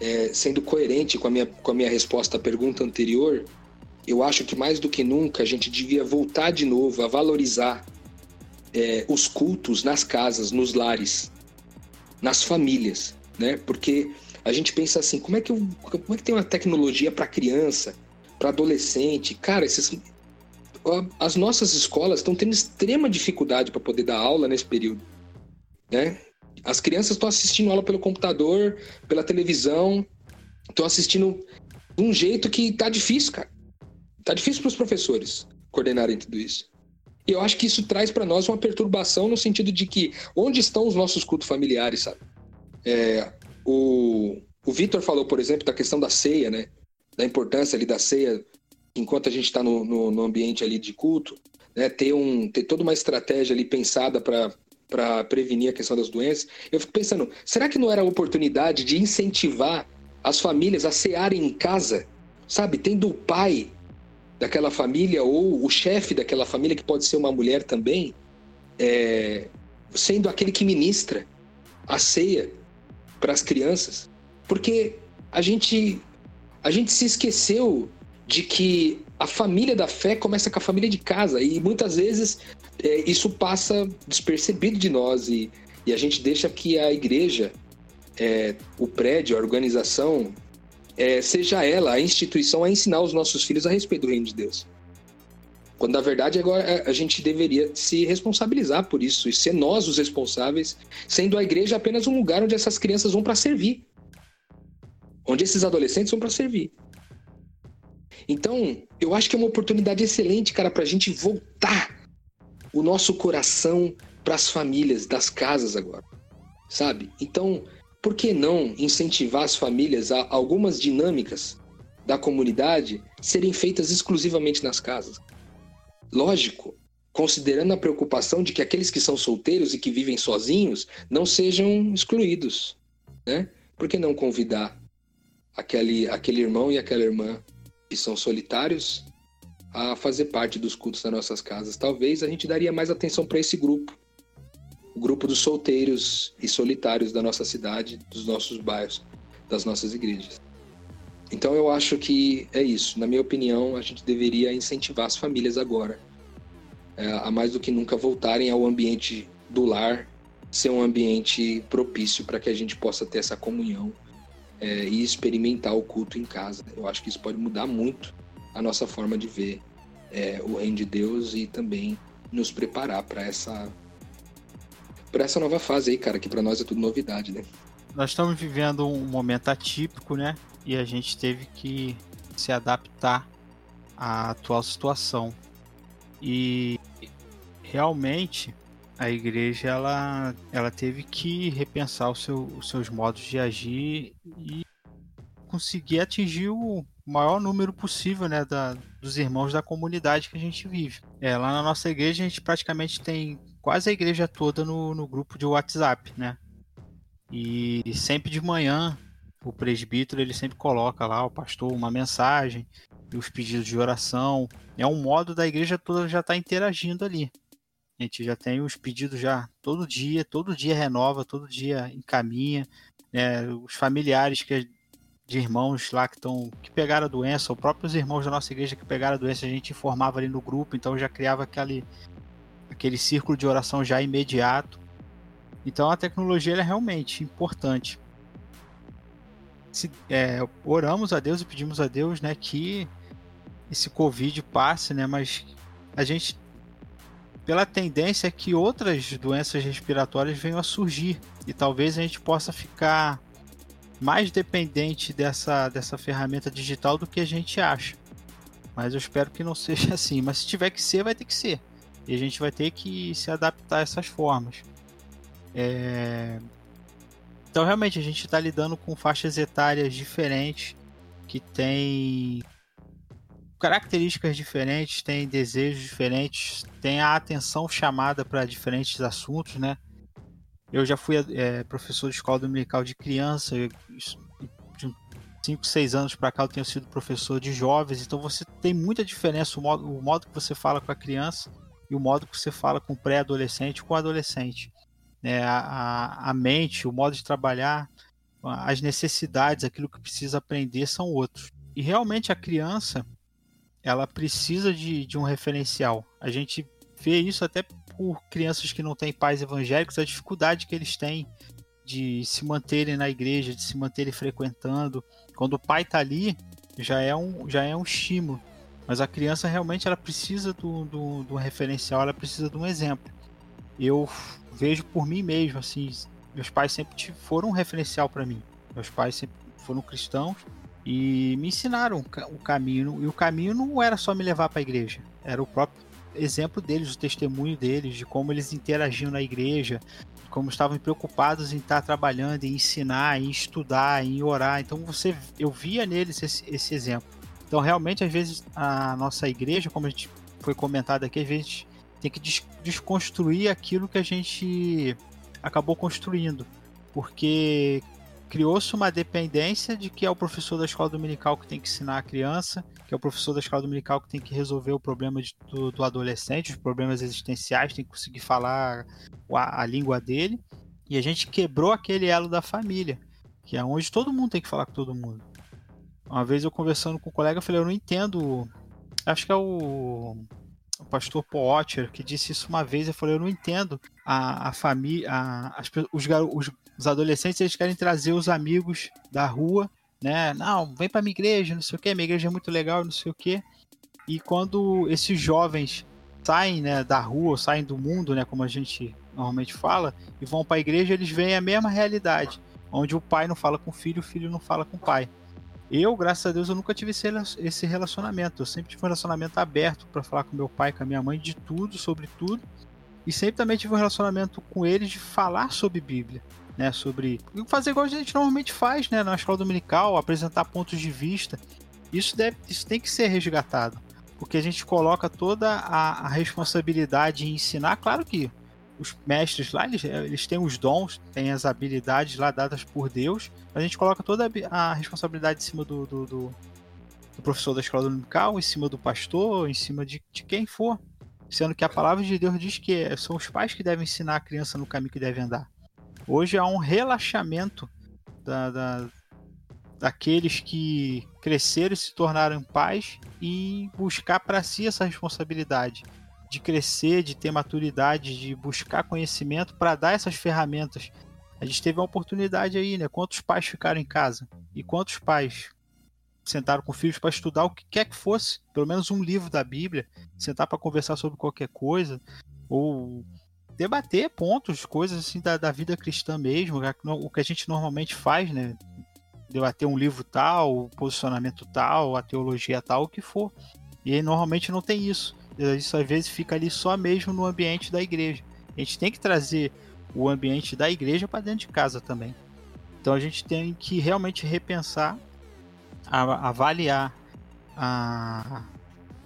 É, sendo coerente com a, minha, com a minha resposta à pergunta anterior, eu acho que mais do que nunca a gente devia voltar de novo a valorizar é, os cultos nas casas, nos lares, nas famílias, né? Porque a gente pensa assim, como é que, eu, como é que tem uma tecnologia para criança? Para adolescente. Cara, esses, as nossas escolas estão tendo extrema dificuldade para poder dar aula nesse período, né? As crianças estão assistindo aula pelo computador, pela televisão, estão assistindo de um jeito que tá difícil, cara. Tá difícil para os professores coordenarem tudo isso. E eu acho que isso traz para nós uma perturbação no sentido de que onde estão os nossos cultos familiares, sabe? É, o o Vitor falou, por exemplo, da questão da ceia, né? Da importância ali da ceia, enquanto a gente está no, no, no, ambiente ali de culto, né, ter, um, ter toda uma estratégia ali pensada para prevenir a questão das doenças. Eu fico pensando, será que não era a oportunidade de incentivar as famílias a cearem em casa? Sabe, tendo o pai daquela família ou o chefe daquela família, que pode ser uma mulher também, é, sendo aquele que ministra a ceia para as crianças. Porque a gente a gente se esqueceu de que a família da fé começa com a família de casa. E muitas vezes é, isso passa despercebido de nós. E, e, a gente deixa que a igreja, é, o prédio, a organização, é, seja ela, a instituição, a ensinar os nossos filhos a respeito do reino de Deus. Quando na verdade agora é, a gente deveria se responsabilizar por isso e ser nós os responsáveis, sendo a igreja apenas um lugar onde essas crianças vão para servir onde esses adolescentes vão para servir. Então, eu acho que é uma oportunidade excelente, cara, para a gente voltar o nosso coração para as famílias das casas agora, sabe? Então, por que não incentivar as famílias a algumas dinâmicas da comunidade serem feitas exclusivamente nas casas? Lógico, considerando a preocupação de que aqueles que são solteiros e que vivem sozinhos não sejam excluídos, né? Por que não convidar aquele, aquele irmão e aquela irmã que são solitários a fazer parte dos cultos das nossas casas. Talvez a gente daria mais atenção para esse grupo, o grupo dos solteiros e solitários da nossa cidade, dos nossos bairros, das nossas igrejas. Então eu acho que é isso. Na minha opinião, a gente deveria incentivar as famílias agora é, a mais do que nunca voltarem ao ambiente do lar, ser um ambiente propício para que a gente possa ter essa comunhão é, e experimentar o culto em casa. Eu acho que isso pode mudar muito a nossa forma de ver é, o reino de Deus e também nos preparar para essa para essa nova fase aí, cara, que para nós é tudo novidade, né? Nós estamos vivendo um momento atípico, né? E a gente teve que se adaptar à atual situação. E realmente a igreja ela, ela teve que repensar seu, os seus modos de agir e conseguir atingir o maior número possível né, da, dos irmãos da comunidade que a gente vive. É, lá na nossa igreja a gente praticamente tem quase a igreja toda no, no grupo de WhatsApp, né? E sempre de manhã o presbítero ele sempre coloca lá o pastor uma mensagem os pedidos de oração. É um modo da igreja toda já estar tá interagindo ali. A gente já tem os pedidos já todo dia, todo dia renova, todo dia encaminha. Né? Os familiares que, de irmãos lá que estão que pegaram a doença, os próprios irmãos da nossa igreja que pegaram a doença, a gente informava ali no grupo, então já criava aquele, aquele círculo de oração já imediato. Então a tecnologia é realmente importante. Se, é, oramos a Deus e pedimos a Deus né, que esse Covid passe, né, mas a gente pela tendência que outras doenças respiratórias venham a surgir e talvez a gente possa ficar mais dependente dessa, dessa ferramenta digital do que a gente acha. Mas eu espero que não seja assim. Mas se tiver que ser, vai ter que ser. E a gente vai ter que se adaptar a essas formas. É... Então, realmente, a gente está lidando com faixas etárias diferentes que têm características diferentes, tem desejos diferentes, tem a atenção chamada para diferentes assuntos, né? Eu já fui é, professor de escola dominical de criança, de 5, 6 anos para cá eu tenho sido professor de jovens, então você tem muita diferença o modo, o modo que você fala com a criança e o modo que você fala com o pré-adolescente com o adolescente. É, a, a mente, o modo de trabalhar, as necessidades, aquilo que precisa aprender são outros. E realmente a criança, ela precisa de, de um referencial. A gente vê isso até por crianças que não têm pais evangélicos, a dificuldade que eles têm de se manterem na igreja, de se manterem frequentando. Quando o pai está ali, já é um, já é um estímulo. Mas a criança realmente ela precisa do, do, do referencial, ela precisa de um exemplo. Eu vejo por mim mesmo, assim, meus pais sempre foram um referencial para mim. Meus pais sempre foram cristãos e me ensinaram o caminho. E o caminho não era só me levar para a igreja, era o próprio exemplo deles, o testemunho deles, de como eles interagiam na igreja, como estavam preocupados em estar trabalhando, em ensinar, em estudar, em orar. Então você, eu via neles esse, esse exemplo. Então realmente às vezes a nossa igreja, como a gente foi comentado aqui, às vezes tem que des desconstruir aquilo que a gente acabou construindo, porque criou-se uma dependência de que é o professor da escola dominical que tem que ensinar a criança, que é o professor da escola dominical que tem que resolver o problema de, do, do, adolescente, os problemas existenciais, tem que conseguir falar a, a, língua dele. E a gente quebrou aquele elo da família, que é onde todo mundo tem que falar com todo mundo. Uma vez eu conversando com um colega, eu falei, eu não entendo. Acho que é o o pastor Potter, que disse isso uma vez, eu falei, eu não entendo a, a família, as, os, os, os, adolescentes, eles querem trazer os amigos da rua, né, não, vem pra minha igreja, não sei o que, minha igreja é muito legal, não sei o que, e quando esses jovens saem, né, da rua, saem do mundo, né, como a gente normalmente fala, e vão para a igreja, eles veem a mesma realidade, onde o pai não fala com o filho, o filho não fala com o pai. Eu, graças a Deus, eu nunca tive esse relacionamento. Eu sempre tive um relacionamento aberto para falar com meu pai, com a minha mãe, de tudo, sobre tudo. E sempre também tive um relacionamento com eles de falar sobre Bíblia, né? Sobre fazer igual a gente normalmente faz, né? Na escola dominical, apresentar pontos de vista. Isso deve, isso tem que ser resgatado, porque a gente coloca toda a, a responsabilidade em ensinar. Claro que os mestres lá, eles, eles têm os dons, têm as habilidades lá dadas por Deus, a gente coloca toda a responsabilidade em cima do, do, do, do professor da escola dominical, em cima do pastor, em cima de, de quem for. Sendo que a palavra de Deus diz que são os pais que devem ensinar a criança no caminho que deve andar. Hoje há um relaxamento da, da daqueles que cresceram e se tornaram pais e buscar para si essa responsabilidade de crescer, de ter maturidade, de buscar conhecimento para dar essas ferramentas. A gente teve uma oportunidade aí, né? Quantos pais ficaram em casa? E quantos pais sentaram com filhos para estudar o que quer que fosse, pelo menos um livro da Bíblia, sentar para conversar sobre qualquer coisa, ou debater pontos, coisas assim da, da vida cristã mesmo, o que a gente normalmente faz, né? Debater um livro tal, o posicionamento tal, a teologia tal, o que for. E aí, normalmente não tem isso. Isso às vezes fica ali só mesmo no ambiente da igreja. A gente tem que trazer o ambiente da igreja para dentro de casa também. Então a gente tem que realmente repensar, avaliar a,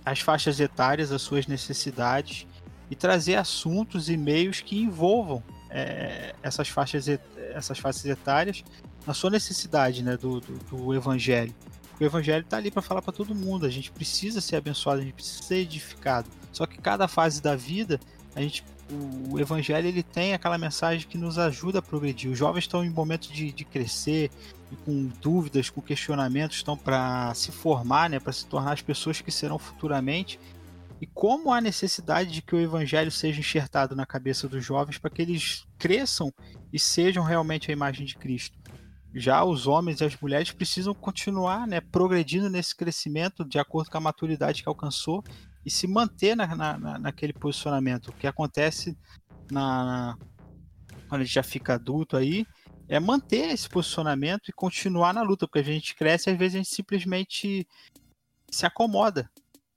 as faixas etárias, as suas necessidades e trazer assuntos e meios que envolvam é, essas, faixas, essas faixas etárias na sua necessidade né, do, do, do evangelho o evangelho está ali para falar para todo mundo. A gente precisa ser abençoado, a gente precisa ser edificado. Só que cada fase da vida, a gente, o, evangelho ele tem aquela mensagem que nos ajuda a progredir. Os jovens estão em momento de, de crescer, com dúvidas, com questionamentos, estão para se formar, né, para se tornar as pessoas que serão futuramente. E como há necessidade de que o evangelho seja enxertado na cabeça dos jovens para que eles cresçam e sejam realmente a imagem de Cristo já os homens e as mulheres precisam continuar né, progredindo nesse crescimento de acordo com a maturidade que alcançou e se manter na, na, naquele posicionamento. O que acontece na, quando a gente já fica adulto aí é manter esse posicionamento e continuar na luta, porque a gente cresce e às vezes a gente simplesmente se acomoda.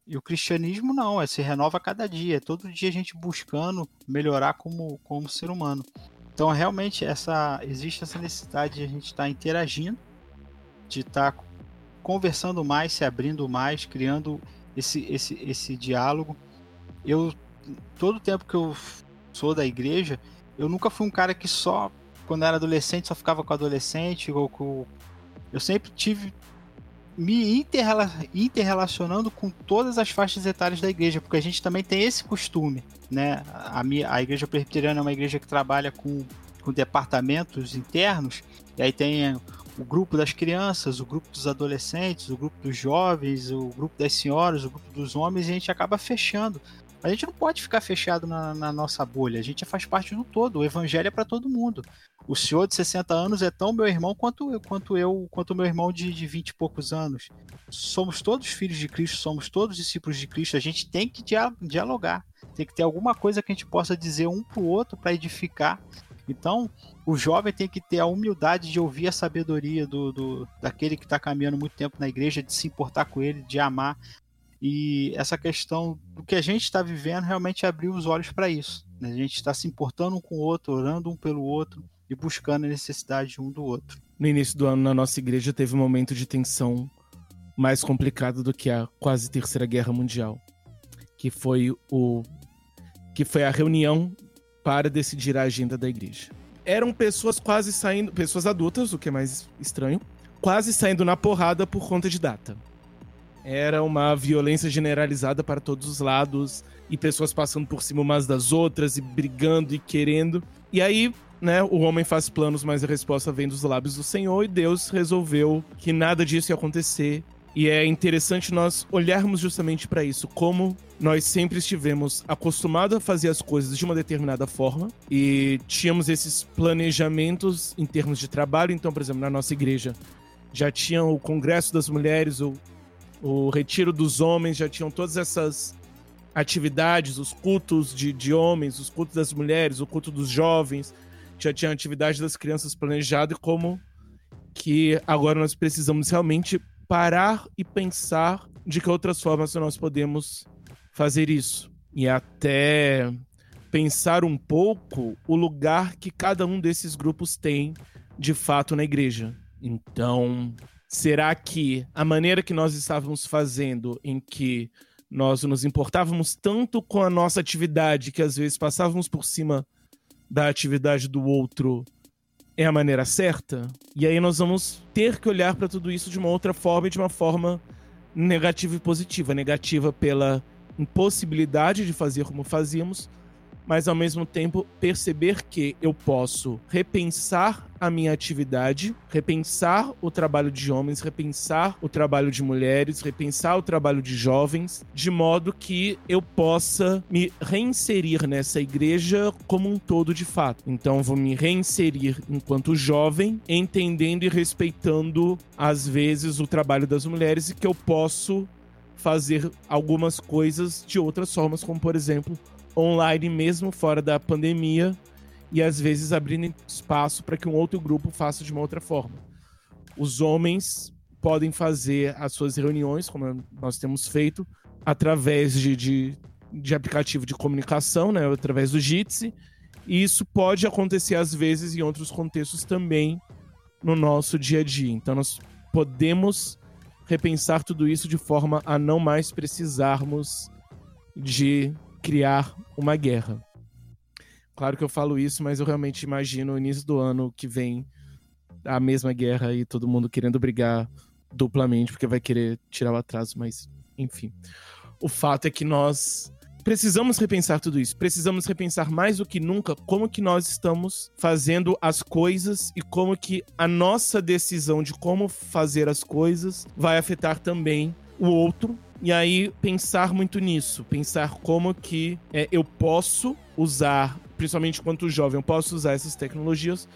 E o cristianismo não, é se renova a cada dia, é todo dia a gente buscando melhorar como, como ser humano. Então, realmente, essa existe essa necessidade de a gente estar tá interagindo, de estar tá conversando mais, se abrindo mais, criando esse, esse, esse diálogo. Eu, todo tempo que eu sou da igreja, eu nunca fui um cara que só, quando era adolescente, só ficava com adolescente. Ou com... Eu sempre tive me interrela interrelacionando com todas as faixas etárias da igreja, porque a gente também tem esse costume, né? A, minha, a igreja presbiteriana é uma igreja que trabalha com, com departamentos internos, e aí tem o grupo das crianças, o grupo dos adolescentes, o grupo dos jovens, o grupo das senhoras, o grupo dos homens, e a gente acaba fechando. A gente não pode ficar fechado na, na nossa bolha, a gente faz parte do todo, o evangelho é para todo mundo o senhor de 60 anos é tão meu irmão quanto eu, quanto eu, quanto meu irmão de, de 20 e poucos anos. Somos todos filhos de Cristo, somos todos discípulos de Cristo. A gente tem que dialogar, tem que ter alguma coisa que a gente possa dizer um para o outro para edificar. Então, o jovem tem que ter a humildade de ouvir a sabedoria do, do daquele que está caminhando muito tempo na igreja, de se importar com ele, de amar. E essa questão do que a gente está vivendo realmente abriu os olhos para isso. Né? A gente está se importando um com o outro, orando um pelo outro, e buscando a necessidade um do outro. No início do ano, na nossa igreja, teve um momento de tensão mais complicado do que a quase terceira guerra mundial, que foi o que foi a reunião para decidir a agenda da igreja. Eram pessoas quase saindo, pessoas adultas, o que é mais estranho, quase saindo na porrada por conta de data. Era uma violência generalizada para todos os lados e pessoas passando por cima umas das outras e brigando e querendo. E aí né, o homem faz planos, mas a resposta vem dos lábios do Senhor e Deus resolveu que nada disso ia acontecer. E é interessante nós olharmos justamente para isso, como nós sempre estivemos acostumados a fazer as coisas de uma determinada forma e tínhamos esses planejamentos em termos de trabalho. Então, por exemplo, na nossa igreja já tinha o Congresso das Mulheres, o, o Retiro dos Homens, já tinham todas essas atividades, os cultos de, de homens, os cultos das mulheres, o culto dos jovens, já tinha a atividade das crianças planejada e como que agora nós precisamos realmente parar e pensar de que outras formas nós podemos fazer isso. E até pensar um pouco o lugar que cada um desses grupos tem de fato na igreja. Então, será que a maneira que nós estávamos fazendo, em que nós nos importávamos tanto com a nossa atividade que às vezes passávamos por cima da atividade do outro é a maneira certa? E aí nós vamos ter que olhar para tudo isso de uma outra forma e de uma forma negativa e positiva. Negativa pela impossibilidade de fazer como fazíamos, mas ao mesmo tempo perceber que eu posso repensar a minha atividade, repensar o trabalho de homens, repensar o trabalho de mulheres, repensar o trabalho de jovens, de modo que eu possa me reinserir nessa igreja como um todo de fato. Então, vou me reinserir enquanto jovem, entendendo e respeitando, às vezes, o trabalho das mulheres e que eu posso fazer algumas coisas de outras formas, como por exemplo online mesmo fora da pandemia e às vezes abrindo espaço para que um outro grupo faça de uma outra forma. Os homens podem fazer as suas reuniões, como nós temos feito, através de, de, de aplicativo de comunicação, né, através do Jitsi, e isso pode acontecer às vezes em outros contextos também no nosso dia a dia. Então nós podemos repensar tudo isso de forma a não mais precisarmos de criar uma guerra. Claro que eu falo isso, mas eu realmente imagino o início do ano que vem a mesma guerra e todo mundo querendo brigar duplamente porque vai querer tirar o atraso, mas enfim. O fato é que nós precisamos repensar tudo isso. Precisamos repensar mais do que nunca como que nós estamos fazendo as coisas e como que a nossa decisão de como fazer as coisas vai afetar também o outro e aí pensar muito nisso, pensar como que é, eu posso usar, principalmente enquanto jovem, eu posso usar essas tecnologias,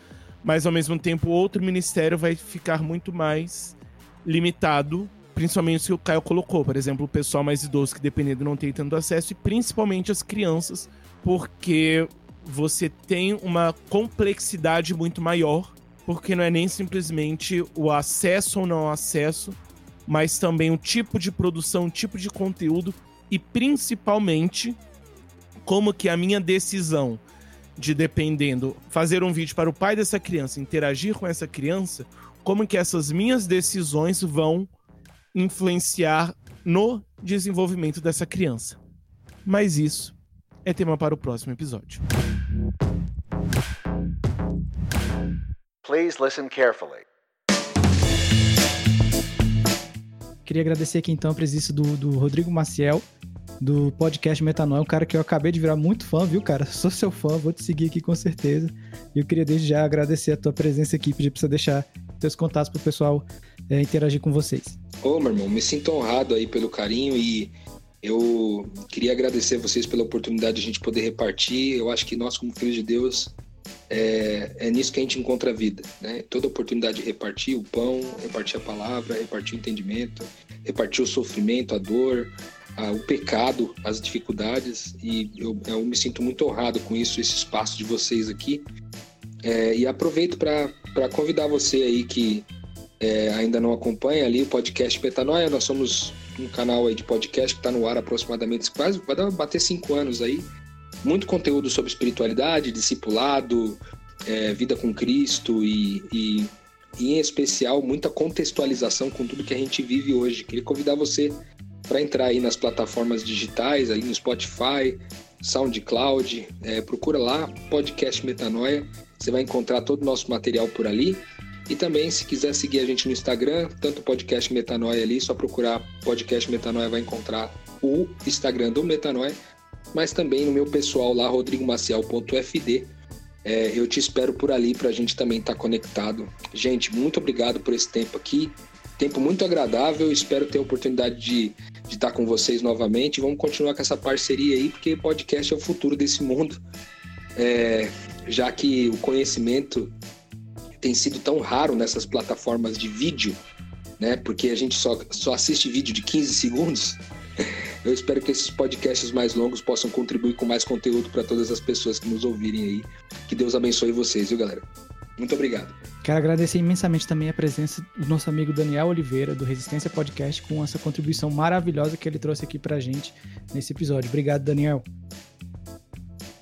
mas ao mesmo tempo outro ministério vai ficar muito mais limitado, principalmente o que o Caio colocou, por exemplo, o pessoal mais idoso que dependendo não tem tanto acesso e principalmente as crianças, porque você tem uma complexidade muito maior, porque não é nem simplesmente o acesso ou não acesso, mas também o tipo de produção, o tipo de conteúdo e principalmente como que a minha decisão de dependendo fazer um vídeo para o pai dessa criança, interagir com essa criança, como que essas minhas decisões vão influenciar no desenvolvimento dessa criança. Mas isso é tema para o próximo episódio. Please listen carefully. Queria agradecer aqui então a presença do, do Rodrigo Maciel, do podcast Metanoia, um cara que eu acabei de virar muito fã, viu, cara? Sou seu fã, vou te seguir aqui com certeza. E eu queria desde já agradecer a tua presença aqui, pedir pra você deixar teus contatos pro pessoal é, interagir com vocês. Ô, meu irmão, me sinto honrado aí pelo carinho e eu queria agradecer a vocês pela oportunidade de a gente poder repartir. Eu acho que nós, como filhos de Deus, é, é, nisso que a gente encontra a vida, né? Toda oportunidade de repartir o pão, repartir a palavra, repartir o entendimento, repartir o sofrimento, a dor, a, o pecado, as dificuldades, e eu, eu, me sinto muito honrado com isso, esse espaço de vocês aqui. É, e aproveito para convidar você aí que é, ainda não acompanha ali o podcast Metanoia, nós somos um canal aí de podcast que está no ar aproximadamente quase, vai bater cinco anos aí, muito conteúdo sobre espiritualidade, discipulado, é, vida com Cristo e, e, em especial, muita contextualização com tudo que a gente vive hoje. Queria convidar você para entrar aí nas plataformas digitais, aí no Spotify, SoundCloud, é, procura lá, podcast Metanoia, você vai encontrar todo o nosso material por ali. E também, se quiser seguir a gente no Instagram, tanto podcast Metanoia ali, só procurar podcast Metanoia vai encontrar o Instagram do Metanoia mas também no meu pessoal lá, rodrigomaciel.fd. É, eu te espero por ali para a gente também estar tá conectado. Gente, muito obrigado por esse tempo aqui. Tempo muito agradável. Espero ter a oportunidade de, estar tá com vocês novamente. Vamos continuar com essa parceria aí, porque podcast é o futuro desse mundo. É, já que o conhecimento tem sido tão raro nessas plataformas de vídeo, né? Porque a gente só, só assiste vídeo de 15 segundos. Eu espero que esses podcasts mais longos possam contribuir com mais conteúdo para todas as pessoas que nos ouvirem aí. Que Deus abençoe vocês, viu, galera? Muito obrigado. Quero agradecer imensamente também a presença do nosso amigo Daniel Oliveira, do Resistência Podcast, com essa contribuição maravilhosa que ele trouxe aqui pra gente nesse episódio. Obrigado, Daniel.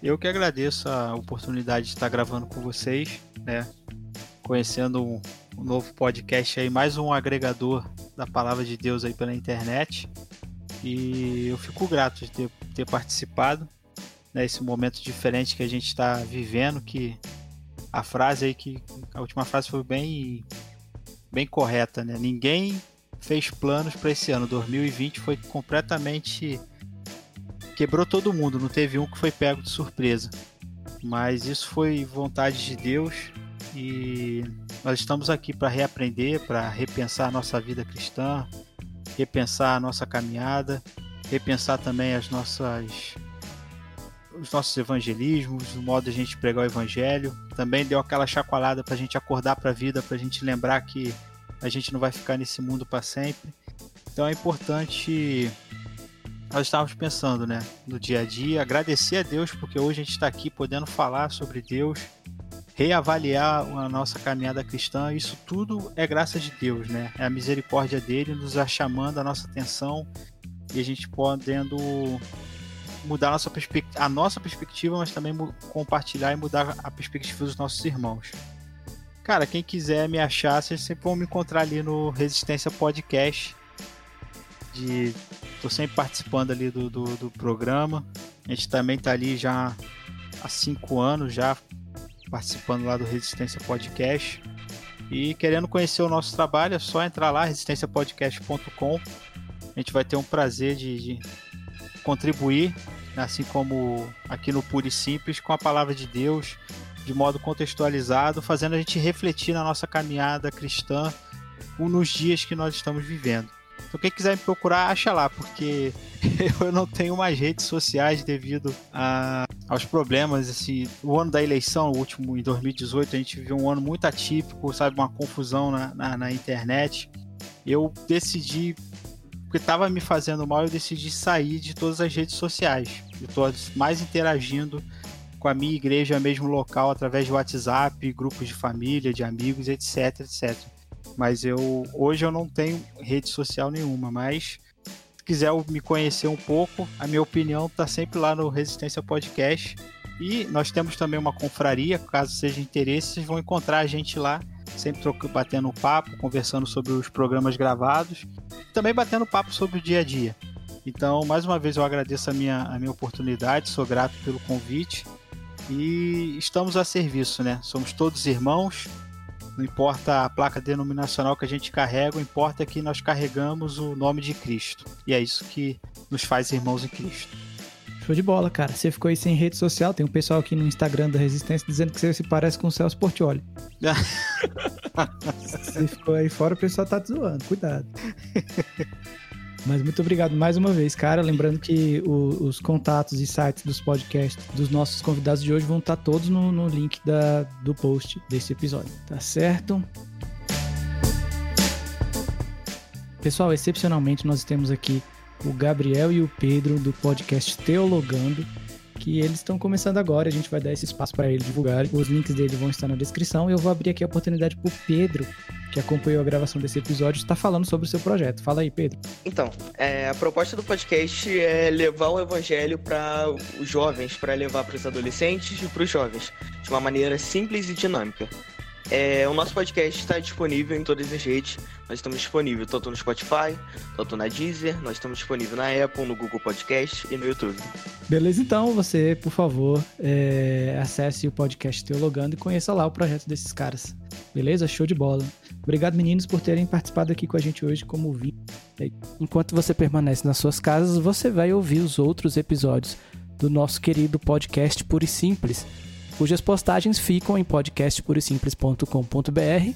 Eu que agradeço a oportunidade de estar gravando com vocês, né? Conhecendo um, um novo podcast aí, mais um agregador da palavra de Deus aí pela internet. E eu fico grato de ter, ter participado nesse né, momento diferente que a gente está vivendo, que a frase aí que a última frase foi bem bem correta, né? Ninguém fez planos para esse ano. 2020 foi completamente quebrou todo mundo, não teve um que foi pego de surpresa. Mas isso foi vontade de Deus e nós estamos aqui para reaprender, para repensar a nossa vida cristã, repensar a nossa caminhada, repensar também as nossas os nossos evangelismos, o modo de a gente pregar o evangelho. Também deu aquela chacoalhada para a gente acordar para a vida, para a gente lembrar que a gente não vai ficar nesse mundo para sempre. Então é importante nós estávamos pensando, né, no dia a dia, agradecer a Deus porque hoje a gente está aqui podendo falar sobre Deus, reavaliar a nossa caminhada cristã. Isso tudo é graça de Deus, né? É a misericórdia dele nos chamando a nossa atenção e a gente podendo mudar a nossa, a nossa perspectiva, mas também compartilhar e mudar a perspectiva dos nossos irmãos. Cara, quem quiser me achar, vocês sempre vão me encontrar ali no Resistência Podcast. De... Tô sempre participando ali do, do, do programa. A gente também tá ali já há cinco anos, já participando lá do Resistência Podcast. E querendo conhecer o nosso trabalho, é só entrar lá, resistenciapodcast.com. A gente vai ter um prazer de, de contribuir, assim como aqui no Puro e Simples, com a palavra de Deus, de modo contextualizado, fazendo a gente refletir na nossa caminhada cristã nos dias que nós estamos vivendo. Então quem quiser me procurar, acha lá, porque eu não tenho mais redes sociais devido a, aos problemas. Esse, o ano da eleição, o último em 2018, a gente viu um ano muito atípico, sabe, uma confusão na, na, na internet. Eu decidi porque estava me fazendo mal, eu decidi sair de todas as redes sociais. Eu estou mais interagindo com a minha igreja mesmo local através de WhatsApp, grupos de família, de amigos, etc, etc. Mas eu hoje eu não tenho rede social nenhuma, mas se quiser me conhecer um pouco, a minha opinião está sempre lá no Resistência Podcast. E nós temos também uma confraria, caso seja interesse, vocês vão encontrar a gente lá sempre batendo papo, conversando sobre os programas gravados, também batendo papo sobre o dia a dia. Então, mais uma vez, eu agradeço a minha, a minha oportunidade, sou grato pelo convite e estamos a serviço, né? Somos todos irmãos, não importa a placa denominacional que a gente carrega, o importa é que nós carregamos o nome de Cristo. E é isso que nos faz irmãos em Cristo. Show de bola, cara. Você ficou aí sem rede social. Tem um pessoal aqui no Instagram da Resistência dizendo que você se parece com o Celso Portioli. você ficou aí fora, o pessoal tá te zoando. Cuidado. Mas muito obrigado mais uma vez, cara. Lembrando que o, os contatos e sites dos podcasts dos nossos convidados de hoje vão estar todos no, no link da, do post desse episódio. Tá certo? Pessoal, excepcionalmente nós temos aqui o Gabriel e o Pedro do podcast Teologando, que eles estão começando agora. A gente vai dar esse espaço para eles divulgarem. Os links dele vão estar na descrição. Eu vou abrir aqui a oportunidade para o Pedro, que acompanhou a gravação desse episódio, está falando sobre o seu projeto. Fala aí, Pedro. Então, é, a proposta do podcast é levar o evangelho para os jovens, para levar para os adolescentes e para os jovens, de uma maneira simples e dinâmica. É, o nosso podcast está disponível em todas as redes. Nós estamos disponíveis tanto no Spotify, tanto na Deezer, nós estamos disponíveis na Apple, no Google Podcast e no YouTube. Beleza, então você, por favor, é, acesse o podcast Teologando e conheça lá o projeto desses caras. Beleza? Show de bola. Obrigado, meninos, por terem participado aqui com a gente hoje como ouvinte. Enquanto você permanece nas suas casas, você vai ouvir os outros episódios do nosso querido podcast Puro e Simples cujas postagens ficam em podcastpurosimples.com.br.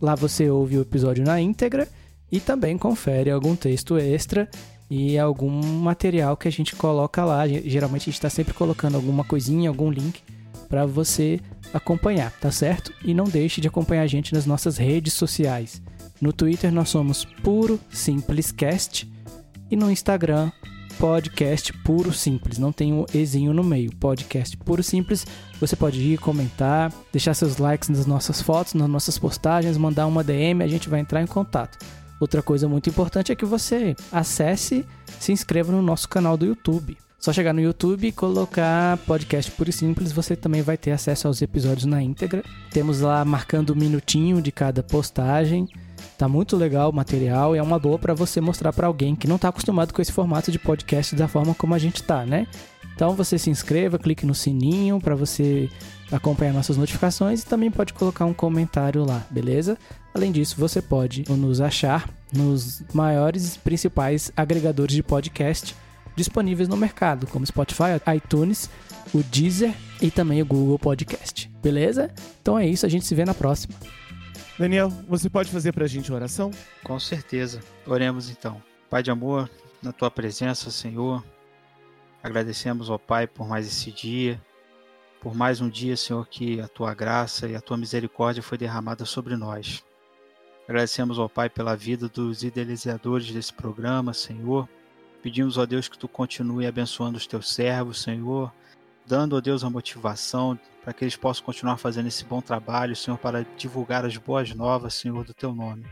Lá você ouve o episódio na íntegra e também confere algum texto extra e algum material que a gente coloca lá. Geralmente a gente está sempre colocando alguma coisinha, algum link para você acompanhar, tá certo? E não deixe de acompanhar a gente nas nossas redes sociais. No Twitter nós somos Puro Simplescast e no Instagram podcast puro simples, não tem um ezinho no meio. Podcast puro simples. Você pode ir comentar, deixar seus likes nas nossas fotos, nas nossas postagens, mandar uma DM, a gente vai entrar em contato. Outra coisa muito importante é que você acesse, se inscreva no nosso canal do YouTube. Só chegar no YouTube e colocar podcast puro e simples, você também vai ter acesso aos episódios na íntegra. Temos lá marcando o minutinho de cada postagem. Tá muito legal o material e é uma boa para você mostrar para alguém que não tá acostumado com esse formato de podcast da forma como a gente tá, né? Então você se inscreva, clique no sininho para você acompanhar nossas notificações e também pode colocar um comentário lá, beleza? Além disso, você pode nos achar nos maiores principais agregadores de podcast, disponíveis no mercado, como Spotify, iTunes, o Deezer e também o Google Podcast. Beleza? Então é isso, a gente se vê na próxima. Daniel, você pode fazer pra gente uma oração? Com certeza. Oremos então. Pai de amor, na tua presença, Senhor, agradecemos ao Pai por mais esse dia, por mais um dia, Senhor, que a tua graça e a tua misericórdia foi derramada sobre nós. Agradecemos ao Pai pela vida dos idealizadores desse programa, Senhor. Pedimos, ó Deus, que tu continue abençoando os teus servos, Senhor, dando, ó Deus, a motivação para que eles possam continuar fazendo esse bom trabalho, Senhor, para divulgar as boas novas, Senhor, do teu nome.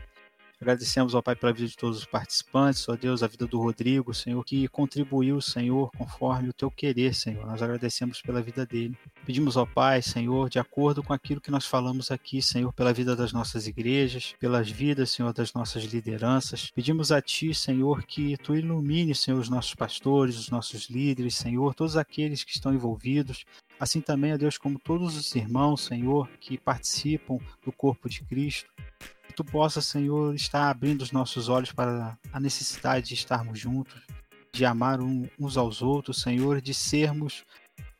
Agradecemos ao Pai pela vida de todos os participantes, ó Deus, a vida do Rodrigo, Senhor, que contribuiu, Senhor, conforme o teu querer, Senhor. Nós agradecemos pela vida dele. Pedimos ao Pai, Senhor, de acordo com aquilo que nós falamos aqui, Senhor, pela vida das nossas igrejas, pelas vidas, Senhor, das nossas lideranças. Pedimos a Ti, Senhor, que Tu ilumine, Senhor, os nossos pastores, os nossos líderes, Senhor, todos aqueles que estão envolvidos, assim também, ó Deus, como todos os irmãos, Senhor, que participam do corpo de Cristo tu possa, Senhor, estar abrindo os nossos olhos para a necessidade de estarmos juntos, de amar uns aos outros, Senhor, de sermos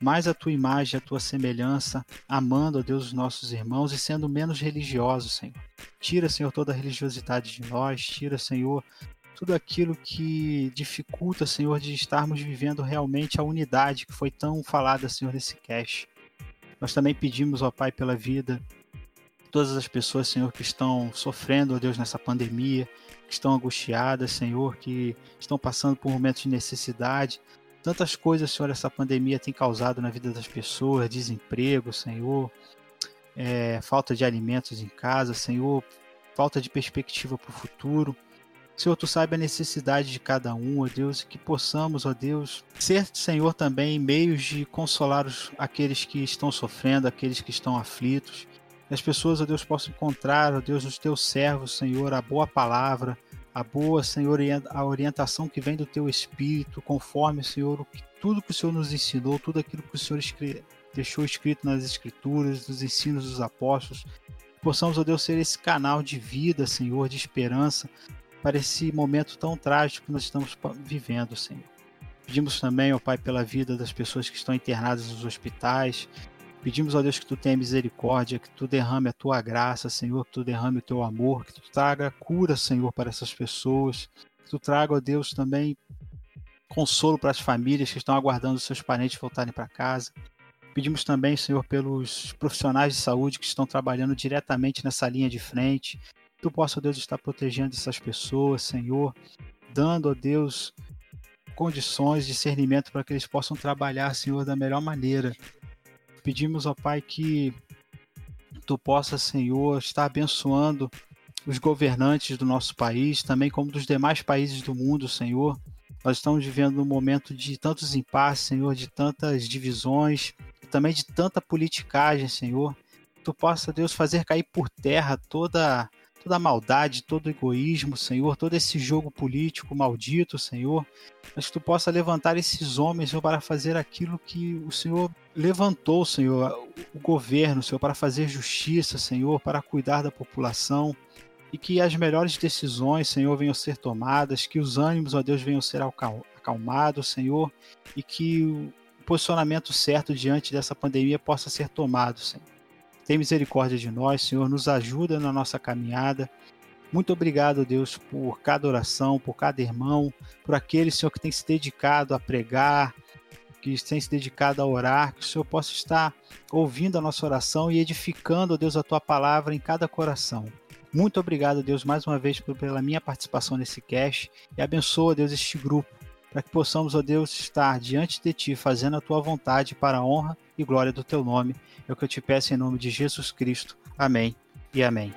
mais a tua imagem, a tua semelhança, amando, a Deus, os nossos irmãos e sendo menos religiosos, Senhor. Tira, Senhor, toda a religiosidade de nós, tira, Senhor, tudo aquilo que dificulta, Senhor, de estarmos vivendo realmente a unidade que foi tão falada, Senhor, nesse cast. Nós também pedimos, ó Pai, pela vida todas as pessoas, Senhor, que estão sofrendo, ó Deus, nessa pandemia, que estão angustiadas, Senhor, que estão passando por momentos de necessidade. Tantas coisas, Senhor, essa pandemia tem causado na vida das pessoas, desemprego, Senhor, é, falta de alimentos em casa, Senhor, falta de perspectiva para o futuro. Senhor, tu sabe a necessidade de cada um, ó Deus, e que possamos, ó Deus, ser, Senhor, também meios de consolar os, aqueles que estão sofrendo, aqueles que estão aflitos as pessoas, ó Deus, possam encontrar, ó Deus, nos teus servos, Senhor, a boa palavra, a boa, Senhor, a orientação que vem do teu Espírito, conforme, Senhor, tudo que o Senhor nos ensinou, tudo aquilo que o Senhor deixou escrito nas Escrituras, nos ensinos dos apóstolos. Possamos, ó Deus, ser esse canal de vida, Senhor, de esperança, para esse momento tão trágico que nós estamos vivendo, Senhor. Pedimos também, ó Pai, pela vida das pessoas que estão internadas nos hospitais, Pedimos, ó Deus, que tu tenha misericórdia, que tu derrame a tua graça, Senhor, que tu derrame o teu amor, que tu traga cura, Senhor, para essas pessoas, que tu traga, ó Deus, também consolo para as famílias que estão aguardando seus parentes voltarem para casa. Pedimos também, Senhor, pelos profissionais de saúde que estão trabalhando diretamente nessa linha de frente, tu possa, Deus, estar protegendo essas pessoas, Senhor, dando, ó Deus, condições, discernimento para que eles possam trabalhar, Senhor, da melhor maneira Pedimos, ó Pai, que tu possa, Senhor, estar abençoando os governantes do nosso país, também como dos demais países do mundo, Senhor. Nós estamos vivendo um momento de tantos impasses, Senhor, de tantas divisões, também de tanta politicagem, Senhor. Tu possa, Deus, fazer cair por terra toda toda a maldade, todo o egoísmo, Senhor, todo esse jogo político maldito, Senhor, mas que tu possa levantar esses homens, Senhor, para fazer aquilo que o Senhor levantou, Senhor, o governo, Senhor, para fazer justiça, Senhor, para cuidar da população e que as melhores decisões, Senhor, venham ser tomadas, que os ânimos, ó Deus, venham ser acalmados, Senhor, e que o posicionamento certo diante dessa pandemia possa ser tomado, Senhor. Tem misericórdia de nós, Senhor, nos ajuda na nossa caminhada. Muito obrigado, Deus, por cada oração, por cada irmão, por aquele, Senhor, que tem se dedicado a pregar, que tem se dedicado a orar, que o Senhor possa estar ouvindo a nossa oração e edificando, Deus, a tua palavra em cada coração. Muito obrigado, Deus, mais uma vez pela minha participação nesse cast e abençoa, Deus, este grupo, para que possamos, ó Deus, estar diante de Ti, fazendo a Tua vontade para a honra e glória do Teu nome. É o que eu te peço em nome de Jesus Cristo. Amém e amém.